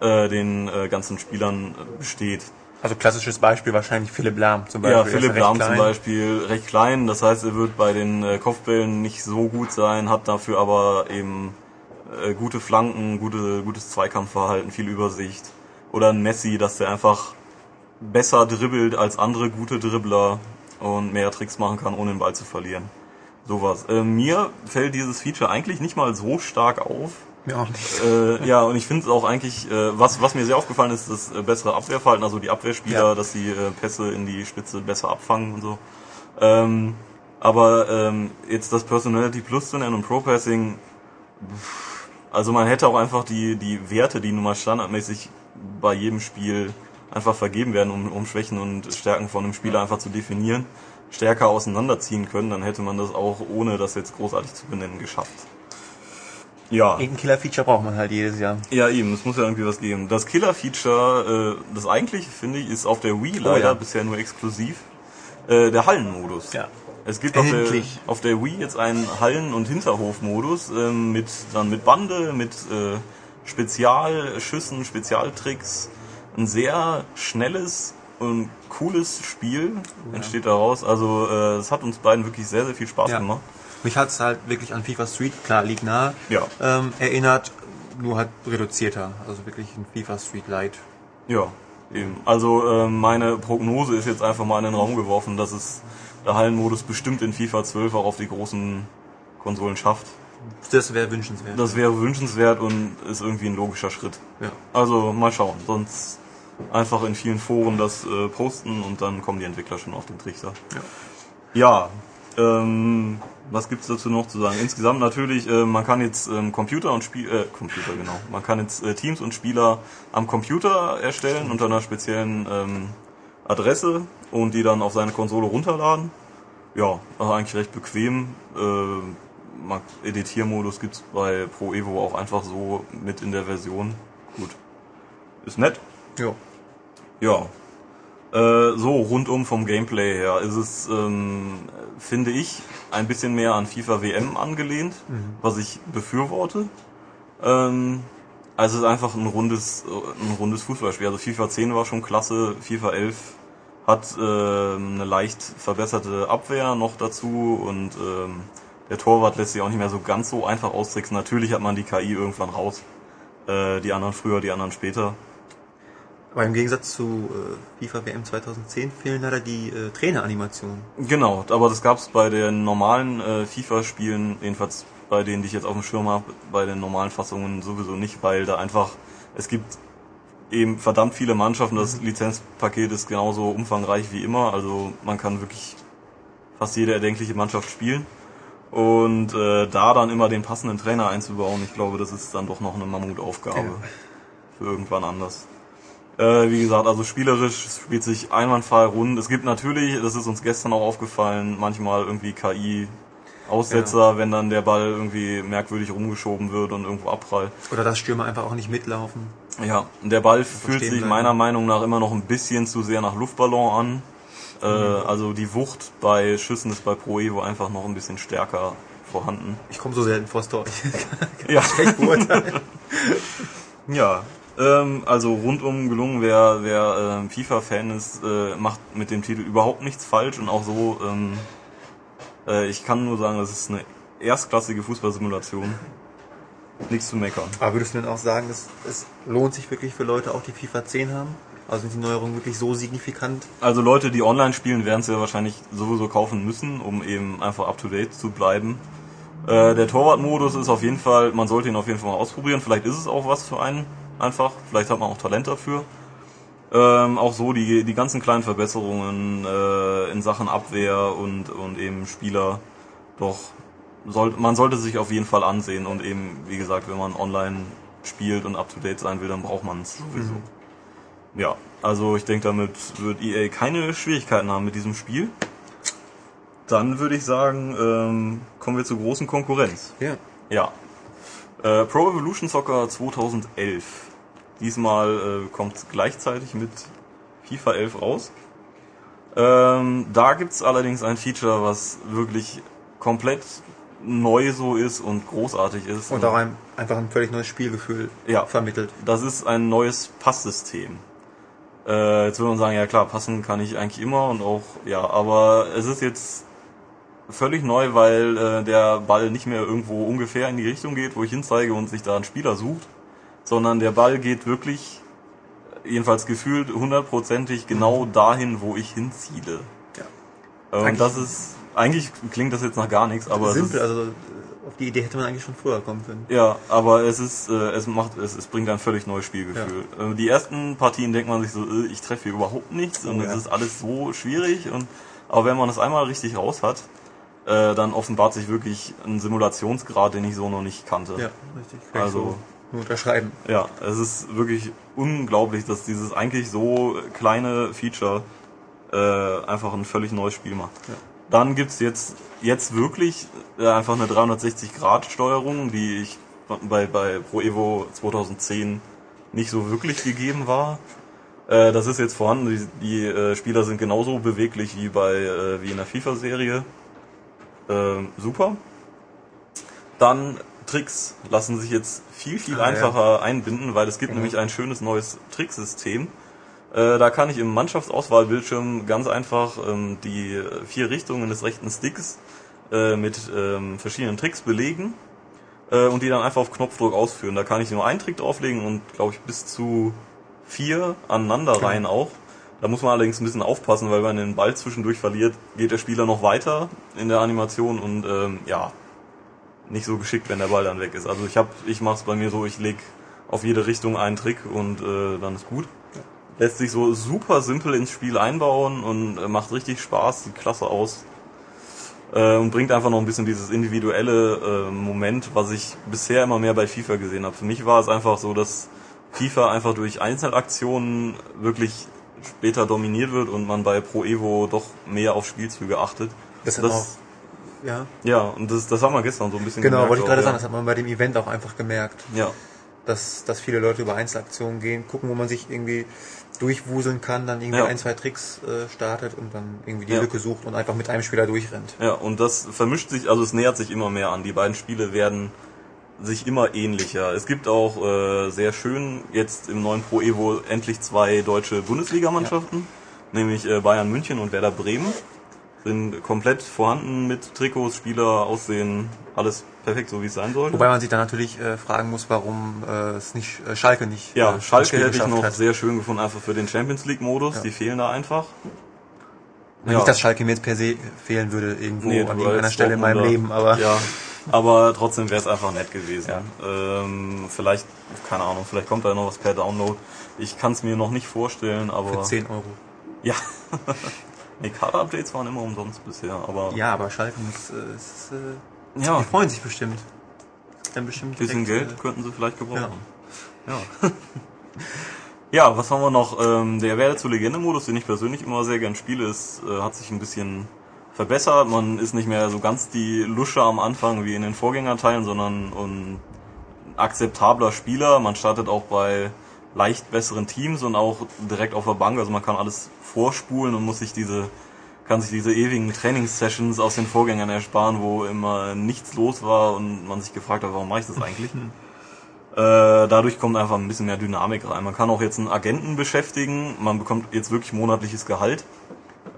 äh, den äh, ganzen Spielern besteht.
Also klassisches Beispiel wahrscheinlich Philipp Lahm zum Beispiel.
Ja, Philipp Lahm zum Beispiel recht klein, das heißt, er wird bei den äh, Kopfbällen nicht so gut sein, hat dafür aber eben äh, gute Flanken, gute, gutes Zweikampfverhalten, viel Übersicht. Oder ein Messi, dass der einfach besser dribbelt als andere gute Dribbler und mehr Tricks machen kann, ohne den Ball zu verlieren. Sowas. Äh, mir fällt dieses Feature eigentlich nicht mal so stark auf.
Mir auch nicht.
Äh, ja, und ich finde es auch eigentlich, äh, was, was mir sehr aufgefallen ist, das äh, bessere Abwehrverhalten, also die Abwehrspieler,
Ja.
dass die äh, Pässe in die Spitze besser abfangen und so. Ähm, aber ähm, jetzt das Personality Plus zu nennen und Pro Passing, also man hätte auch einfach die, die Werte, die nun mal standardmäßig bei jedem Spiel einfach vergeben werden, um, um Schwächen und Stärken von einem Spieler einfach zu definieren, stärker auseinanderziehen können, dann hätte man das auch, ohne das jetzt großartig zu benennen, geschafft. Ja.
Irgendein Killer-Feature braucht man halt jedes Jahr.
Ja, eben, es muss ja irgendwie was geben. Das Killer-Feature, äh, das eigentlich, finde ich, ist auf der Wii leider
ja.
bisher nur exklusiv. Äh, der Hallenmodus.
Ja.
Es gibt auf der, auf der Wii jetzt einen Hallen- und Hinterhofmodus ähm, mit dann mit Bande, mit äh, Spezialschüssen, Spezialtricks, ein sehr schnelles ein cooles Spiel entsteht daraus. Also äh, es hat uns beiden wirklich sehr, sehr viel Spaß
Ja.
gemacht.
Mich hat es halt wirklich an FIFA Street, klar, liegt nah,
Ja.
ähm, erinnert, nur halt reduzierter. Also wirklich ein FIFA Street Light.
Ja, eben. Also äh, meine Prognose ist jetzt einfach mal in den Raum geworfen, dass es der Hallenmodus bestimmt in FIFA 12 auch auf die großen Konsolen schafft.
Das wäre wünschenswert.
Das wäre wünschenswert und ist irgendwie ein logischer Schritt.
ja.
Also mal schauen. Sonst einfach in vielen Foren das äh, posten und dann kommen die Entwickler schon auf den Trichter. Ja, ähm, was gibt's dazu noch zu sagen? Insgesamt natürlich, äh, man kann jetzt ähm, Computer und Spiel, äh, Computer genau, man kann jetzt äh, Teams und Spieler am Computer erstellen unter einer speziellen ähm, Adresse und die dann auf seine Konsole runterladen. Ja, also eigentlich recht bequem. Äh, Editiermodus gibt's bei Pro Evo auch einfach so mit in der Version. Gut, ist nett.
ja.
Ja. Äh, so, rundum vom Gameplay her ist es, ähm, finde ich, ein bisschen mehr an FIFA WM angelehnt, was ich befürworte. Ähm, also es ist einfach ein rundes, äh, ein rundes Fußballspiel. Also FIFA 10 war schon klasse, FIFA 11 hat äh, eine leicht verbesserte Abwehr noch dazu und ähm, der Torwart lässt sich auch nicht mehr so ganz so einfach austricksen. Natürlich hat man die KI irgendwann raus. Äh, die anderen früher, die anderen später.
Aber im Gegensatz zu äh, FIFA WM 2010 fehlen leider die äh, Traineranimationen.
Genau, aber das gab's bei den normalen äh, FIFA-Spielen, jedenfalls bei denen, die ich jetzt auf dem Schirm habe, bei den normalen Fassungen sowieso nicht, weil da einfach, es gibt eben verdammt viele Mannschaften, das Lizenzpaket ist genauso umfangreich wie immer, also man kann wirklich fast jede erdenkliche Mannschaft spielen. Und äh, da dann immer den passenden Trainer einzubauen, ich glaube, das ist dann doch noch eine Mammutaufgabe
Ja.
für irgendwann anders. Äh, wie gesagt, also spielerisch spielt sich einwandfrei rund. Es gibt natürlich, das ist uns gestern auch aufgefallen, manchmal irgendwie KI-Aussetzer, wenn dann der Ball irgendwie merkwürdig rumgeschoben wird und irgendwo abprallt.
Oder dass Stürmer einfach auch nicht mitlaufen.
Ja, der Ball fühlt sich
bleiben.
meiner Meinung nach immer noch ein bisschen zu sehr nach Luftballon an. Äh, also die Wucht bei Schüssen ist bei Pro Evo einfach noch ein bisschen stärker vorhanden.
Ich komme so selten vors Tor. Ich
Ja. *laughs*
schlecht beurteilen. *laughs*
Ja, ähm, also rundum gelungen, wer, wer ähm, FIFA-Fan ist, äh, macht mit dem Titel überhaupt nichts falsch und auch so, ähm, äh, ich kann nur sagen, das ist eine erstklassige Fußballsimulation. Nichts zu meckern.
Aber würdest du denn auch sagen, es, es lohnt sich wirklich für Leute, auch die FIFA 10 haben? Also sind die Neuerungen wirklich so signifikant?
Also Leute, die online spielen, werden es ja wahrscheinlich sowieso kaufen müssen, um eben einfach up-to-date zu bleiben. Äh, der Torwartmodus ist auf jeden Fall, man sollte ihn auf jeden Fall mal ausprobieren. Vielleicht ist es auch was für einen, einfach. Vielleicht hat man auch Talent dafür. Ähm, auch so die, die ganzen kleinen Verbesserungen äh, in Sachen Abwehr und, und eben Spieler. Doch, soll, man sollte sich auf jeden Fall ansehen und eben, wie gesagt, wenn man online spielt und up-to-date sein will, dann braucht man es sowieso. Ja, also ich denke, damit wird EA keine Schwierigkeiten haben mit diesem Spiel. Dann würde ich sagen, ähm, kommen wir zur großen Konkurrenz.
Ja.
Ja. Äh, Pro Evolution Soccer 2011. Diesmal äh, kommt gleichzeitig mit FIFA 11 raus. Ähm, da gibt's allerdings ein Feature, was wirklich komplett neu so ist und großartig ist.
Und auch ein, einfach ein völlig neues Spielgefühl
Ja.
vermittelt.
Das ist ein neues Passsystem. Äh, jetzt würde man sagen, ja klar, passen kann ich eigentlich immer und auch, ja, aber es ist jetzt völlig neu, weil äh, der Ball nicht mehr irgendwo ungefähr in die Richtung geht, wo ich hinzeige und sich da ein Spieler sucht, sondern der Ball geht wirklich, jedenfalls gefühlt hundertprozentig genau dahin, wo ich hinziele.
Ja.
Äh, Und
Eigentlich-
das ist, eigentlich klingt das jetzt nach gar nichts, aber es ist,
Simpel, also äh, auf die Idee hätte man eigentlich schon früher kommen können.
ja, aber es ist, äh, es macht, es, es bringt ein völlig neues Spielgefühl. Äh, die ersten Partien denkt man sich so, äh, ich treffe hier überhaupt nichts und
Oh,
es
ja.
ist alles so schwierig und, aber wenn man es einmal richtig raus hat, äh, dann offenbart sich wirklich ein Simulationsgrad, den ich so noch nicht kannte.
Ja, richtig. Kann
Also-
nur unterschreiben.
Ja, es ist wirklich unglaublich, dass dieses eigentlich so kleine Feature äh, einfach ein völlig neues Spiel macht.
Ja.
Dann gibt's jetzt jetzt wirklich äh, einfach eine 360-Grad-Steuerung, die ich bei, bei Pro Evo 2010 nicht so wirklich gegeben war. Äh, das ist jetzt vorhanden. Die, die äh, Spieler sind genauso beweglich wie bei äh, wie in der FIFA-Serie. Ähm, super. Dann Tricks lassen sich jetzt viel, viel
Ah, ja.
einfacher einbinden, weil es gibt
Genau.
nämlich ein schönes neues Tricksystem. Äh, da kann ich im Mannschaftsauswahlbildschirm ganz einfach ähm, die vier Richtungen des rechten Sticks äh, mit ähm, verschiedenen Tricks belegen äh, und die dann einfach auf Knopfdruck ausführen. Da kann ich nur einen Trick drauflegen und glaube ich bis zu vier aneinander rein auch. Da muss man allerdings ein bisschen aufpassen, weil wenn man den Ball zwischendurch verliert, geht der Spieler noch weiter in der Animation und ähm, ja, nicht so geschickt, wenn der Ball dann weg ist. Also ich hab, ich mache es bei mir so, ich leg auf jede Richtung einen Trick und äh, dann ist gut. Lässt sich so super simpel ins Spiel einbauen und äh, macht richtig Spaß, sieht klasse aus. Äh, und bringt einfach noch ein bisschen dieses individuelle äh, Moment, was ich bisher immer mehr bei FIFA gesehen habe. Für mich war es einfach so, dass FIFA einfach durch Einzelaktionen wirklich später dominiert wird und man bei Pro Evo doch mehr auf Spielzüge achtet.
Das,
Das-
auch, ja.
Ja, und das, das haben wir gestern so ein bisschen
Genau,
gemerkt
wollte ich gerade sagen,
ja.
das hat man bei dem Event auch einfach gemerkt,
Ja,
dass, dass viele Leute über Einzelaktionen gehen, gucken, wo man sich irgendwie durchwuseln kann, dann irgendwie
Ja.
ein, zwei Tricks äh, startet und dann irgendwie die
Ja.
Lücke sucht und einfach mit einem Spieler durchrennt.
ja, und das vermischt sich, also es nähert sich immer mehr an. Die beiden Spiele werden sich immer ähnlicher. Es gibt auch äh, sehr schön jetzt im neuen Pro Evo endlich zwei deutsche Bundesligamannschaften, nämlich äh, Bayern München und Werder Bremen. Sind komplett vorhanden mit Trikots, Spieler aussehen, alles perfekt so wie es sein sollte.
Wobei man sich dann natürlich äh, fragen muss, warum äh, es nicht äh, Schalke nicht
Ja,
äh,
Schalke hätte ich noch
hat.
sehr schön gefunden, einfach für den Champions League Modus.
Ja.
Die fehlen da einfach.
Nicht, dass Schalke mir jetzt per se fehlen würde irgendwo
Nee,
an irgendeiner Stelle in meinem Leben, aber
ja, *laughs* aber trotzdem wäre es einfach nett gewesen.
Ja.
Ähm, vielleicht, keine Ahnung, vielleicht kommt da noch was per Download. Ich kann es mir noch nicht vorstellen, aber
für 10 Euro.
ja. *laughs* nee, Karte-Updates waren immer umsonst bisher, aber
Ja, aber Schalke muss, äh, ist, äh,
ja,
die freuen sich bestimmt. Dann bestimmt
ein bisschen
direkt,
Geld könnten sie vielleicht gebrauchen.
Ja.
Ja. *laughs* ja, was haben wir noch? Ähm, der Werde zu Legende-Modus, den ich persönlich immer sehr gern spiele, ist, äh, hat sich ein bisschen verbessert. Man ist nicht mehr so ganz die Lusche am Anfang wie in den Vorgängerteilen, sondern ein akzeptabler Spieler. Man startet auch bei leicht besseren Teams und auch direkt auf der Bank. Also man kann alles vorspulen und muss sich diese kann sich diese ewigen Trainingssessions aus den Vorgängern ersparen, wo immer nichts los war und man sich gefragt hat, warum mache ich das eigentlich? Äh, dadurch kommt einfach ein bisschen mehr Dynamik rein. Man kann auch jetzt einen Agenten beschäftigen. Man bekommt jetzt wirklich monatliches Gehalt,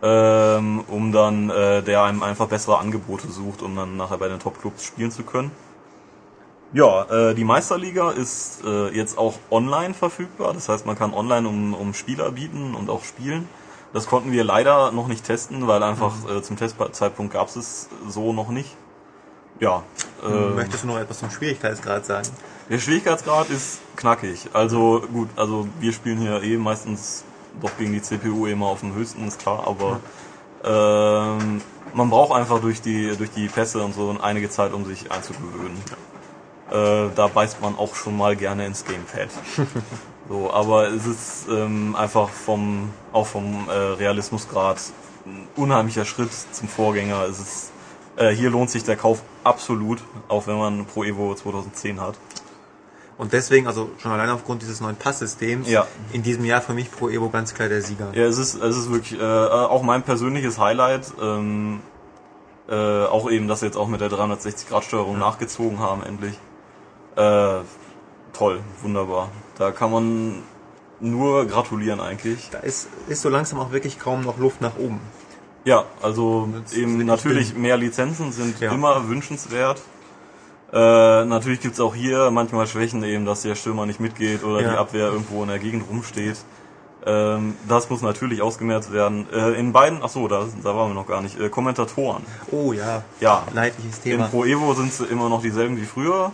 ähm, um dann, äh, der einem einfach bessere Angebote sucht, um dann nachher bei den Top-Clubs spielen zu können. Ja, äh, die Meisterliga ist äh, jetzt auch online verfügbar. Das heißt, man kann online um, um Spieler bieten und auch spielen. Das konnten wir leider noch nicht testen, weil einfach äh, zum Testzeitpunkt gab es es so noch nicht. Ja. Äh,
Möchtest du noch etwas zum Schwierigkeitsgrad sagen?
der Schwierigkeitsgrad ist knackig. Also gut, also wir spielen hier eh meistens doch gegen die CPU immer auf dem höchsten, ist klar, aber ähm, man braucht einfach durch die durch die Pässe und so einige Zeit, um sich einzugewöhnen. Äh, da beißt man auch schon mal gerne ins Gamepad. *laughs* so, aber es ist ähm, einfach vom auch vom äh, Realismusgrad ein unheimlicher Schritt zum Vorgänger. Es ist äh, hier lohnt sich der Kauf absolut, auch wenn man Pro Evo 2010 hat.
Und deswegen, also schon allein aufgrund dieses neuen Passsystems,
Ja.
in diesem Jahr für mich Pro Evo ganz klar der Sieger.
Ja, es ist, es ist wirklich äh, auch mein persönliches Highlight. Ähm, äh, auch eben, dass sie jetzt auch mit der 360-Grad-Steuerung nachgezogen haben, endlich. Äh, toll, wunderbar. Da kann man nur gratulieren eigentlich.
Da ist, ist so langsam auch wirklich kaum noch Luft nach oben.
Ja, also eben natürlich mehr Lizenzen sind
Ja.
immer wünschenswert. Äh, natürlich gibt's auch hier manchmal Schwächen eben, dass der Stürmer nicht mitgeht oder
Ja.
die Abwehr irgendwo in der Gegend rumsteht. Ähm, das muss natürlich ausgemerzt werden. Äh, in beiden, ach so, da, da waren wir noch gar nicht, äh, Kommentatoren.
Oh ja,
Ja,
leidliches
in
Thema.
Pro Evo sind sie immer noch dieselben wie früher.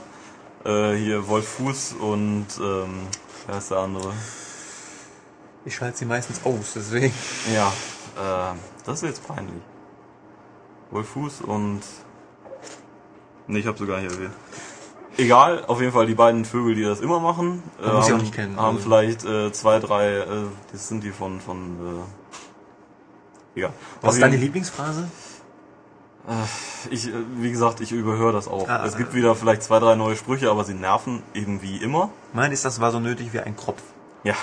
Äh, hier Wolf Fuß und ähm, wer ist der andere?
Ich schalte sie meistens aus, deswegen.
Ja, äh, das ist jetzt peinlich. Wolf Fuß und. Ne, ich hab sogar hier erwähnt. Egal, auf jeden Fall die beiden Vögel, die das immer machen.
Sie
haben,
auch nicht kennen,
Haben
also.
vielleicht äh, zwei, drei, äh, das sind die von, von äh, egal.
Was ist deine Lieblingsphrase?
Ich, äh, wie gesagt, ich überhöre das auch.
Ah,
es
ah,
gibt wieder vielleicht zwei, drei neue Sprüche, aber sie nerven eben wie immer.
Mein ist, das war so nötig wie ein Kropf.
Ja.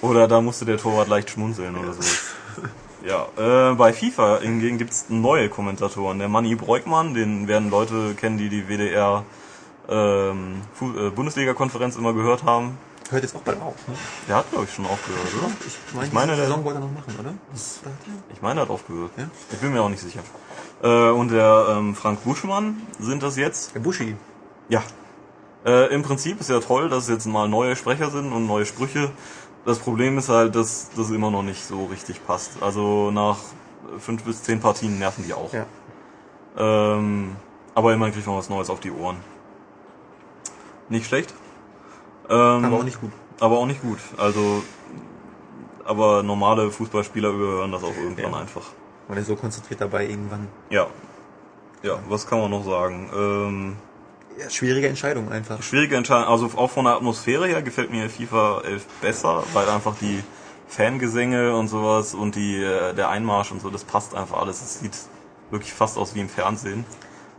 Oder da musste der Torwart leicht schmunzeln oder so. *laughs* Ja, äh, bei FIFA hingegen gibt's neue Kommentatoren. Der Manni Breukmann, den werden Leute kennen, die die WDR ähm, äh, Bundesliga-Konferenz immer gehört haben.
Hört jetzt auch bald auf, ne?
Der hat, glaube ich, schon aufgehört, oder?
Ich meine,
Ich meine, der-
Saison wollte er noch machen, oder? Das,
Ich meine, er hat aufgehört.
Ja?
Ich bin mir auch nicht sicher. Äh, und der ähm, Frank Buschmann sind das jetzt.
der Buschi.
Ja. Äh, Im Prinzip ist ja toll, dass es jetzt mal neue Sprecher sind und neue Sprüche. Das Problem ist halt, dass das immer noch nicht so richtig passt. Also nach fünf bis zehn Partien nerven die auch.
Ja.
Ähm, aber immerhin kriegt man was Neues auf die Ohren. Nicht schlecht. Ähm,
Aber auch nicht gut.
aber auch nicht gut. Also, aber normale Fußballspieler überhören das auch irgendwann
Ja.
einfach.
Weil er so konzentriert dabei irgendwann.
Ja. Ja, was kann man noch sagen? Ähm,
Ja, schwierige Entscheidung einfach.
schwierige Entscheidung. Also auch von der Atmosphäre her gefällt mir FIFA 11 besser, weil einfach die Fangesänge und sowas und die äh, der Einmarsch und so, das passt einfach alles. Es sieht wirklich fast aus wie im Fernsehen.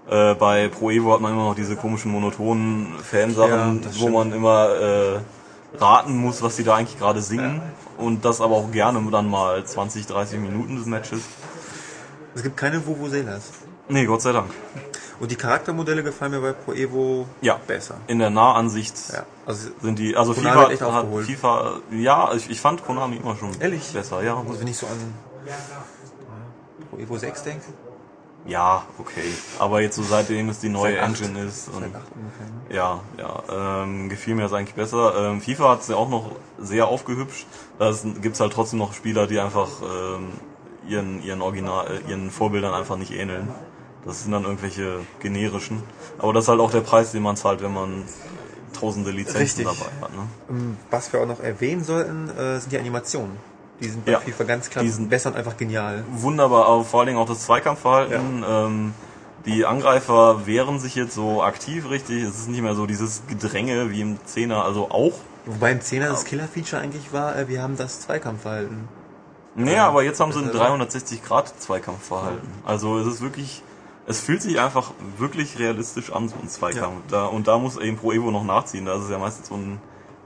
Äh, bei Pro Evo hat man immer noch diese komischen monotonen
Ja,
Fansachen,
das
wo man immer äh, raten muss, was die da eigentlich gerade singen. Und das aber auch gerne dann mal 20, 30 Minuten des Matches.
Es gibt keine Vuvuzelas.
Nee, Gott sei Dank.
Und die Charaktermodelle gefallen mir bei Pro Evo
Ja.
besser.
In der Nahansicht
Ja. Also,
sind die, also
Konami
FIFA
hat echt aufgeholt.
FIFA, ja, ich, ich fand Konami immer schon
Ehrlich?
besser, ja.
also wenn ich so an Pro Evo 6 denke,
Ja, okay. Aber jetzt so seitdem es die neue. Engine ist und
seit 8 ungefähr. Ne?
ja, ja, ähm, gefiel mir das eigentlich besser. Ähm, FIFA hat es ja auch noch sehr aufgehübscht. Da gibt's halt trotzdem noch Spieler, die einfach ähm, ihren ihren Original, äh, ihren Vorbildern einfach nicht ähneln. Das sind dann irgendwelche generischen. Aber das ist halt auch der Preis, den man zahlt, wenn man tausende Lizenzen
Richtig.
dabei hat. Ne?
Ähm, Was wir auch noch erwähnen sollten, äh, sind die Animationen. Die sind bei
Ja.
FIFA ganz klar
Die sind-
besser und einfach genial.
wunderbar, aber vor allen Dingen auch das Zweikampfverhalten. Ähm, die Angreifer wehren sich jetzt so aktiv richtig. Es ist nicht mehr so dieses Gedränge wie im Zehner, also auch.
Wobei im 10er das Killer-Feature eigentlich war, äh, wir haben das Zweikampfverhalten.
Nee, aber jetzt haben sie ein
Also-
360 Grad Zweikampfverhalten. Also es ist wirklich, es fühlt sich einfach wirklich realistisch an, so ein Zweikampf. Da, und da muss eben Pro Evo noch nachziehen. Da ist es ja meistens so ein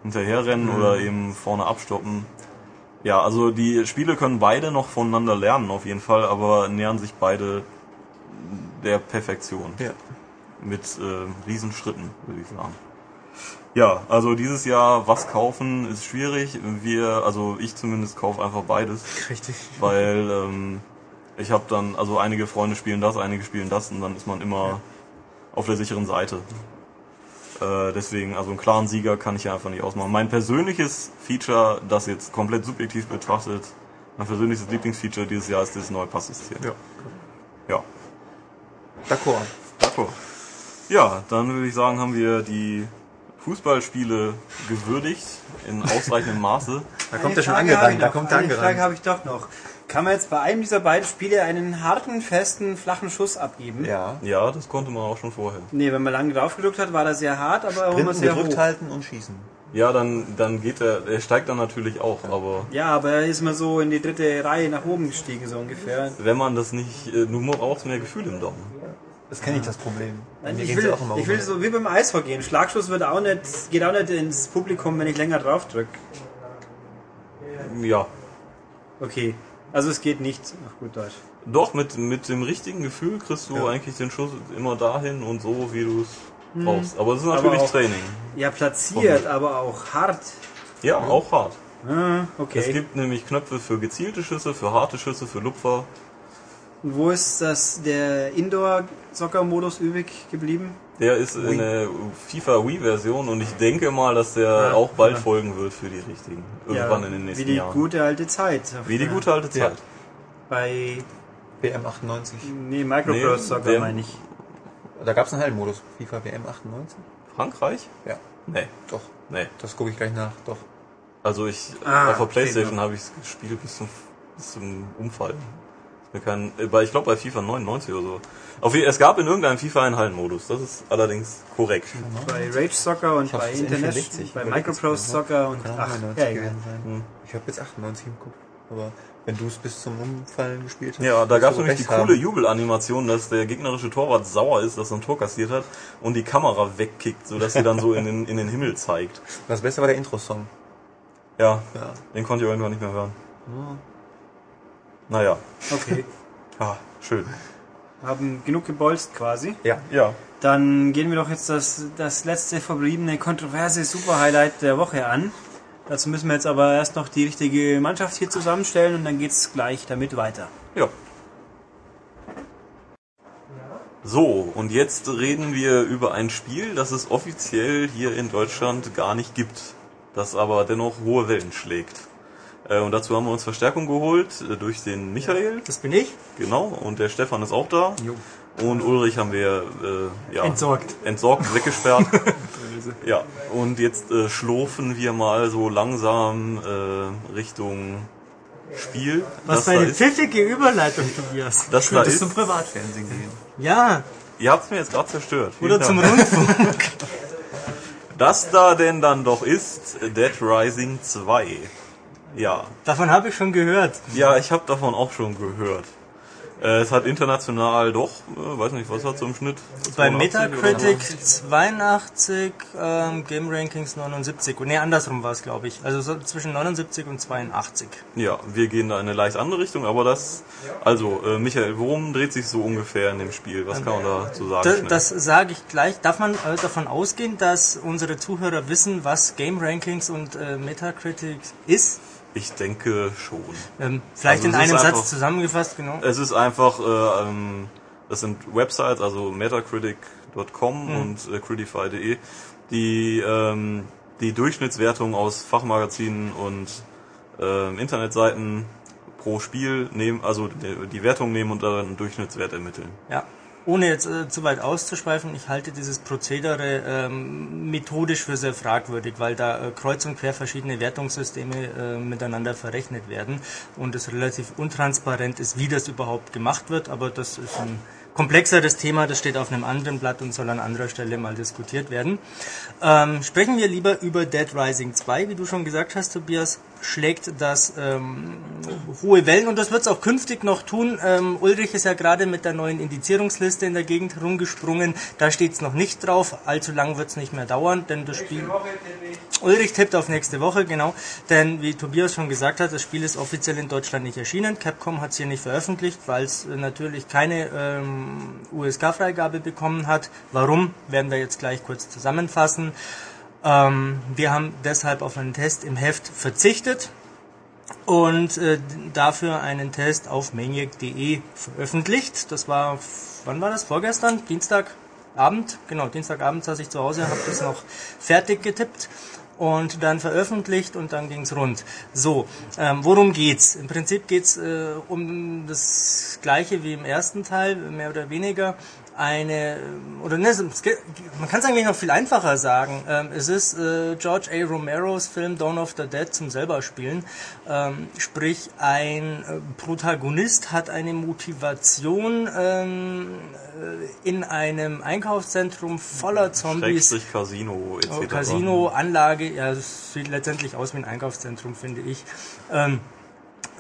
Hinterherrennen oder eben vorne abstoppen. Ja, also die Spiele können beide noch voneinander lernen auf jeden Fall, aber nähern sich beide der Perfektion.
Ja.
Mit äh, Riesenschritten, würde ich sagen. Ja, also dieses Jahr was kaufen ist schwierig. Wir, also ich zumindest kaufe einfach beides,
Richtig.
weil ähm, ich habe dann, also einige Freunde spielen das, einige spielen das und dann ist man immer auf der sicheren Seite. Äh, deswegen, also einen klaren Sieger kann ich ja einfach nicht ausmachen. Mein persönliches Feature, das jetzt komplett subjektiv betrachtet, mein persönliches Lieblingsfeature dieses Jahr ist das neue Passsystem.
Ja.
Ja.
D'accord.
D'accord. Ja, dann würde ich sagen, haben wir die Fußballspiele gewürdigt in ausreichendem Maße. *laughs*
Da kommt er schon angerannt. Da kommt er
Eine Frage
angerannt.
habe ich doch noch. Kann man jetzt bei einem dieser beiden Spiele einen harten, festen, flachen Schuss abgeben?
Ja.
Ja, das konnte man auch schon vorher.
Nee, wenn man lange drauf gedrückt hat, war das sehr hart, aber auch immer
Printen
sehr
gedrückt
hoch.
halten und schießen.
Ja, dann, dann geht er, er steigt dann natürlich auch, aber
Ja, aber er ist mal so in die dritte Reihe nach oben gestiegen, so ungefähr.
wenn man das nicht, äh, du brauchst mehr Gefühl im Daumen.
Das kenne ich das Problem. Mir
Ich will,
auch immer
ich will so wie beim Eishockey. Ein Schlagschuss wird auch nicht, geht auch nicht ins Publikum, wenn ich länger drauf drücke.
Ja.
Okay. Also es geht nicht nach gut Deutsch.
Doch, mit, mit dem richtigen Gefühl kriegst du
Ja.
eigentlich den Schuss immer dahin und so, wie du es brauchst. Aber es ist natürlich
auch-
Training.
Ja, platziert, aber auch hart.
Ja, auch hart.
Ah, okay.
Es gibt nämlich Knöpfe für gezielte Schüsse, für harte Schüsse, für Lupfer.
Und wo ist das der Indoor-Soccer-Modus übrig geblieben?
Der ist in der FIFA Wii-Version und ich denke mal, dass der
Ja.
auch bald folgen wird für die richtigen. Irgendwann in den
wie
nächsten
die
Jahren.
gute alte Zeit.
wie die gute alte
Ja.
Zeit.
Bei
WM 98.
nee, Microprose
Nee,
Soccer
wer-
meine ich.
Da gab es einen Hallenmodus. FIFA WM 98?
Frankreich?
Ja.
Nee,
Doch.
nee.
Das gucke ich gleich nach. Doch.
Also ich
Ah,
auf der Playstation habe ich es gespielt bis zum, bis zum Umfall. Ist Mir kein, äh, bei, ich glaube bei FIFA 99 oder so. Auf, es gab in irgendeinem FIFA einen Hallenmodus, das ist allerdings korrekt.
Bei Rage Soccer und bei International,
60
bei Microprose Soccer und ach,
99
ja, egal.
sein. Ich habe jetzt 98 im Kopf. Aber wenn du es bis zum Umfallen gespielt hast.
Ja, da gab es nämlich die
recht
coole
haben.
Jubelanimation, dass der gegnerische Torwart sauer ist, dass er ein Tor kassiert hat und die Kamera wegkickt, sodass sie dann so in den, in den Himmel zeigt.
Das Beste war der Intro-Song.
Ja,
Ja.
den konnte ich irgendwann nicht mehr hören. Naja,
Okay.
ah, schön.
Haben genug gebolzt quasi.
Ja.
Ja.
Dann gehen wir doch jetzt das, das letzte verbliebene kontroverse Super-Highlight der Woche an. Dazu müssen wir jetzt aber erst noch die richtige Mannschaft hier zusammenstellen und dann geht's gleich damit weiter.
Ja. So, und jetzt reden wir über ein Spiel, das es offiziell hier in Deutschland gar nicht gibt, das aber dennoch hohe Wellen schlägt. Äh, Und dazu haben wir uns Verstärkung geholt äh, durch den Michael,
Das bin ich.
genau, und der Stefan ist auch da. Und Ulrich haben wir äh, ja,
Entsorgt.
entsorgt, weggesperrt. *laughs* *laughs* ja, und jetzt äh, schlurfen wir mal so langsam äh, Richtung Spiel.
Was für
da
eine pfiffige Überleitung, Tobias.
Das da
Bis
ist.
zum Privatfernsehen gehen.
Ja,
Ihr habt's mir jetzt gerade zerstört. Vielen
oder
Dank.
zum Rundfunk. *laughs*
Das da denn dann doch ist Dead Rising 2. Ja,
Davon habe ich schon gehört.
ja, ich habe davon auch schon gehört. Äh, es hat international doch, äh, weiß nicht, was hat so im Schnitt?
Bei
82 oder
Metacritic 82, ähm, Game Rankings 79. Ne, andersrum war es, glaube ich. Also so zwischen 79 und 82.
so? Ja, wir gehen da in eine leicht andere Richtung, aber das, also äh, Michael, worum dreht sich so ungefähr in dem Spiel? Was kann man dazu sagen?
Da, das sage ich gleich. Darf man äh, davon ausgehen, dass unsere Zuhörer wissen, was Game Rankings und äh, Metacritic ist?
Ich denke schon.
Ähm, vielleicht
Also
in einem
einfach-
Satz zusammengefasst, genau.
Es ist einfach, äh, ähm, das sind Websites, also metacritic.com
Mhm.
und äh, critify.de, die ähm, die Durchschnittswertung aus Fachmagazinen und ähm, Internetseiten pro Spiel nehmen, also die, die Wertung nehmen und dann einen Durchschnittswert ermitteln.
Ja. Ohne jetzt äh, zu weit auszuschweifen, ich halte dieses Prozedere ähm, methodisch für sehr fragwürdig, weil da äh, kreuz und quer verschiedene Wertungssysteme äh, miteinander verrechnet werden und es relativ untransparent ist, wie das überhaupt gemacht wird, aber das ist ein komplexeres Thema, das steht auf einem anderen Blatt und soll an anderer Stelle mal diskutiert werden. Ähm, sprechen wir lieber über Dead Rising 2, wie du schon gesagt hast, Tobias, schlägt das ähm, hohe Wellen und das wird es auch künftig noch tun. Ähm, Ulrich ist ja gerade mit der neuen Indizierungsliste in der Gegend rumgesprungen. Da steht es noch nicht drauf. Allzu lang wird es nicht mehr dauern, denn das Spiel. Ulrich tippt auf nächste Woche, genau. Denn wie Tobias schon gesagt hat, das Spiel ist offiziell in Deutschland nicht erschienen. Capcom hat es hier nicht veröffentlicht, weil es äh, natürlich keine ähm, USK-Freigabe bekommen hat. Warum, werden wir jetzt gleich kurz zusammenfassen. Ähm, wir haben deshalb auf einen Test im Heft verzichtet und äh, dafür einen Test auf maniac.de veröffentlicht. Das war, wann war das? Vorgestern? Dienstagabend? Genau, Dienstagabend saß ich zu Hause, habe das noch fertig getippt und dann veröffentlicht und dann ging's rund. So, ähm, worum geht's? Im Prinzip geht's äh, um das gleiche wie im ersten Teil, mehr oder weniger. Eine, oder ne, man kann es eigentlich noch viel einfacher sagen. Ähm, es ist äh, George A. Romeros Film Dawn of the Dead zum selber spielen. Ähm, sprich, ein äh, Protagonist hat eine Motivation ähm, äh, in einem Einkaufszentrum voller Zombies.
Schrägstrich Casino etc.
Oh, Casino, Anlage, ja, es sieht letztendlich aus wie ein Einkaufszentrum, finde ich. Ähm,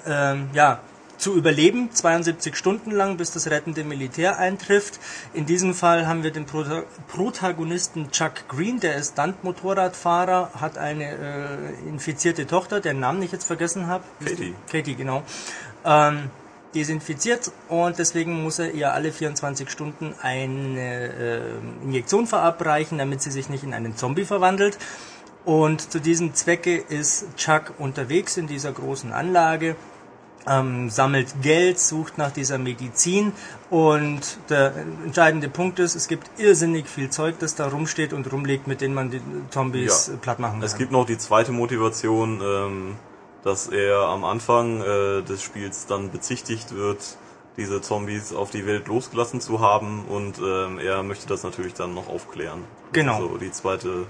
ähm, ja, zu überleben, 72 Stunden lang, bis das rettende Militär eintrifft. In diesem Fall haben wir den Prota Protagonisten Chuck Green, der ist Stunt-Motorradfahrer, hat eine äh, infizierte Tochter, deren Namen ich jetzt vergessen habe.
Katie.
Katie, genau. Ähm, die ist infiziert und deswegen muss er ihr alle 24 Stunden eine äh, Injektion verabreichen, damit sie sich nicht in einen Zombie verwandelt. Und zu diesem Zwecke ist Chuck unterwegs in dieser großen Anlage, ähm, sammelt Geld, sucht nach dieser Medizin und der entscheidende Punkt ist, es gibt irrsinnig viel Zeug, das da rumsteht und rumliegt, mit dem man die Zombies
Ja.
platt machen kann.
Es gibt noch die zweite Motivation, ähm, dass er am Anfang äh, des Spiels dann bezichtigt wird, diese Zombies auf die Welt losgelassen zu haben und ähm, er möchte das natürlich dann noch aufklären.
Genau.
So die zweite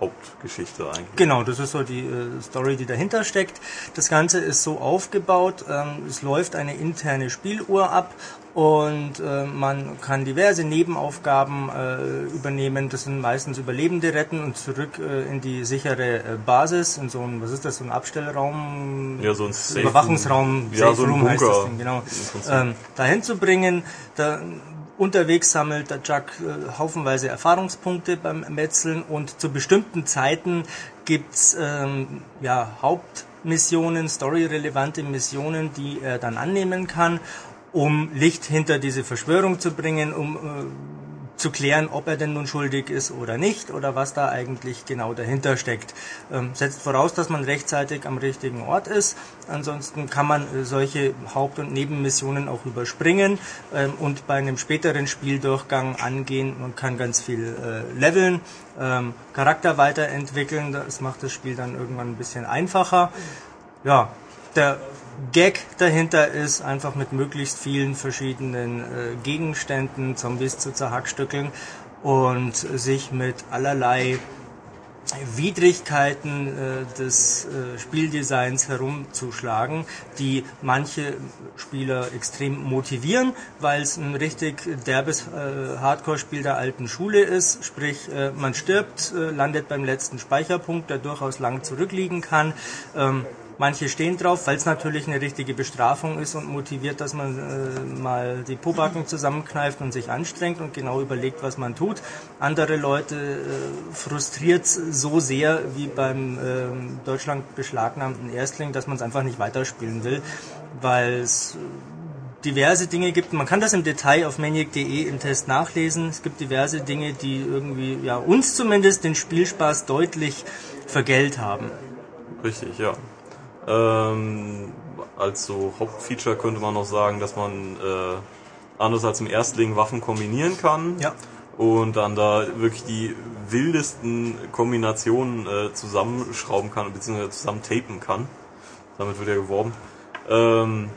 Hauptgeschichte eigentlich.
Genau, das ist so die äh, Story, die dahinter steckt. Das Ganze ist so aufgebaut, ähm, es läuft eine interne Spieluhr ab und äh, man kann diverse Nebenaufgaben äh, übernehmen. Das sind meistens Überlebende retten und zurück äh, in die sichere äh, Basis, in so ein, was ist das, so ein Abstellraum?
Ja, so ein Safe
Überwachungsraum,
Ja,
Safe
so ein
Room heißt
Bunker
das Ding, genau. Ähm, dahin zu bringen. Da, unterwegs sammelt der Jack äh, haufenweise Erfahrungspunkte beim Metzeln und zu bestimmten Zeiten gibt's ähm, ja, Hauptmissionen, storyrelevante Missionen, die er dann annehmen kann. um Licht hinter diese Verschwörung zu bringen, um äh, zu klären, ob er denn nun schuldig ist oder nicht oder was da eigentlich genau dahinter steckt. Ähm, setzt voraus, dass man rechtzeitig am richtigen Ort ist. Ansonsten kann man äh, solche Haupt- und Nebenmissionen auch überspringen ähm, und bei einem späteren Spieldurchgang angehen. Man kann ganz viel äh, leveln, ähm, Charakter weiterentwickeln. Das macht das Spiel dann irgendwann ein bisschen einfacher. Ja, der Gag dahinter ist, einfach mit möglichst vielen verschiedenen äh, Gegenständen Zombies zu zerhackstückeln und sich mit allerlei Widrigkeiten äh, des äh, Spieldesigns herumzuschlagen, die manche Spieler extrem motivieren, weil es ein richtig derbes äh, Hardcore-Spiel der alten Schule ist. Sprich, äh, man stirbt, äh, landet beim letzten Speicherpunkt, der durchaus lang zurückliegen kann. Ähm, Manche stehen drauf, weil es natürlich eine richtige Bestrafung ist und motiviert, dass man äh, mal die Pobacken zusammenkneift und sich anstrengt und genau überlegt, was man tut. Andere Leute äh, frustriert so sehr wie beim äh, Deutschland beschlagnahmten Erstling, dass man es einfach nicht weiterspielen will, weil es diverse Dinge gibt. Man kann das im Detail auf maniac.de im Test nachlesen. Es gibt diverse Dinge, die irgendwie, ja, uns zumindest den Spielspaß deutlich vergällt haben.
Richtig, ja. Ähm, als so Hauptfeature könnte man noch sagen, dass man äh, anders als im Erstling Waffen kombinieren kann.
Ja.
Und dann da wirklich die wildesten Kombinationen äh, zusammenschrauben kann, beziehungsweise zusammen tapen kann. Damit wird ja geworben. Ähm,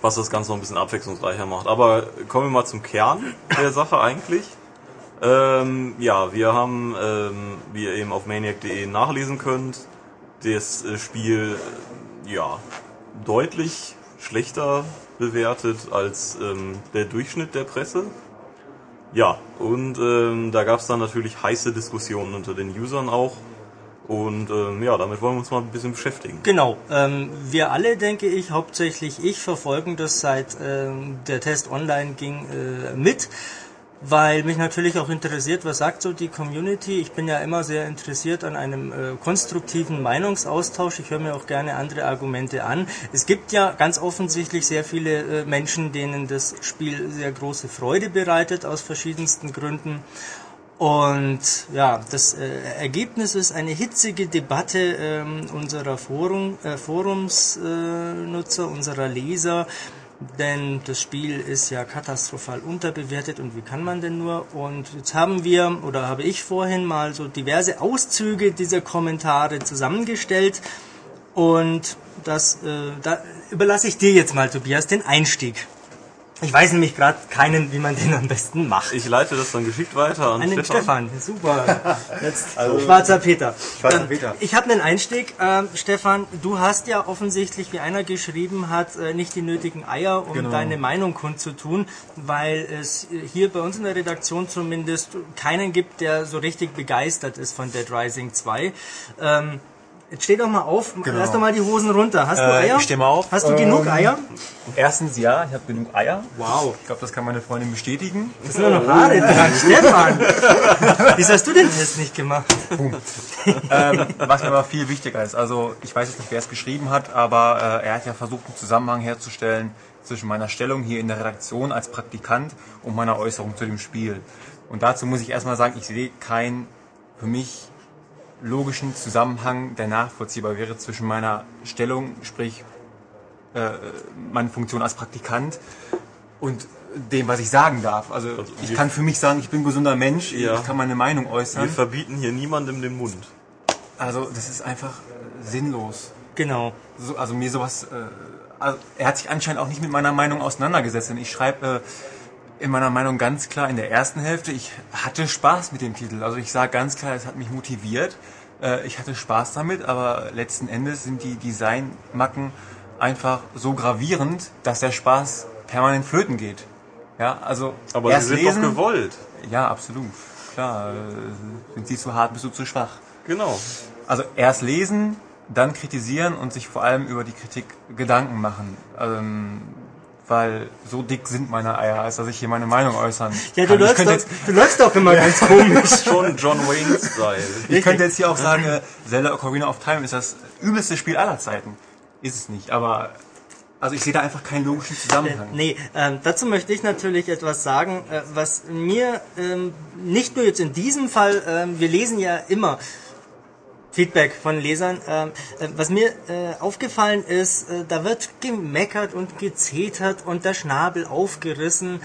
was das Ganze noch ein bisschen abwechslungsreicher macht. Aber kommen wir mal zum Kern der Sache eigentlich. Ähm, ja, wir haben, ähm, wie ihr eben auf maniac.de nachlesen könnt, das äh, Spiel äh, ja deutlich schlechter bewertet als ähm, der Durchschnitt der Presse. Ja, und ähm, da gab es dann natürlich heiße Diskussionen unter den Usern auch. Und ähm, ja, damit wollen wir uns mal ein bisschen beschäftigen.
Genau. Ähm, wir alle, denke ich, hauptsächlich ich, verfolgen das seit ähm, der Test online ging äh, mit weil mich natürlich auch interessiert, was sagt so die Community. Ich bin ja immer sehr interessiert an einem äh, konstruktiven Meinungsaustausch. Ich höre mir auch gerne andere Argumente an. Es gibt ja ganz offensichtlich sehr viele äh, Menschen, denen das Spiel sehr große Freude bereitet, aus verschiedensten Gründen. Und ja, das äh, Ergebnis ist eine hitzige Debatte ähm, unserer Forum, äh, Forumsnutzer, äh, unserer Leser denn das Spiel ist ja katastrophal unterbewertet und wie kann man denn nur? Und jetzt haben wir, oder habe ich vorhin mal so diverse Auszüge dieser Kommentare zusammengestellt und das, äh, da überlasse ich dir jetzt mal, Tobias, den Einstieg. Ich weiß nämlich gerade keinen, wie man den am besten macht.
Ich leite das dann geschickt weiter an,
an den
Stefan.
Stefan. Super. *laughs* Jetzt also, schwarzer Peter.
Schwarzer Peter.
Ich habe einen Einstieg. Äh, Stefan, du hast ja offensichtlich, wie einer geschrieben hat, äh, nicht die nötigen Eier, um genau. deine Meinung kundzutun, weil es hier bei uns in der Redaktion zumindest keinen gibt, der so richtig begeistert ist von Dead Rising 2. Ähm, Jetzt steh doch mal auf, genau. lass doch mal die Hosen runter. Hast du äh, Eier?
Ich steh mal auf.
Hast du ähm, genug Eier?
Erstens ja, ich habe genug Eier.
Wow.
Ich glaube, das kann meine Freundin bestätigen.
Das sind nur noch Haare dran. *laughs* Stefan! Wieso hast du den Test nicht gemacht?
ähm, was mir aber viel wichtiger ist, also ich weiß jetzt nicht, wer es geschrieben hat, aber äh, er hat ja versucht, einen Zusammenhang herzustellen zwischen meiner Stellung hier in der Redaktion als Praktikant und meiner Äußerung zu dem Spiel. Und dazu muss ich erstmal sagen, ich sehe kein für mich logischen Zusammenhang, der nachvollziehbar wäre zwischen meiner Stellung, sprich äh, meine Funktion als Praktikant und dem, was ich sagen darf. Also, also ich kann für mich sagen, ich bin ein gesunder Mensch, ja. ich kann meine Meinung äußern.
Wir verbieten hier niemandem den Mund.
Also das ist einfach sinnlos.
Genau.
So, also mir sowas. Äh, also er hat sich anscheinend auch nicht mit meiner Meinung auseinandergesetzt. Denn ich schreibe äh, in meiner Meinung ganz klar in der ersten Hälfte, ich hatte Spaß mit dem Titel. Also ich sage ganz klar, es hat mich motiviert. Äh, ich hatte Spaß damit, aber letzten Endes sind die Designmacken einfach so gravierend, dass der Spaß permanent flöten geht. Ja, also
aber erst sie sind lesen, doch gewollt.
Ja, absolut. Klar, äh, sind sie zu hart, bist du zu schwach.
Genau.
Also erst lesen, dann kritisieren und sich vor allem über die Kritik Gedanken machen. Ähm, weil so dick sind meine Eier, als dass ich hier meine Meinung äußern
Ja, du, läufst doch, jetzt, du läufst doch immer ganz komisch. *laughs*
Schon John Wayne-Style.
Ich könnte jetzt hier auch sagen, äh, Zelda Ocarina of Time ist das übelste Spiel aller Zeiten. Ist es nicht, aber Also ich sehe da einfach keinen logischen Zusammenhang.
Nee, ähm, dazu möchte ich natürlich etwas sagen, äh, was mir ähm, nicht nur jetzt in diesem Fall, ähm, wir lesen ja immer Feedback von Lesern. Ähm, äh, was mir äh, aufgefallen ist, äh, da wird gemeckert und gezetert und der Schnabel aufgerissen.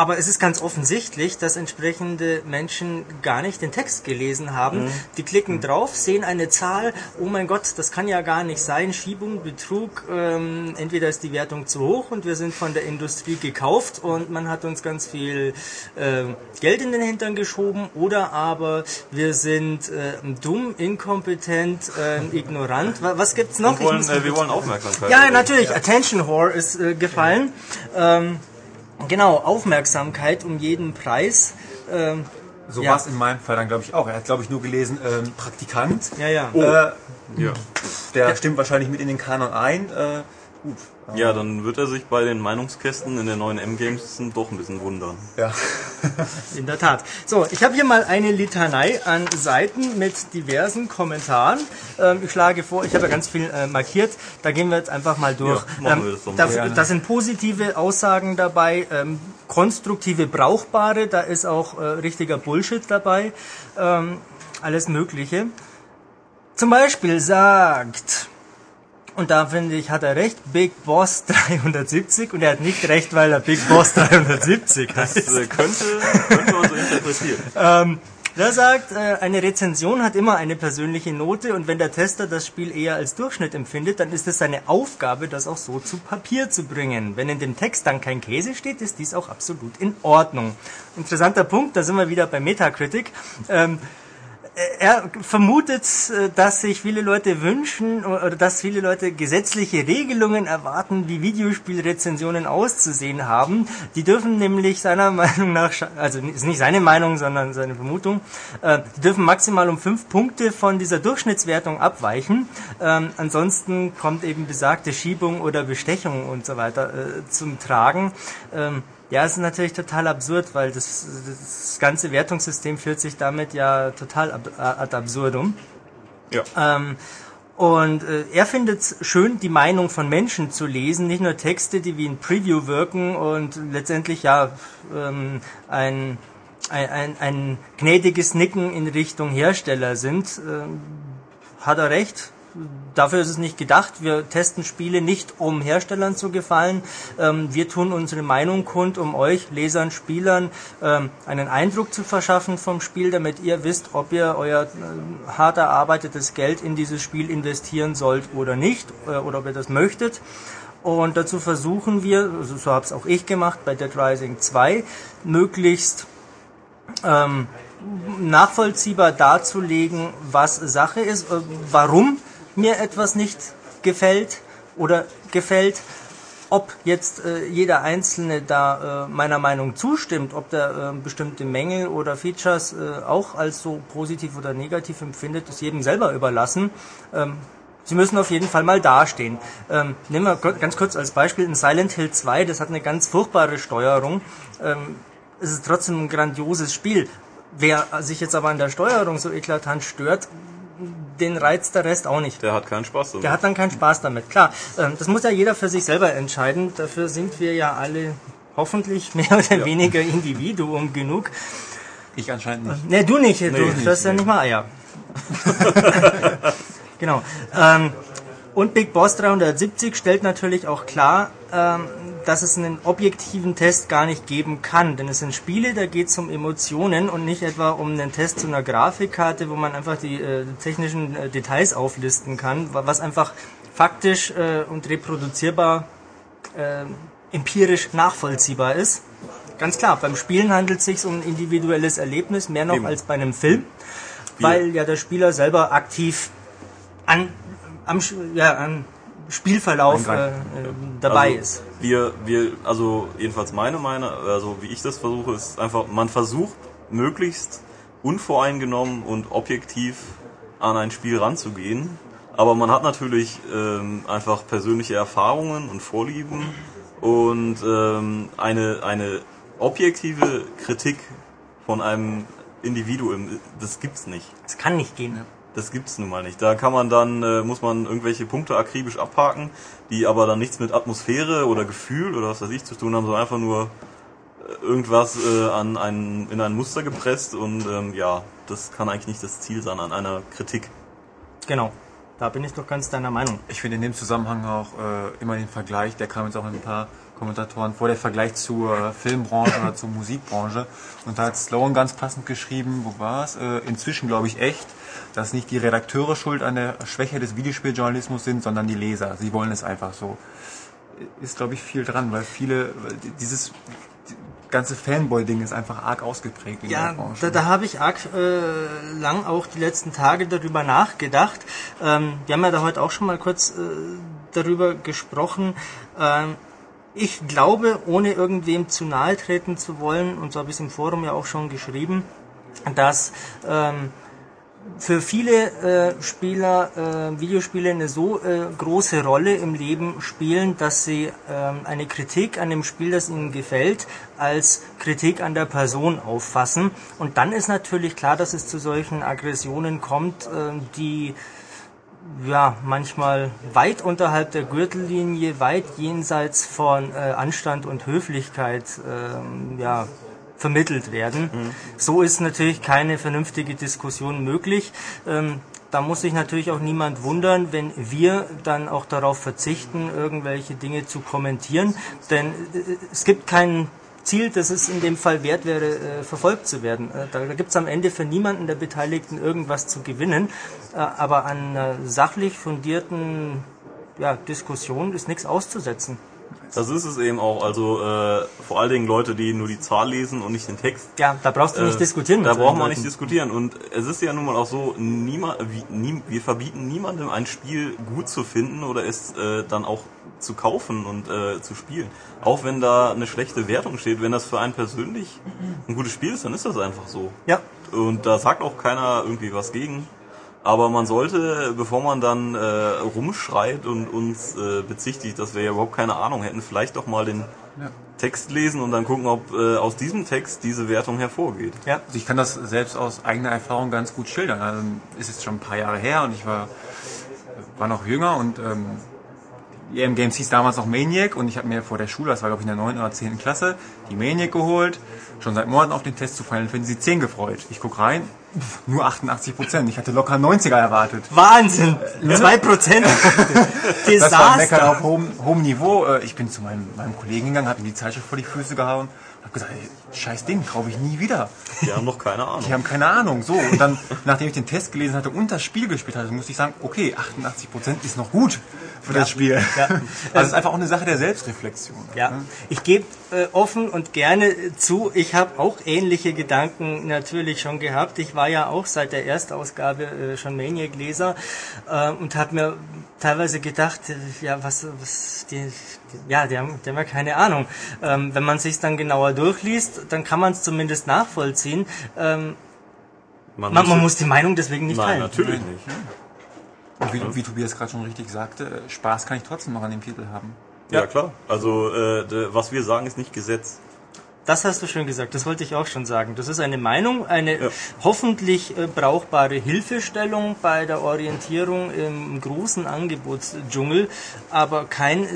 Aber es ist ganz offensichtlich, dass entsprechende Menschen gar nicht den Text gelesen haben. Mhm. Die klicken mhm. drauf, sehen eine Zahl, oh mein Gott, das kann ja gar nicht sein, Schiebung, Betrug, ähm, entweder ist die Wertung zu hoch und wir sind von der Industrie gekauft und man hat uns ganz viel äh, Geld in den Hintern geschoben oder aber wir sind äh, dumm, inkompetent, äh, *laughs* ignorant. Was gibt's noch?
Wir wollen, äh, wir wollen Aufmerksamkeit.
Ja, natürlich, ja. Attention Whore ist äh, gefallen. Ähm, Genau, Aufmerksamkeit um jeden Preis. Ähm,
so ja. war es in meinem Fall dann, glaube ich, auch. Er hat, glaube ich, nur gelesen, ähm, Praktikant.
Ja, ja.
Oh. Äh, ja. Der stimmt wahrscheinlich mit in den Kanon ein. Äh,
gut. Ja, dann wird er sich bei den Meinungskästen in den neuen M-Games doch ein bisschen wundern.
Ja. *laughs*
in der Tat. So, ich habe hier mal eine Litanei an Seiten mit diversen Kommentaren. Ähm, ich schlage vor, ich habe ja ganz viel äh, markiert. Da gehen wir jetzt einfach mal durch. Ja, ähm, da, da, sind positive Aussagen dabei, ähm, konstruktive, brauchbare. Da ist auch äh, richtiger Bullshit dabei. Ähm, alles Mögliche. Zum Beispiel sagt und da finde ich, hat er recht, Big Boss *laughs* 370 und er hat nicht recht, weil er Big Boss *laughs* 370 heißt.
Das äh, könnte, könnte man so interpretieren. *laughs*
ähm, der sagt, äh, eine Rezension hat immer eine persönliche Note und wenn der Tester das Spiel eher als Durchschnitt empfindet, dann ist es seine Aufgabe, das auch so zu Papier zu bringen. Wenn in dem Text dann kein Käse steht, ist dies auch absolut in Ordnung. Interessanter Punkt, da sind wir wieder bei Metacritic. Ähm, er vermutet, äh, dass sich viele Leute wünschen oder dass viele Leute gesetzliche Regelungen erwarten, wie Videospielrezensionen auszusehen haben. Die dürfen nämlich seiner *laughs* Meinung nach, also ist nicht seine Meinung, sondern seine Vermutung, äh, die dürfen maximal um fünf Punkte von dieser Durchschnittswertung abweichen. Ähm, ansonsten kommt eben besagte Schiebung oder Bestechung und so weiter äh, zum Tragen. Ja, es ist natürlich total absurd, weil das, das ganze Wertungssystem führt sich damit ja total ab, ad absurdum.
Ja.
Ähm, und äh, er findet es schön, die Meinung von Menschen zu lesen, nicht nur Texte, die wie ein Preview wirken und letztendlich ja ähm, ein, ein, ein, ein gnädiges Nicken in Richtung Hersteller sind. Ähm, hat er recht, dafür ist es nicht gedacht. Wir testen Spiele nicht, um Herstellern zu gefallen. Ähm, wir tun unsere Meinung kund, um euch, Lesern, Spielern, ähm, einen Eindruck zu verschaffen vom Spiel, damit ihr wisst, ob ihr euer äh, hart erarbeitetes Geld in dieses Spiel investieren sollt oder nicht, äh, oder ob ihr das möchtet. Und dazu versuchen wir, also so habe es auch ich gemacht bei Dead Rising 2, möglichst ähm, nachvollziehbar darzulegen, was Sache ist, äh, warum mir etwas nicht gefällt oder gefällt, ob jetzt äh, jeder Einzelne da äh, meiner Meinung zustimmt, ob der äh, bestimmte Mängel oder Features äh, auch als so positiv oder negativ empfindet, ist jedem selber überlassen. Ähm, Sie müssen auf jeden Fall mal dastehen. Ähm, nehmen wir ganz kurz als Beispiel in Silent Hill 2, das hat eine ganz furchtbare Steuerung. Ähm, es ist trotzdem ein grandioses Spiel. Wer sich jetzt aber an der Steuerung so eklatant stört, den reizt der Rest auch nicht.
Der hat keinen Spaß damit.
Der hat dann keinen Spaß damit. Klar, ähm, das muss ja jeder für sich selber entscheiden. Dafür sind wir ja alle hoffentlich *laughs* mehr oder ja. weniger Individuum genug.
Ich anscheinend nicht.
Ne, du nicht. Nee, du nicht, hast ja nicht mal Eier. *laughs* *laughs* genau. Ähm, und Big Boss 370 stellt natürlich auch klar, ähm, dass es einen objektiven Test gar nicht geben kann. Denn es sind Spiele, da geht es um Emotionen und nicht etwa um einen Test zu einer Grafikkarte, wo man einfach die äh, technischen äh, Details auflisten kann, was einfach faktisch äh, und reproduzierbar, äh, empirisch nachvollziehbar ist. Ganz klar, beim Spielen handelt es sich um ein individuelles Erlebnis, mehr noch Eben. als bei einem Film, weil ja der Spieler selber aktiv an, am, ja, an Spielverlauf äh, äh, dabei
also
ist.
Wir, wir, also jedenfalls meine Meinung, also wie ich das versuche, ist einfach, man versucht möglichst unvoreingenommen und objektiv an ein Spiel ranzugehen. Aber man hat natürlich ähm, einfach persönliche Erfahrungen und Vorlieben und ähm, eine, eine objektive Kritik von einem Individuum, das gibt's nicht.
Es kann nicht gehen.
Das gibt's nun mal nicht. Da kann man dann, äh, muss man irgendwelche Punkte akribisch abhaken, die aber dann nichts mit Atmosphäre oder Gefühl oder was weiß ich zu tun haben, sondern einfach nur äh, irgendwas äh, an ein, in ein Muster gepresst und ähm, ja, das kann eigentlich nicht das Ziel sein an einer Kritik.
Genau. Da bin ich doch ganz deiner Meinung.
Ich finde in dem Zusammenhang auch äh, immer den Vergleich, der kam jetzt auch in ein paar Kommentatoren vor, der Vergleich zur Filmbranche oder zur Musikbranche. Und da hat Sloan ganz passend geschrieben, wo war es? Äh, inzwischen glaube ich echt, dass nicht die Redakteure schuld an der Schwäche des Videospieljournalismus sind, sondern die Leser. Sie wollen es einfach so. Ist glaube ich viel dran, weil viele, dieses ganze Fanboy-Ding ist einfach arg ausgeprägt in
Ja,
der Branche.
da, da habe ich arg äh, lang auch die letzten Tage darüber nachgedacht. Ähm, wir haben ja da heute auch schon mal kurz äh, darüber gesprochen. Ähm, ich glaube, ohne irgendwem zu nahe treten zu wollen, und so habe ich es im Forum ja auch schon geschrieben, dass ähm, für viele äh, Spieler äh, Videospiele eine so äh, große Rolle im Leben spielen, dass sie ähm, eine Kritik an dem Spiel, das ihnen gefällt, als Kritik an der Person auffassen. Und dann ist natürlich klar, dass es zu solchen Aggressionen kommt, äh, die ja, manchmal weit unterhalb der Gürtellinie, weit jenseits von äh, Anstand und Höflichkeit ähm, ja, vermittelt werden. So ist natürlich keine vernünftige Diskussion möglich. Ähm, da muss sich natürlich auch niemand wundern, wenn wir dann auch darauf verzichten, irgendwelche Dinge zu kommentieren. Denn äh, es gibt kein Ziel, das es in dem Fall wert wäre, äh, verfolgt zu werden. Äh, da gibt es am Ende für niemanden der Beteiligten irgendwas zu gewinnen. Äh, aber an sachlich fundierten ja, Diskussion ist nichts auszusetzen.
Das ist es eben auch. Also äh, vor allen Dingen Leute, die nur die Zahl lesen und nicht den Text.
Ja, da brauchst du nicht
Äh,
diskutieren.
Da braucht man nicht diskutieren. Und es ist ja nun mal auch so, niemand, wie, nie, wir verbieten niemandem ein Spiel gut zu finden oder es äh, dann auch zu kaufen und äh, zu spielen. Auch wenn da eine schlechte Wertung steht, wenn das für einen persönlich ein gutes Spiel ist, dann ist das einfach so.
Ja,
Und da sagt auch keiner irgendwie was gegen. Aber man sollte, bevor man dann äh, rumschreit und uns äh, bezichtigt, dass wir ja überhaupt keine Ahnung hätten, vielleicht doch mal den Text lesen und dann gucken, ob äh, aus diesem Text diese Wertung hervorgeht.
ja.
Also ich kann das selbst aus eigener Erfahrung ganz gut schildern. Also ist jetzt schon ein paar Jahre her und ich war, war noch jünger und ähm, die EM Games hieß damals noch Maniac und ich habe mir vor der Schule, das war glaube ich in der 9. oder 10. Klasse, die Maniac geholt, schon seit Monaten auf den Test zu Final Fantasy 10 gefreut. Ich guck rein, nur 88 Prozent. Ich hatte locker 90er erwartet.
Wahnsinn! Zwei Prozent! *laughs*
Das war ein Meckern
Desaster!
auf hohem, hohem Niveau. Äh, Ich bin zu meinem, meinem Kollegen gegangen, habe ihm die Zeitschrift vor die Füße gehauen habe gesagt, ey, scheiß Ding, kaufe ich nie wieder.
Die haben noch keine Ahnung.
Die haben keine Ahnung. So, und dann, nachdem ich den Test gelesen hatte und das Spiel gespielt hatte, musste ich sagen, okay, 88% ist noch gut für das Spiel. *laughs* Also es ist einfach auch eine Sache der Selbstreflexion.
Ja, ich gebe äh, offen und gerne äh, zu, ich habe auch ähnliche Gedanken natürlich schon gehabt. Ich war ja auch seit der Erstausgabe äh, schon Maniac-Leser äh, und habe mir teilweise gedacht, äh, ja, was, was die, die, ja, die haben, die haben ja keine Ahnung. Ähm, wenn man sich dann genauer durchliest, dann kann man es zumindest nachvollziehen. Ähm, man, man
müsste-
muss die Meinung deswegen nicht
Nein,
teilen.
natürlich nicht.
Und wie, wie Tobias gerade schon richtig sagte, Spaß kann ich trotzdem noch an dem Titel haben.
Ja, klar. Also äh, was wir sagen, ist nicht Gesetz.
Das hast du schön gesagt, das wollte ich auch schon sagen. Das ist eine Meinung, eine
Ja.
hoffentlich äh, brauchbare Hilfestellung bei der Orientierung im großen Angebotsdschungel, aber kein äh,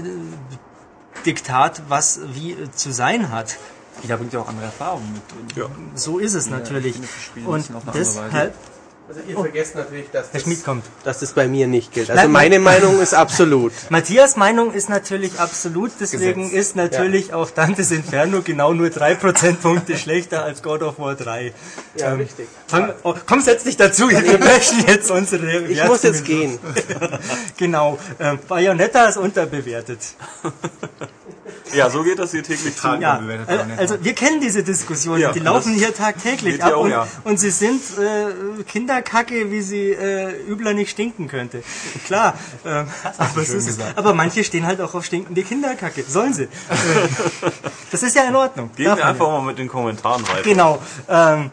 Diktat, was wie äh, zu sein hat.
Jeder bringt ja auch andere Erfahrungen mit.
Ja.
So ist es natürlich. Und deshalb,
Also ihr vergesst natürlich, dass
Herr
das,
Schmidt kommt.
dass das bei mir nicht gilt. Also meine Meinung ist absolut. *laughs*
Matthias Meinung ist natürlich absolut, deswegen
Gesetz.
ist natürlich auf Dantes Inferno genau nur drei Prozentpunkte schlechter als God of War 3.
Ja, richtig.
Fang, oh, komm, setz dich dazu, wir möchten jetzt unsere
Ich muss jetzt gehen. *laughs*
Genau, ähm, Bayonetta ist unterbewertet. *laughs* *laughs*
Ja, so geht das hier täglich zu.
Ja, äh,
Bayonetta.
also wir kennen diese Diskussionen,
Ja,
die laufen hier tagtäglich ab
auch,
und,
ja.
und sie sind äh, Kinderkacke, wie sie äh, übler nicht stinken könnte. Klar, ähm, aber, ist, aber manche stehen halt auch auf stinkende Kinderkacke. Sollen sie? *laughs* Äh, das ist ja in Ordnung.
Gehen wir einfach mal mit den Kommentaren weiter.
Genau. Ähm,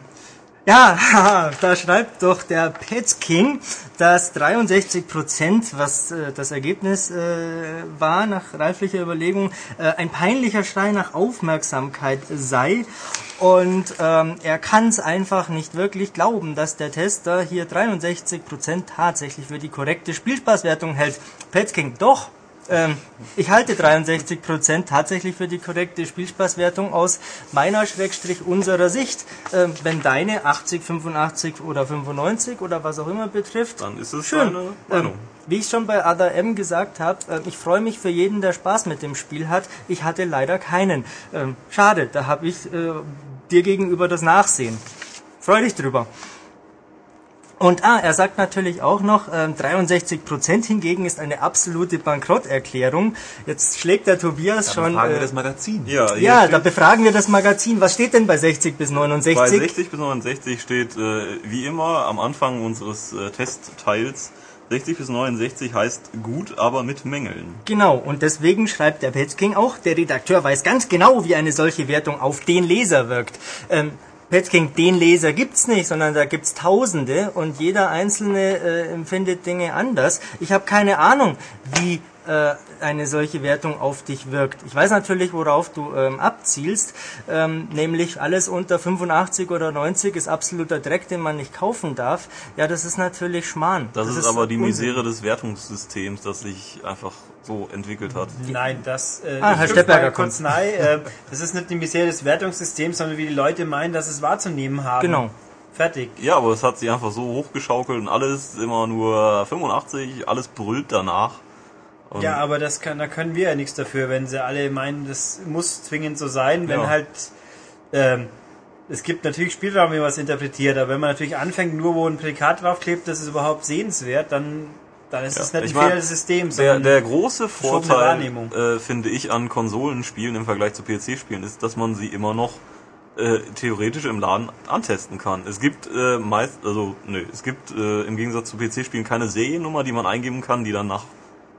Ja, *laughs* da schreibt doch der Pets King, dass 63 Prozent, was äh, das Ergebnis äh, war nach reiflicher Überlegung, äh, ein peinlicher Schrei nach Aufmerksamkeit sei. Und ähm, er kann es einfach nicht wirklich glauben, dass der Tester hier 63 Prozent tatsächlich für die korrekte Spielspaßwertung hält. Pets King, doch, ähm, ich halte 63% tatsächlich für die korrekte Spielspaßwertung aus meiner Schrägstrich unserer Sicht. Ähm, wenn deine 80, 85 oder 95 oder was auch immer betrifft,
Dann ist es
schön.
deine Meinung.
Ähm, wie ich schon bei Other M gesagt habe, äh, ich freue mich für jeden, der Spaß mit dem Spiel hat. Ich hatte leider keinen. Ähm, schade, da habe ich äh, dir gegenüber das Nachsehen. Freu dich drüber. Und ah, er sagt natürlich auch noch, ähm, 63% hingegen ist eine absolute Bankrotterklärung. Jetzt schlägt der Tobias schon.
Fragen wir
Äh,
das Magazin.
Ja,
ja, da befragen wir das Magazin. Was steht denn bei 60 bis 69?
bei 60 bis 69 steht, äh, wie immer, am Anfang unseres äh, Testteils, 60 bis 69 heißt gut, aber mit Mängeln.
Genau, und deswegen schreibt der Petzking auch, der Redakteur weiß ganz genau, wie eine solche Wertung auf den Leser wirkt. Ähm, Petzking, den Leser gibt's nicht, sondern da gibt's Tausende und jeder Einzelne äh, empfindet Dinge anders. Ich habe keine Ahnung, wie äh, eine solche Wertung auf dich wirkt. Ich weiß natürlich, worauf du ähm, abzielst, ähm, nämlich alles unter 85 oder 90 ist absoluter Dreck, den man nicht kaufen darf. Ja, das ist natürlich Schmarrn.
Das, ist, aber die. Misere des Wertungssystems, das sich einfach so entwickelt hat.
Nein, das äh,
Ah, Herr Steppberger
nein, *laughs* äh, das ist nicht die Misere des Wertungssystems, sondern wie die Leute meinen, dass es wahrzunehmen haben.
Genau.
Fertig.
Ja, aber es hat sich einfach so hochgeschaukelt und alles immer nur 85, alles brüllt danach. Und
Ja, aber das kann, da können wir ja nichts dafür, wenn sie alle meinen, das muss zwingend so sein, wenn
Ja.
halt ähm, es gibt natürlich Spielraum, wie man es interpretiert, aber wenn man natürlich anfängt, nur wo ein Prädikat draufklebt, das ist überhaupt sehenswert, dann, dann ist
Ja,
es nicht ein Fehler des Systems.
Der, der große Vorteil, äh, finde ich, an Konsolenspielen im Vergleich zu PC-Spielen ist, dass man sie immer noch äh, theoretisch im Laden antesten kann. Es gibt äh, meist, also nö, es gibt äh, im Gegensatz zu PC-Spielen keine Seriennummer, die man eingeben kann, die danach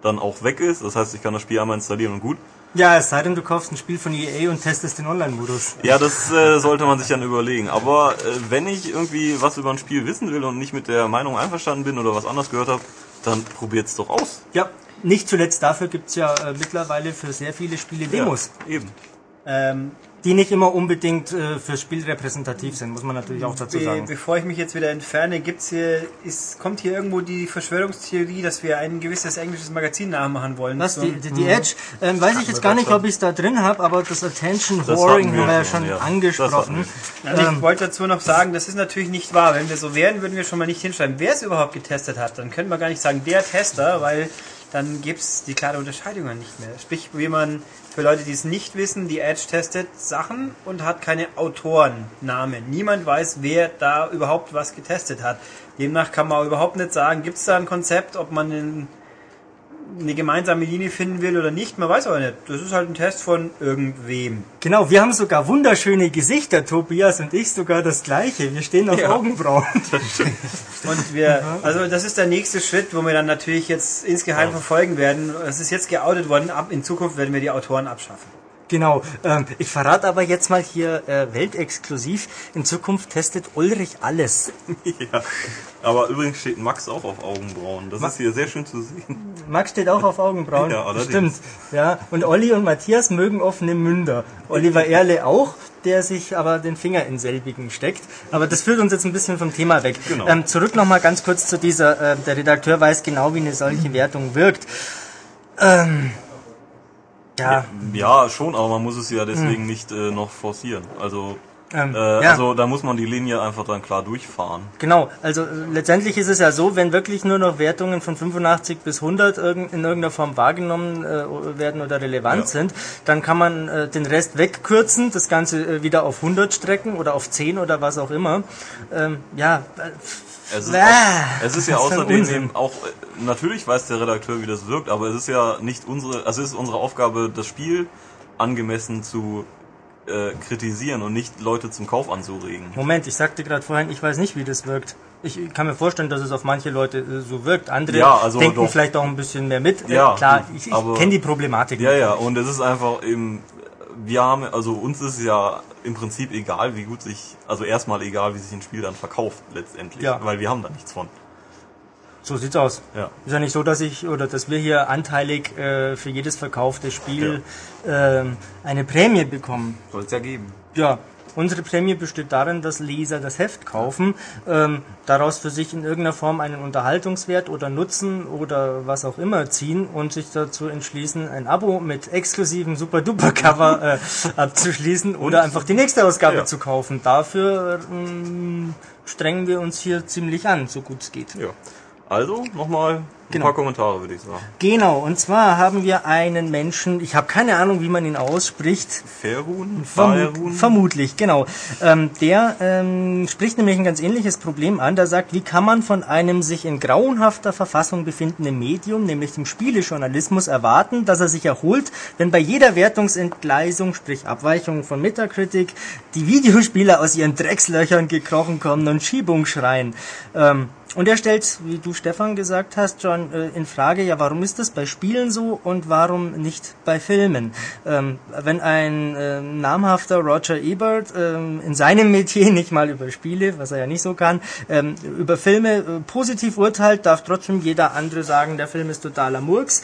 dann auch weg ist. Das heißt, ich kann das Spiel einmal installieren und gut.
Ja, es sei denn, du kaufst ein Spiel von EA und testest den Online-Modus.
Ja, das äh, sollte man sich dann überlegen. Aber äh, wenn ich irgendwie was über ein Spiel wissen will und nicht mit der Meinung einverstanden bin oder was anders gehört habe, dann probiert's doch aus.
Ja, nicht zuletzt dafür gibt's ja äh, mittlerweile für sehr viele Spiele Demos,
Ja, eben.
ähm,
die nicht immer unbedingt äh, fürs Spiel repräsentativ sind, muss man natürlich auch dazu
be
sagen.
bevor ich mich jetzt wieder entferne, gibt's hier, ist, kommt hier irgendwo die Verschwörungstheorie, dass wir ein gewisses englisches Magazin nachmachen wollen.
Was,
So-
die, die, die Edge, ähm, weiß ich jetzt gar nicht, ob ich es da drin habe, aber das Attention Whoring
wir
haben wir ja
schon, ja.
angesprochen.
Also ich
Ähm,
wollte dazu noch sagen, das ist natürlich nicht wahr. Wenn wir so wären, würden wir schon mal nicht hinschreiben, wer es überhaupt getestet hat. Dann könnte man gar nicht sagen, der Tester, weil dann gibt's die klare Unterscheidung nicht mehr. Sprich, wie man für Leute, die es nicht wissen, die Edge testet Sachen und hat keine Autorennamen. Niemand weiß, wer da überhaupt was getestet hat. Demnach kann man auch überhaupt nicht sagen, gibt's da ein Konzept, ob man in eine gemeinsame Linie finden will oder nicht. Man weiß aber nicht. Das ist halt ein Test von irgendwem.
Genau, wir haben sogar wunderschöne Gesichter, Tobias und ich sogar das gleiche. Wir stehen auf
Ja.
Augenbrauen. *laughs*
Und wir, also das ist der nächste Schritt, wo wir dann natürlich jetzt insgeheim verfolgen werden. Es ist jetzt geoutet worden, ab in Zukunft werden wir die Autoren abschaffen.
Genau. Ähm, ich verrate aber jetzt mal hier äh, weltexklusiv. In Zukunft testet Ulrich alles. *laughs*
ja. Aber übrigens steht Max auch auf Augenbrauen. Das ist hier sehr schön zu sehen.
Max steht auch auf Augenbrauen.
Ja, allerdings.
Stimmt. Ja. Und Olli und Matthias mögen offene Münder. Oliver Erle auch, der sich aber den Finger in selbigen steckt. Aber das führt uns jetzt ein bisschen vom Thema weg.
Genau.
Ähm, zurück nochmal ganz kurz zu dieser, äh, der Redakteur weiß genau, wie eine solche Wertung wirkt. Ähm, ja,
Ja, schon, aber man muss es ja deswegen nicht äh, noch forcieren. Also,
ähm,
äh,
ja.
also da muss man die Linie einfach dann klar durchfahren.
Genau, also äh, letztendlich ist es ja so, wenn wirklich nur noch Wertungen von 85 bis 100 irgend- in irgendeiner Form wahrgenommen äh, werden oder relevant
Ja.
sind, dann kann man äh, den Rest wegkürzen, das Ganze äh, wieder auf 100 strecken oder auf 10 oder was auch immer. Ähm, ja, äh,
Es ist, auch, es ist ja außerdem eben auch, äh, natürlich weiß der Redakteur, wie das wirkt, aber es ist ja nicht unsere, also es ist unsere Aufgabe, das Spiel angemessen zu äh, kritisieren und nicht Leute zum Kauf anzuregen.
Moment, ich sagte gerade vorhin, ich weiß nicht, wie das wirkt. Ich kann mir vorstellen, dass es auf manche Leute äh, so wirkt. Andere
Ja, also
denken
doch.
vielleicht auch ein bisschen mehr mit. Äh,
Ja,
klar,
gut,
ich, ich kenne die Problematik.
Ja, ja, und es ist einfach eben, wir haben, also uns ist ja im Prinzip egal, wie gut sich, also erstmal egal, wie sich ein Spiel dann verkauft letztendlich,
Ja.
weil wir haben da nichts von.
So sieht's aus.
Ja.
Ist ja nicht so, dass ich oder dass wir hier anteilig äh, für jedes verkaufte Spiel ähm, eine Prämie bekommen.
Soll es ja geben.
Ja, unsere Prämie besteht darin, dass Leser das Heft kaufen, ähm, daraus für sich in irgendeiner Form einen Unterhaltungswert oder Nutzen oder was auch immer ziehen und sich dazu entschließen, ein Abo mit exklusivem Super-Duper-Cover äh, *laughs* abzuschließen oder einfach die nächste Ausgabe
Ja.
zu kaufen. Dafür ähm, strengen wir uns hier ziemlich an, so gut es geht.
Ja. Also, nochmal ein
Genau.
paar Kommentare, würde ich sagen.
Genau, und zwar haben wir einen Menschen, ich habe keine Ahnung, wie man ihn ausspricht,
Fairun?
Vermut, vermutlich, genau. Ähm, der ähm, spricht nämlich ein ganz ähnliches Problem an. Der sagt, wie kann man von einem sich in grauenhafter Verfassung befindenden Medium, nämlich dem Spielejournalismus, erwarten, dass er sich erholt, wenn bei jeder Wertungsentgleisung, sprich Abweichung von Metacritic, die Videospieler aus ihren Dreckslöchern gekrochen kommen und Schiebung schreien. Ähm, und er stellt, wie du Stefan gesagt hast, John, äh, in Frage, ja, warum ist das bei Spielen so und warum nicht bei Filmen? Ähm, wenn ein ähm, namhafter Roger Ebert ähm, in seinem Metier nicht mal über Spiele, was er ja nicht so kann, ähm, über Filme äh, positiv urteilt, darf trotzdem jeder andere sagen, der Film ist totaler Murks.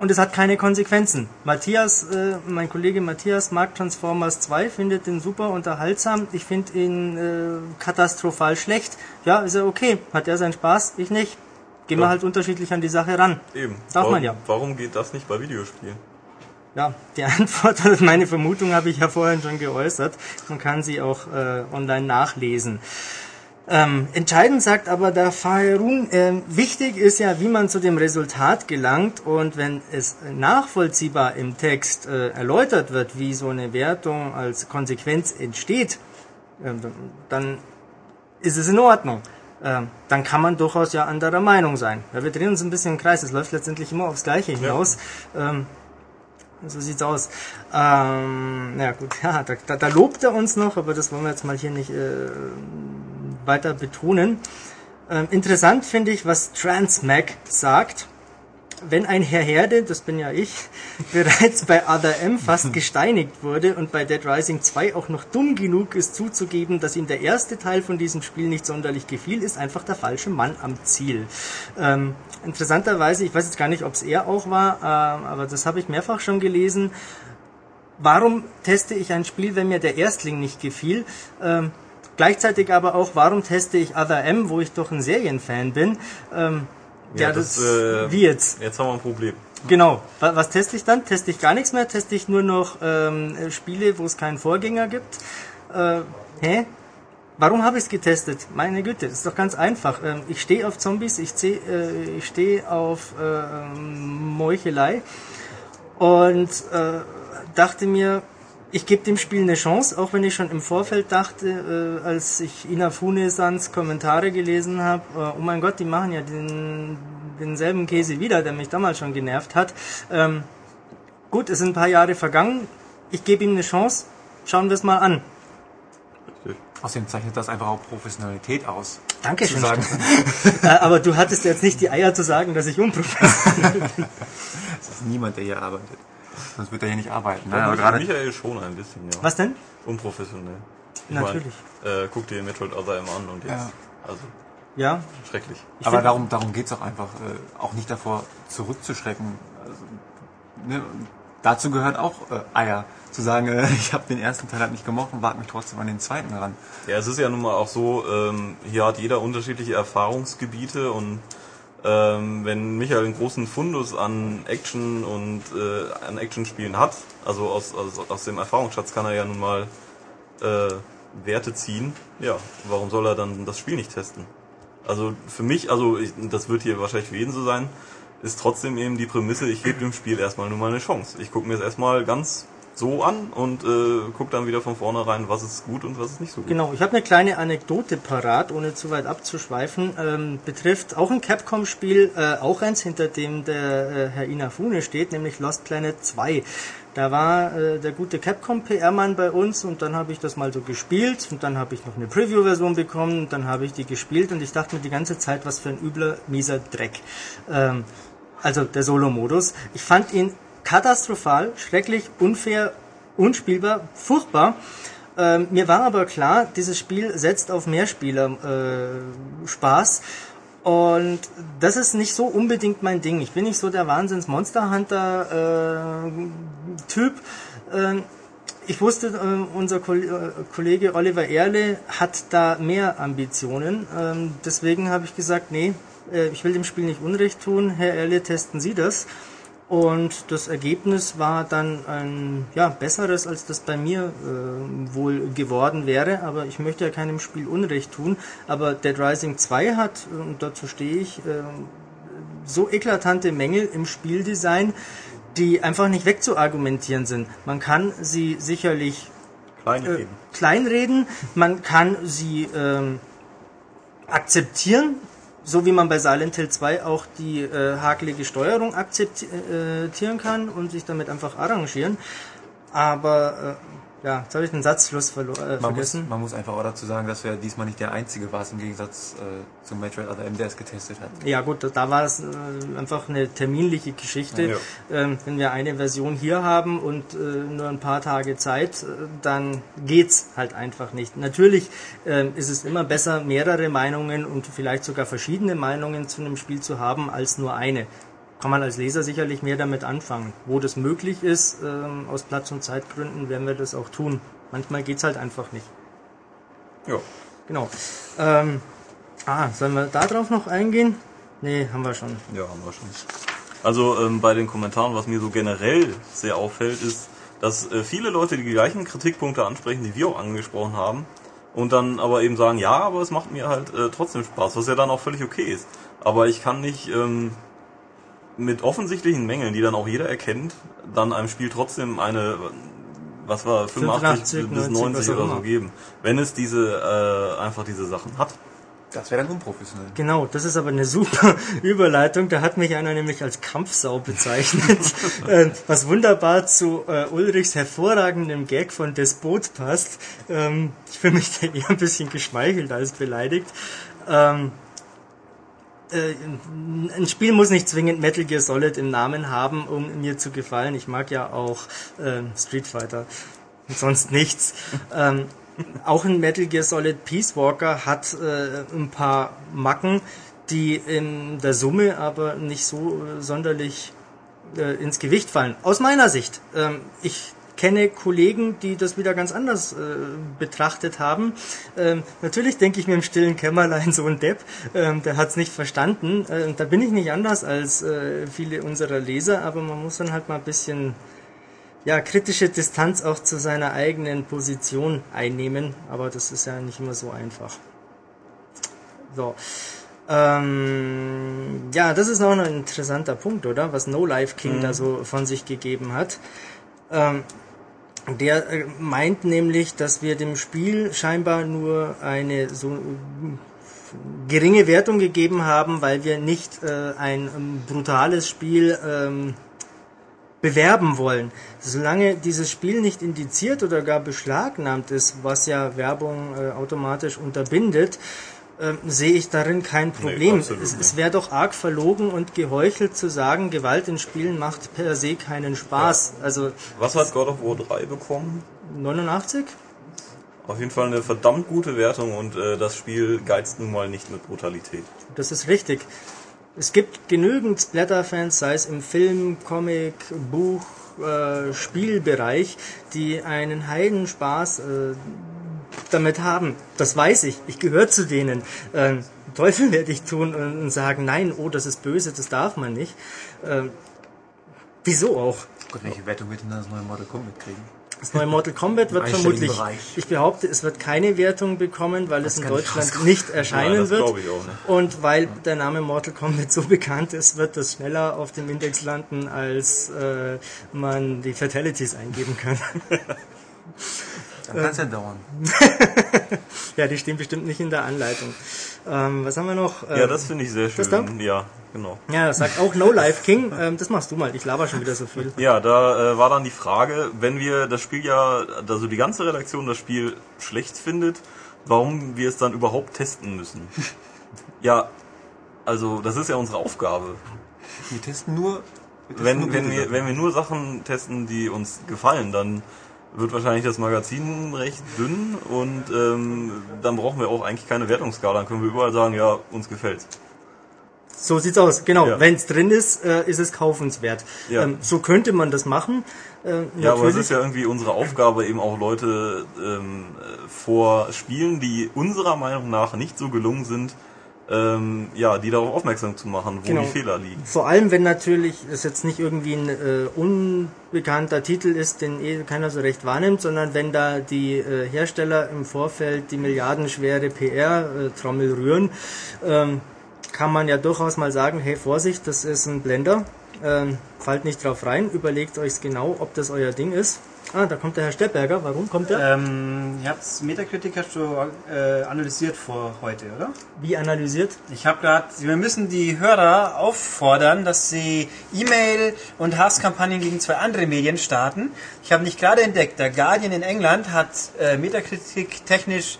Und es hat keine Konsequenzen. Matthias, äh, mein Kollege Matthias mag Transformers 2, findet den super unterhaltsam. Ich finde ihn äh, katastrophal schlecht. Ja, ist er okay. Hat er seinen Spaß? Ich nicht. Gehen wir
Ja.
halt unterschiedlich an die Sache ran.
Eben.
Darf
warum,
man ja.
Warum geht das nicht bei Videospielen?
Ja, die *laughs* Antwort, also meine Vermutung habe ich ja vorhin schon geäußert. Man kann sie auch äh, online nachlesen. Ähm, entscheidend sagt aber der Fahrun, ähm, wichtig ist ja, wie man zu dem Resultat gelangt und wenn es nachvollziehbar im Text äh, erläutert wird, wie so eine Wertung als Konsequenz entsteht, ähm, dann, ist es in Ordnung. Ähm, dann kann man durchaus ja anderer Meinung sein. Ja, wir drehen uns ein bisschen im Kreis, es läuft letztendlich immer aufs Gleiche hinaus. Ähm, so sieht's aus. Ähm, ja gut, *laughs* ja, da, da, da lobt er uns noch, aber das wollen wir jetzt mal hier nicht äh, weiter betonen. Ähm, interessant finde ich, was Transmac sagt. Wenn ein Herr Herde, das bin ja ich, *laughs* bereits bei Other M fast *laughs* gesteinigt wurde und bei Dead Rising 2 auch noch dumm genug ist zuzugeben, dass ihm der erste Teil von diesem Spiel nicht sonderlich gefiel, ist einfach der falsche Mann am Ziel. Ähm, interessanterweise, ich weiß jetzt gar nicht, ob es er auch war, ähm, aber das habe ich mehrfach schon gelesen. Warum teste ich ein Spiel, wenn mir der Erstling nicht gefiel? Ähm, gleichzeitig aber auch, warum teste ich Other M, wo ich doch ein Serienfan bin? Ähm, ja, das,
äh,
wie jetzt?
Jetzt haben wir ein Problem.
Genau. Was, was teste ich dann? Teste ich gar nichts mehr? Teste ich nur noch ähm, Spiele, wo es keinen Vorgänger gibt? Äh, hä? Warum habe ich es getestet? Meine Güte, das ist doch ganz einfach. Ähm, ich stehe auf Zombies, ich, äh, ich stehe auf äh, ähm, Meuchelei und äh, dachte mir, ich gebe dem Spiel eine Chance, auch wenn ich schon im Vorfeld dachte, äh, als ich Inafune Sans Kommentare gelesen habe, äh, oh mein Gott, die machen ja den, denselben Käse wieder, der mich damals schon genervt hat. Ähm, gut, es sind ein paar Jahre vergangen, ich gebe ihm eine Chance, schauen wir es mal an.
Außerdem zeichnet das einfach auch Professionalität aus. Sagen.
Stefan. *laughs* äh, aber du hattest jetzt nicht die Eier zu sagen, dass ich unprofessionell *laughs* bin.
Es ist niemand, der hier arbeitet. Sonst wird er hier nicht arbeiten.
Ja,
aber gerade
Michael schon ein bisschen, ja.
Was denn?
Unprofessionell. Ich
Natürlich.
Mein, äh, guck dir Metroid Other M an und jetzt.
Ja.
Also,
Ja,
schrecklich.
aber
find-
darum, darum geht's auch einfach, äh, auch nicht davor zurückzuschrecken. Also, ne, dazu gehört auch äh, Eier. Zu sagen, äh, *laughs* ich habe den ersten Teil halt nicht gemocht und warte mich trotzdem an den zweiten ran.
Ja, es ist ja nun mal auch so, ähm, hier hat jeder unterschiedliche Erfahrungsgebiete und ähm, wenn Michael einen großen Fundus an Action und äh, an Actionspielen hat, also aus, aus, aus dem Erfahrungsschatz kann er ja nun mal äh, Werte ziehen. Ja, warum soll er dann das Spiel nicht testen? Also für mich, also ich, das wird hier wahrscheinlich für jeden so sein, ist trotzdem eben die Prämisse, ich gebe dem Spiel erstmal nur mal eine Chance. Ich gucke mir es erstmal ganz so an und äh, gucke dann wieder von vornherein, was ist gut und was ist nicht so gut.
Genau, ich habe eine kleine Anekdote parat, ohne zu weit abzuschweifen. Ähm, betrifft auch ein Capcom-Spiel, äh, auch eins, hinter dem der äh, Herr Inafune steht, nämlich Lost Planet 2. Da war äh, der gute Capcom-PR-Mann bei uns und dann habe ich das mal so gespielt und dann habe ich noch eine Preview-Version bekommen und dann habe ich die gespielt und ich dachte mir die ganze Zeit, was für ein übler, mieser Dreck. Ähm, also der Solo-Modus. Ich fand ihn katastrophal, schrecklich, unfair, unspielbar, furchtbar. Ähm, mir war aber klar, dieses Spiel setzt auf Mehrspieler äh, Spaß. Und das ist nicht so unbedingt mein Ding. Ich bin nicht so der Wahnsinns Monster Hunter äh, Typ. Äh, ich wusste, äh, unser äh, Kollege Oliver Erle hat da mehr Ambitionen. Ähm, deswegen habe ich gesagt, nee, äh, ich will dem Spiel nicht Unrecht tun. Herr Erle, testen Sie das. Und das Ergebnis war dann ein ja, besseres, als das bei mir äh, wohl geworden wäre. Aber ich möchte ja keinem Spiel Unrecht tun. Aber Dead Rising 2 hat, und dazu stehe ich, äh, so eklatante Mängel im Spieldesign, die einfach nicht wegzuargumentieren sind. Man kann sie sicherlich
kleinreden,
äh, kleinreden man kann sie ähm, akzeptieren, so wie man bei Silent Hill 2 auch die äh, hakelige Steuerung akzeptieren kann und sich damit einfach arrangieren. Aber äh, ja, jetzt habe ich den Satzschluss verlo- äh,
Man
vergessen.
muss, man muss einfach auch dazu sagen, dass wir diesmal nicht der Einzige warst im Gegensatz äh, zum Metroid Other M, der es getestet hat.
Ja gut, da war es äh, einfach eine terminliche Geschichte.
Ja.
Ähm, wenn wir eine Version hier haben und äh, nur ein paar Tage Zeit, äh, dann geht's halt einfach nicht. Natürlich ähm, ist es immer besser, mehrere Meinungen und vielleicht sogar verschiedene Meinungen zu einem Spiel zu haben, als nur eine. Kann man als Leser sicherlich mehr damit anfangen. Wo das möglich ist, ähm, aus Platz- und Zeitgründen, werden wir das auch tun. Manchmal geht's halt einfach nicht.
Ja.
Genau. Ähm, ah, sollen wir da drauf noch eingehen? Nee, haben wir schon.
Ja, haben wir schon. Also ähm, bei den Kommentaren, was mir so generell sehr auffällt, ist, dass äh, viele Leute die gleichen Kritikpunkte ansprechen, die wir auch angesprochen haben. Und dann aber eben sagen, ja, aber es macht mir halt äh, trotzdem Spaß, was ja dann auch völlig okay ist. Aber ich kann nicht ähm, mit offensichtlichen Mängeln, die dann auch jeder erkennt, dann einem Spiel trotzdem eine, was war, 85,
85,
bis
90,
90
was auch
oder so geben. Wenn es diese, äh, einfach diese Sachen hat.
Das wäre dann unprofessionell.
Genau, das ist aber eine super *laughs* Überleitung. Da hat mich einer nämlich als Kampfsau bezeichnet, *laughs* äh, was wunderbar zu äh, Ulrichs hervorragendem Gag von Despot passt. Ähm, ich fühle mich da eher ein bisschen geschmeichelt als beleidigt. Ähm, äh, ein Spiel muss nicht zwingend Metal Gear Solid im Namen haben, um mir zu gefallen. Ich mag ja auch äh, Street Fighter und sonst nichts. Ähm, auch ein Metal Gear Solid Peace Walker hat äh, ein paar Macken, die in der Summe aber nicht so äh, sonderlich äh, ins Gewicht fallen. Aus meiner Sicht. Ähm, ich kenne Kollegen, die das wieder ganz anders äh, betrachtet haben. Ähm, natürlich denke ich mir im stillen Kämmerlein *laughs* so ein Depp, ähm, der hat es nicht verstanden. Ähm, da bin ich nicht anders als äh, viele unserer Leser, aber man muss dann halt mal ein bisschen ja, kritische Distanz auch zu seiner eigenen Position einnehmen, aber das ist ja nicht immer so einfach. So. Ähm, ja, das ist noch ein interessanter Punkt, oder? Was No Life King da so von sich gegeben hat. Ähm, der äh, meint nämlich, dass wir dem Spiel scheinbar nur eine so äh, geringe Wertung gegeben haben, weil wir nicht äh, ein ähm, brutales Spiel ähm, bewerben wollen. Solange dieses Spiel nicht indiziert oder gar beschlagnahmt ist, was ja Werbung äh, automatisch unterbindet, ähm, sehe ich darin kein Problem.
absolut
es es wäre doch arg verlogen und geheuchelt zu sagen, Gewalt in Spielen macht per se keinen Spaß. Also
Was hat God of War 3 bekommen?
89?
Auf jeden Fall eine verdammt gute Wertung und äh, das Spiel geizt nun mal nicht mit Brutalität.
Das ist richtig. Es gibt genügend Splatter-Fans, sei es im Film, Comic, Buch, äh, Spielbereich, die einen Heidenspaß äh, damit haben. Das weiß ich. Ich gehöre zu denen. Ähm, Teufel werde ich tun und und sagen, nein, oh, das ist böse, das darf man nicht. Ähm, wieso auch?
Gott, welche Wertung wird denn das neue Mortal Kombat kriegen?
Das neue Mortal Kombat wird *laughs* vermutlich, ich behaupte, es wird keine Wertung bekommen, weil es in Deutschland nicht erscheinen
das
wird.
auch nicht.
Und weil der Name Mortal Kombat so bekannt ist, wird das schneller auf dem Index landen, als äh, man die Fatalities eingeben kann. *laughs*
Dann kann es ja dauern. *laughs*
ja, die stehen bestimmt nicht in der Anleitung. Ähm, was haben wir noch?
Ja,
Ähm,
das finde ich sehr
das da?
schön. Ja, genau.
ja, das sagt auch No Life King. Ähm, das machst du mal. Ich laber schon wieder so viel.
Ja, da äh, war dann die Frage, wenn wir das Spiel ja, also die ganze Redaktion das Spiel schlecht findet, warum wir es dann überhaupt testen müssen. *laughs* ja, also das ist ja unsere Aufgabe.
Wir testen nur. Wir testen
Wenn,
nur
wenn, wir, wenn wir nur Sachen testen, die uns gefallen, dann wird wahrscheinlich das Magazin recht dünn und ähm, dann brauchen wir auch eigentlich keine Wertungsskala. Dann können wir überall sagen, ja, uns gefällt's.
So sieht's aus, genau.
Ja.
Wenn es drin ist, äh, ist es kaufenswert.
Ja.
Ähm, so könnte man das machen. Äh,
Ja, aber es ist ja irgendwie unsere Aufgabe, eben auch Leute ähm, äh, vor Spielen, die unserer Meinung nach nicht so gelungen sind, ähm, ja, die darauf aufmerksam zu machen, wo
Genau.
die Fehler liegen.
Vor allem, wenn natürlich es jetzt nicht irgendwie ein äh, unbekannter Titel ist, den eh keiner so recht wahrnimmt, sondern wenn da die äh, Hersteller im Vorfeld die milliardenschwere PR-Trommel rühren, ähm, kann man ja durchaus mal sagen, hey Vorsicht, das ist ein Blender, ähm, fallt nicht drauf rein, überlegt euch genau, ob das euer Ding ist. Ah, da kommt der Herr Steppberger, warum kommt er?
Ähm, ihr habt's Metacritic hast du äh, analysiert vor heute, oder?
Wie analysiert?
Ich habe gerade, wir müssen die Hörer auffordern, dass sie E-Mail und Hasskampagnen gegen zwei andere Medien starten. Ich habe nicht gerade entdeckt, der Guardian in England hat äh, Metacritic technisch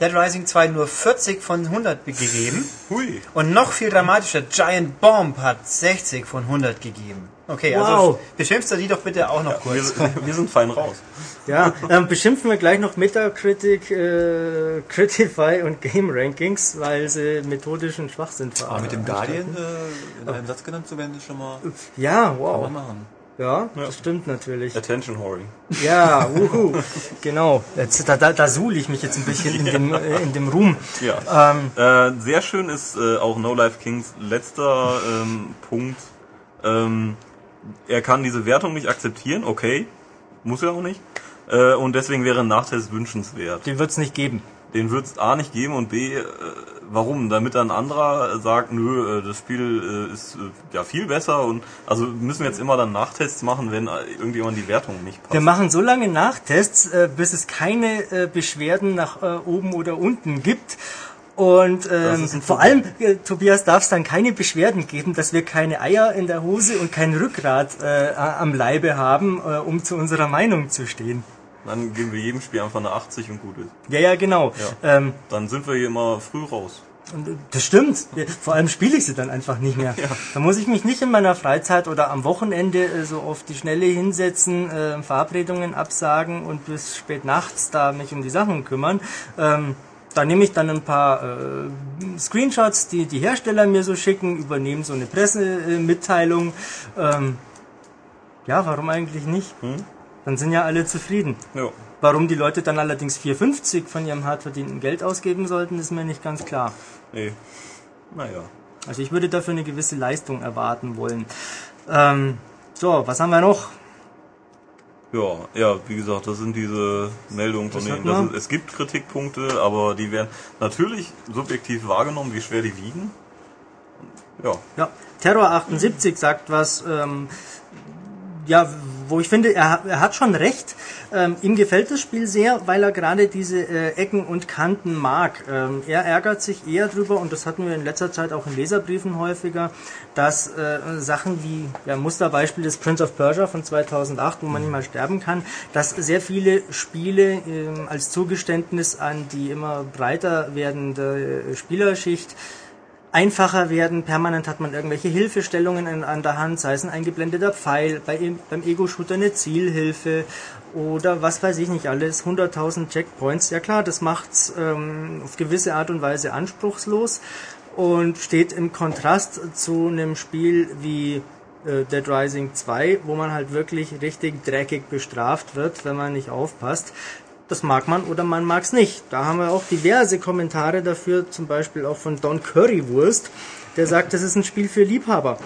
Dead Rising 2 nur 40 von 100 gegeben.
Hui.
Und noch viel dramatischer, Giant Bomb hat 60 von 100 gegeben. Okay, also
Wow.
beschimpfst du die doch bitte auch noch
Wir,
kurz.
sind- wir sind fein raus. *laughs*
Ja, ähm, beschimpfen wir gleich noch Metacritic, äh, Critify und Game Rankings, weil sie methodischen Schwachsinn
Aber Ah, mit dem. Guardian äh, in einem Satz genannt zu werden, ist schon mal
Ja,
kann man
wow.
machen.
Ja, das stimmt natürlich.
Attention Horing.
Ja, wuhu. Genau. Jetzt, da, da, da suhle ich mich jetzt ein bisschen in *laughs* dem, äh, in dem Ruhm.
Ja.
Ähm,
Äh, sehr schön ist äh, auch No Life Kings letzter ähm, Punkt. Ähm, er kann diese Wertung nicht akzeptieren, okay, muss er auch nicht. Äh, und deswegen wäre ein Nachtest wünschenswert.
den wird's nicht geben.
Den wird es A nicht geben und B, äh, warum? Damit ein anderer sagt, nö, äh, das Spiel äh, ist äh, ja viel besser und also müssen wir jetzt immer dann Nachtests machen, wenn äh, irgendjemand die Wertung nicht passt.
Wir machen so lange Nachtests, bis es keine Beschwerden nach oben oder unten gibt. Und ähm, vor allem, äh, Tobias, darf es dann keine Beschwerden geben, dass wir keine Eier in der Hose und kein Rückgrat äh, am Leibe haben, äh, um zu unserer Meinung zu stehen.
Dann geben wir jedem Spiel einfach eine 80 und gut ist.
Ja, ja, genau. Ähm,
Dann sind wir hier immer früh raus.
Und Das stimmt. Vor allem spiele ich sie dann einfach nicht mehr. *laughs* Da muss ich mich nicht in meiner Freizeit oder am Wochenende äh, so auf die Schnelle hinsetzen, äh, Verabredungen absagen und bis spät nachts da mich um die Sachen kümmern. Ähm, da nehme ich dann ein paar äh, Screenshots, die die Hersteller mir so schicken, übernehme so eine Pressemitteilung. Ähm, ja, warum eigentlich nicht? Dann sind ja alle zufrieden.
Ja.
Warum die Leute dann allerdings 4,50 von ihrem hart verdienten Geld ausgeben sollten, ist mir nicht ganz klar.
Nee. Naja.
Also ich würde dafür eine gewisse Leistung erwarten wollen. Ähm, so, was haben wir noch?
Ja, ja, wie gesagt, das sind diese Meldungen von denen. ist, es gibt Kritikpunkte, aber die werden natürlich subjektiv wahrgenommen, wie schwer die wiegen. Ja,
Ja, Terror 78 sagt was, ähm, ja, wo ich finde, er, er hat schon recht. Ähm, ihm gefällt das Spiel sehr, weil er gerade diese äh, Ecken und Kanten mag. Ähm, er ärgert sich eher drüber, und das hatten wir in letzter Zeit auch in Leserbriefen häufiger, dass äh, Sachen wie, ja, Musterbeispiel des Prince of Persia von 2008, wo man nicht mal sterben kann, dass sehr viele Spiele ähm, als Zugeständnis an die immer breiter werdende äh, Spielerschicht einfacher werden. Permanent hat man irgendwelche Hilfestellungen in, an der Hand, sei es ein eingeblendeter Pfeil, bei, beim Ego-Shooter eine Zielhilfe oder was weiß ich nicht alles, 100.000 Checkpoints. Ja klar, das macht's ähm, auf gewisse Art und Weise anspruchslos und steht im Kontrast zu einem Spiel wie äh, Dead Rising 2, wo man halt wirklich richtig dreckig bestraft wird, wenn man nicht aufpasst. Das mag man oder man mag es nicht. Da haben wir auch diverse Kommentare dafür, zum Beispiel auch von Don Currywurst, der sagt, das ist ein Spiel für Liebhaber.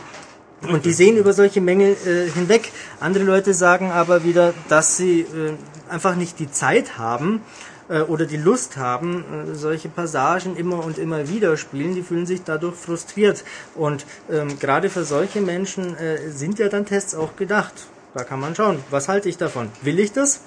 Und die sehen über solche Mängel äh, hinweg. Andere Leute sagen aber wieder, dass sie äh, einfach nicht die Zeit haben äh, oder die Lust haben, äh, solche Passagen immer und immer wieder spielen. Die fühlen sich dadurch frustriert. Und ähm, gerade für solche Menschen äh, sind ja dann Tests auch gedacht. Da kann man schauen, was halte ich davon? Will ich das?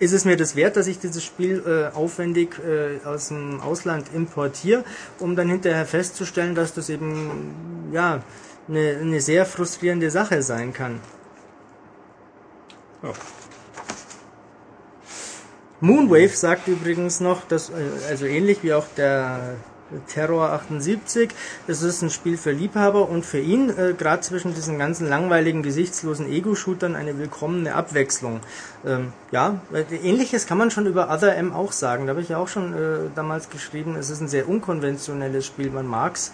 Ist es mir das wert, dass ich dieses Spiel äh, aufwendig äh, aus dem Ausland importiere, um dann hinterher festzustellen, dass das eben ja eine, eine sehr frustrierende Sache sein kann.
Ja.
Moonwave sagt übrigens noch, dass, äh, also ähnlich wie auch der Terror 78. Das ist ein Spiel für Liebhaber und für ihn, äh, gerade zwischen diesen ganzen langweiligen, gesichtslosen Ego-Shootern, eine willkommene Abwechslung. Ähm, ja, äh, ähnliches kann man schon über Other M auch sagen. Da habe ich ja auch schon äh, damals geschrieben, es ist ein sehr unkonventionelles Spiel, man mag's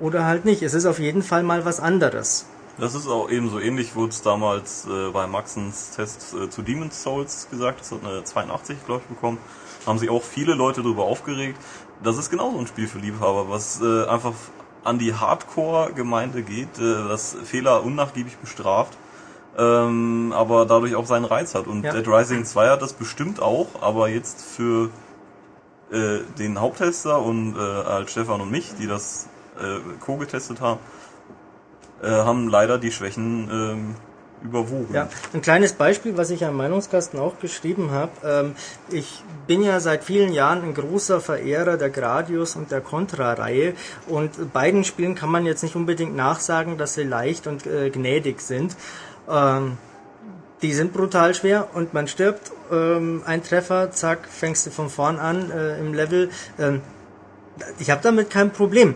oder halt nicht. Es ist auf jeden Fall mal was anderes.
Das ist auch eben so ähnlich, wurde es damals äh, bei Maxens Test äh, zu Demon's Souls gesagt. Das hat eine 82, glaube ich, bekommen. Haben sich auch viele Leute darüber aufgeregt. Das ist genauso ein Spiel für Liebhaber, was äh, einfach an die Hardcore-Gemeinde geht, äh, das Fehler unnachgiebig bestraft, ähm, aber dadurch auch seinen Reiz hat. Und
Ja.
Dead Rising 2 hat das bestimmt auch, aber jetzt für äh, den Haupttester und äh, halt Stefan und mich, die das äh, co-getestet haben, äh, haben leider die Schwächen ähm, überwogen.
Ja, ein kleines Beispiel, was ich am Meinungskasten auch geschrieben habe. Ähm, ich bin ja seit vielen Jahren ein großer Verehrer der Gradius und der Contra-Reihe und beiden Spielen kann man jetzt nicht unbedingt nachsagen, dass sie leicht und äh, gnädig sind. Ähm, die sind brutal schwer und man stirbt, ähm, ein Treffer, zack, fängst du von vorn an äh, im Level. Ähm, ich habe damit kein Problem.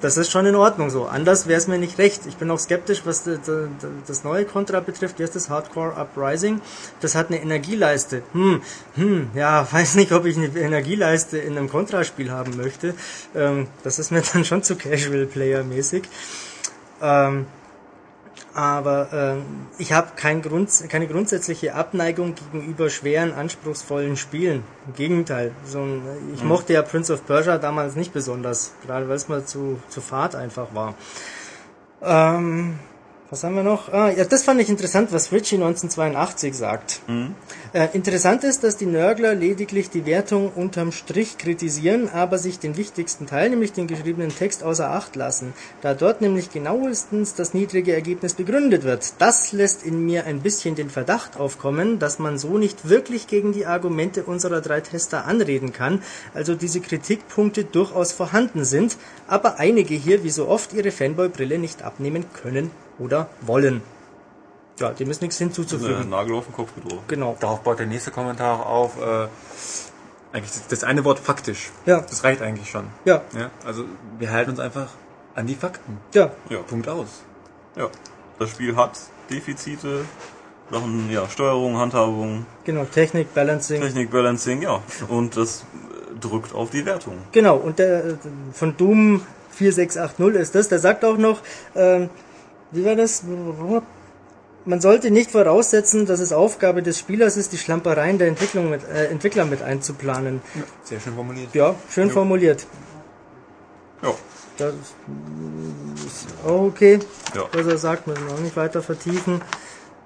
Das ist schon in Ordnung so. Anders wäre es mir nicht recht. Ich bin auch skeptisch, was das neue Contra betrifft. Heißt das? Hardcore Uprising. Das hat eine Energieleiste. Hm, hm, ja, *laughs* weiß nicht, ob ich eine Energieleiste in einem Contra-Spiel haben möchte. Ähm, das ist mir *laughs* dann schon zu Casual-Player-mäßig. Ähm, aber ähm, ich habe kein Grund, keine grundsätzliche Abneigung gegenüber schweren, anspruchsvollen Spielen. Im Gegenteil. So ein, ich mochte ja Prince of Persia damals nicht besonders, gerade weil es mal zu, zu fad einfach war. Ähm, was haben wir noch? Ah, ja, das fand ich interessant, was Richie 1982 sagt. Äh, interessant ist, dass die Nörgler lediglich die Wertung unterm Strich kritisieren, aber sich den wichtigsten Teil, nämlich den geschriebenen Text, außer Acht lassen, da dort nämlich genauestens das niedrige Ergebnis begründet wird. Das lässt in mir ein bisschen den Verdacht aufkommen, dass man so nicht wirklich gegen die Argumente unserer drei Tester anreden kann, also diese Kritikpunkte durchaus vorhanden sind, aber einige hier wie so oft ihre Fanboy-Brille nicht abnehmen können oder wollen. Ja, dem ist nichts
Äh,
hinzuzufügen.
Nagel auf den Kopf gedroht.
Genau.
Darauf baut der nächste Kommentar auf. Äh, eigentlich das- das eine Wort faktisch.
Ja.
Das reicht eigentlich schon.
Ja,
Ja, also wir halten uns einfach an die Fakten.
ja.
Ja.
Punkt aus.
ja. Das Spiel hat Defizite, Sachen, ja, Steuerung, Handhabung,
Genau, Technik, Balancing.
Technik, Balancing, ja. Und das äh, drückt auf die Wertung.
Genau, und der äh, von Doom 4680 ist das. Der sagt auch noch, ähm, wie war das? Man sollte nicht voraussetzen, dass es Aufgabe des Spielers ist, die Schlampereien der Entwicklung mit, äh, Entwickler mit einzuplanen.
Sehr schön formuliert.
Ja, schön formuliert.
Ja.
Das ist auch okay.
Ja.
Was er sagt, müssen wir auch nicht weiter vertiefen.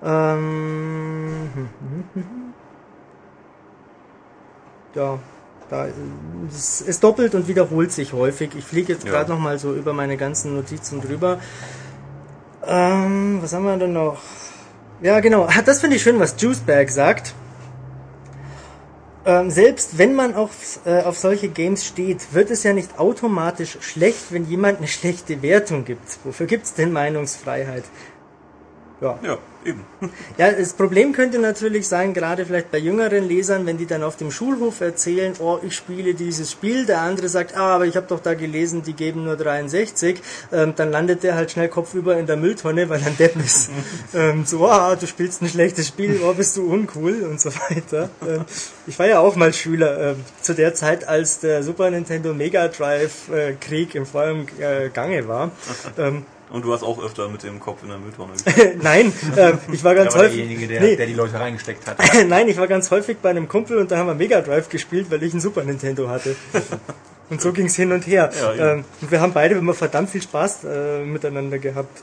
Ähm, *laughs* ja, da es, es doppelt und wiederholt sich häufig. Ich fliege jetzt
Ja.
gerade noch mal so über meine ganzen Notizen drüber. Ähm, was haben wir denn noch? Ja, genau. *laughs* Das finde ich schön, was Juiceberg sagt. Ähm, selbst wenn man auf, äh, auf solche Games steht, wird es ja nicht automatisch schlecht, wenn jemand eine schlechte Wertung gibt. Wofür gibt's denn Meinungsfreiheit? Ja.
Ja, eben. *laughs*
Ja, das Problem könnte natürlich sein, gerade vielleicht bei jüngeren Lesern, wenn die dann auf dem Schulhof erzählen, oh, ich spiele dieses Spiel, der andere sagt, ah, aber ich habe doch da gelesen, die geben nur 63, ähm, dann landet der halt schnell kopfüber in der Mülltonne, weil er ein Depp ist. *laughs* *laughs* ähm, so, ah, du spielst ein schlechtes Spiel, oh, bist du uncool und so weiter. Ähm, ich war ja auch mal Schüler, ähm, zu der Zeit, als der Super Nintendo Mega Drive äh, Krieg im vollen äh, Gange war.
Und du hast auch öfter mit dem Kopf in der Mülltonne *laughs* gespielt.
nein, ähm, ich war ganz
war
häufig...
derjenige, der,
nee,
der die Leute reingesteckt hat. *laughs*
Nein, ich war ganz häufig bei einem Kumpel und da haben wir Mega Drive gespielt, weil ich einen Super Nintendo hatte. *laughs* Und so ging's hin und her.
Ja,
ähm, und wir haben beide immer verdammt viel Spaß äh, miteinander gehabt.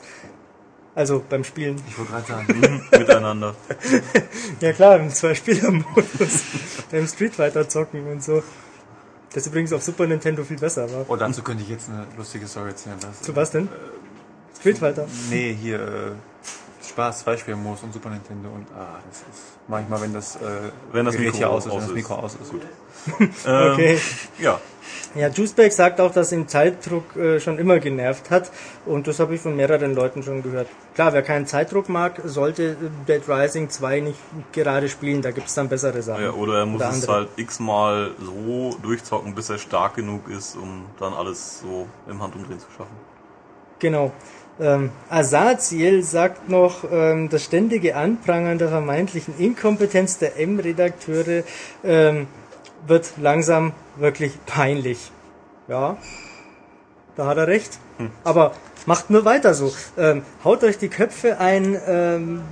Also beim Spielen.
Ich wollte gerade sagen.
Miteinander.
Ja klar, im Zwei-Spieler-Modus. beim Street Fighter zocken und so. Das übrigens auf Super Nintendo viel besser war.
Oh, dazu könnte ich jetzt eine lustige Story erzählen. Das,
Zu was denn? Street Fighter.
Nee, hier äh, Spaß, Zweispielermodus und Super Nintendo und ah, das ist manchmal, wenn das, äh,
Wenn das
Gerät
Mikro
hier aus ist,
aus
wenn das
ist.
Mikro aus ist. Gut. *laughs*
Ähm,
Okay.
Ja.
Ja, Juiceback sagt auch, dass ihn Zeitdruck äh, schon immer genervt hat und das habe ich von mehreren Leuten schon gehört. Klar, wer keinen Zeitdruck mag, sollte Dead Rising 2 nicht gerade spielen, da gibt's dann bessere Sachen.
Ja, oder er muss
Oder
es
andere.
halt x-mal so durchzocken, bis er stark genug ist, um dann alles so im Handumdrehen zu schaffen.
Genau. Ähm, Asaziel sagt noch, ähm, das ständige Anprangern der vermeintlichen Inkompetenz der M-Redakteure ähm, wird langsam wirklich peinlich. Ja, da hat er recht. Aber macht nur weiter so. Ähm, haut euch die Köpfe ein. Ähm,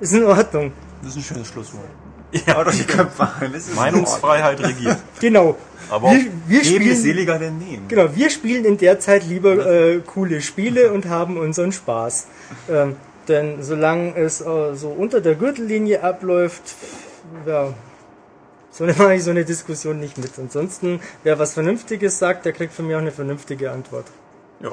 ist in Ordnung.
Das ist ein schönes Schlusswort. Ja, doch die Köpfe ein.
Meinungsfreiheit regiert.
Genau.
Aber auch
wir, wir spielen,
seliger denn nehmen.
genau, wir spielen in der Zeit lieber äh, coole Spiele und haben unseren Spaß. Ähm, denn solange es äh, so unter der Gürtellinie abläuft, ja, so eine, *laughs* mache ich so eine Diskussion nicht mit. Ansonsten, wer was Vernünftiges sagt, der kriegt von mir auch eine vernünftige Antwort.
Ja.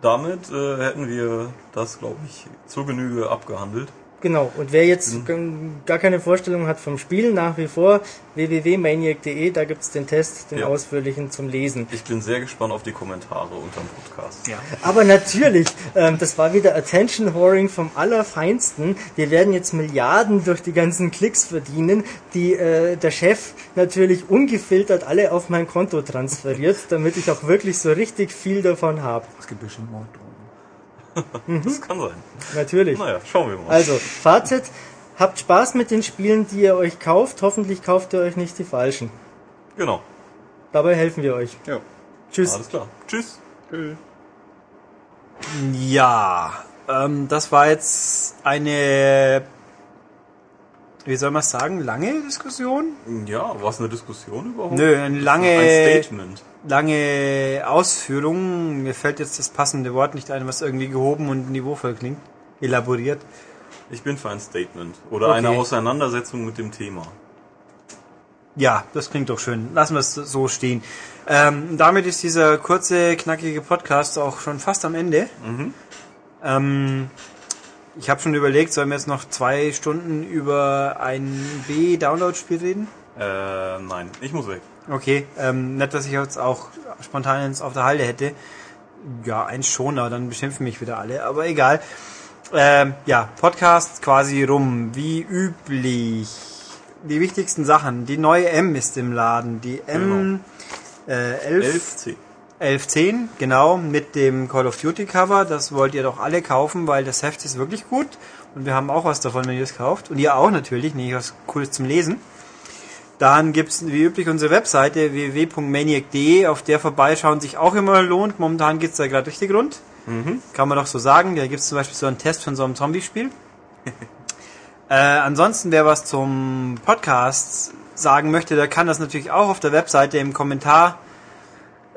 Damit äh, hätten wir das, glaube ich, zur Genüge abgehandelt.
Genau, und wer jetzt
Mhm.
gar keine Vorstellung hat vom Spiel, nach wie vor www.maniac.de, da gibt's den Test, den
Ja.
ausführlichen zum Lesen.
Ich bin sehr gespannt auf die Kommentare unter dem Podcast.
Ja.
Aber natürlich, ähm, das war wieder Attention Whoring vom Allerfeinsten. Wir werden jetzt Milliarden durch die ganzen Klicks verdienen, die äh, der Chef natürlich ungefiltert alle auf mein Konto transferiert, damit ich auch wirklich so richtig viel davon habe.
Es gibt bestimmt *laughs*
Das kann sein.
Natürlich.
Naja, schauen wir mal.
Also, Fazit. Habt Spaß mit den Spielen, die ihr euch kauft. Hoffentlich kauft ihr euch nicht die falschen.
Genau.
Dabei helfen wir euch.
Ja.
Tschüss.
Alles klar. Tschüss.
Ja, ähm, das war jetzt eine, wie soll man sagen, lange Diskussion?
Ja, war es eine Diskussion überhaupt?
Nö, eine lange,
Ein Statement.
Lange Ausführung. Mir fällt jetzt das passende Wort nicht ein, was irgendwie gehoben und niveauvoll klingt. Elaboriert.
Ich bin für ein Statement. Oder
Okay.
eine Auseinandersetzung mit dem Thema.
Ja, das klingt doch schön. Lassen wir es so stehen. Ähm, damit ist dieser kurze, knackige Podcast auch schon fast am Ende. Ähm, ich habe schon überlegt, sollen wir jetzt noch zwei Stunden über ein B-Download-Spiel reden?
Äh, nein, ich muss weg.
Okay, ähm, nicht, dass ich jetzt auch spontan eins auf der Halde hätte. Ja, eins schon, aber dann beschimpfen mich wieder alle, aber egal. Ähm, ja, Podcast quasi rum, wie üblich. Die wichtigsten Sachen. Die neue M ist im Laden. Die M äh, 11,
11C.
1110, genau, mit dem Call of Duty Cover. Das wollt ihr doch alle kaufen, weil das Heft ist wirklich gut. Und wir haben auch was davon, wenn ihr es kauft. Und ihr auch natürlich, nicht was Cooles zum Lesen. Dann gibt's wie üblich unsere Webseite www.maniac.de, auf der vorbeischauen sich auch immer lohnt. Momentan geht's da gerade richtig rund. Kann man doch so sagen. Da gibt's zum Beispiel so einen Test von so einem Zombie-Spiel. *laughs* äh, ansonsten, wer was zum Podcast sagen möchte, der kann das natürlich auch auf der Webseite im Kommentar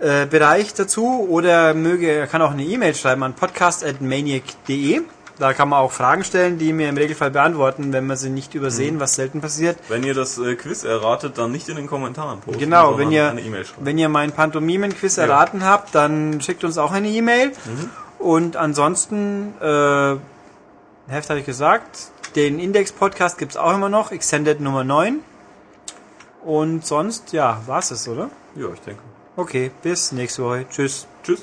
Bereich dazu oder möge, er kann auch eine E-Mail schreiben an podcast.maniac.de. Da kann man auch Fragen stellen, die mir im Regelfall beantworten, wenn wir sie nicht übersehen, was selten passiert.
Wenn ihr das äh, Quiz erratet, dann nicht in den Kommentaren posten,
Genau, wenn ihr,
schreiben.
wenn ihr mein Pantomimen-Quiz erraten habt, dann schickt uns auch eine E-Mail.
Mhm.
Und ansonsten, äh, Heft habe ich gesagt, den Index-Podcast gibt's auch immer noch, Extended Nummer 9. Und sonst, ja, war's es, oder?
Ja, ich denke.
Okay, bis nächste Woche. Tschüss.
Tschüss.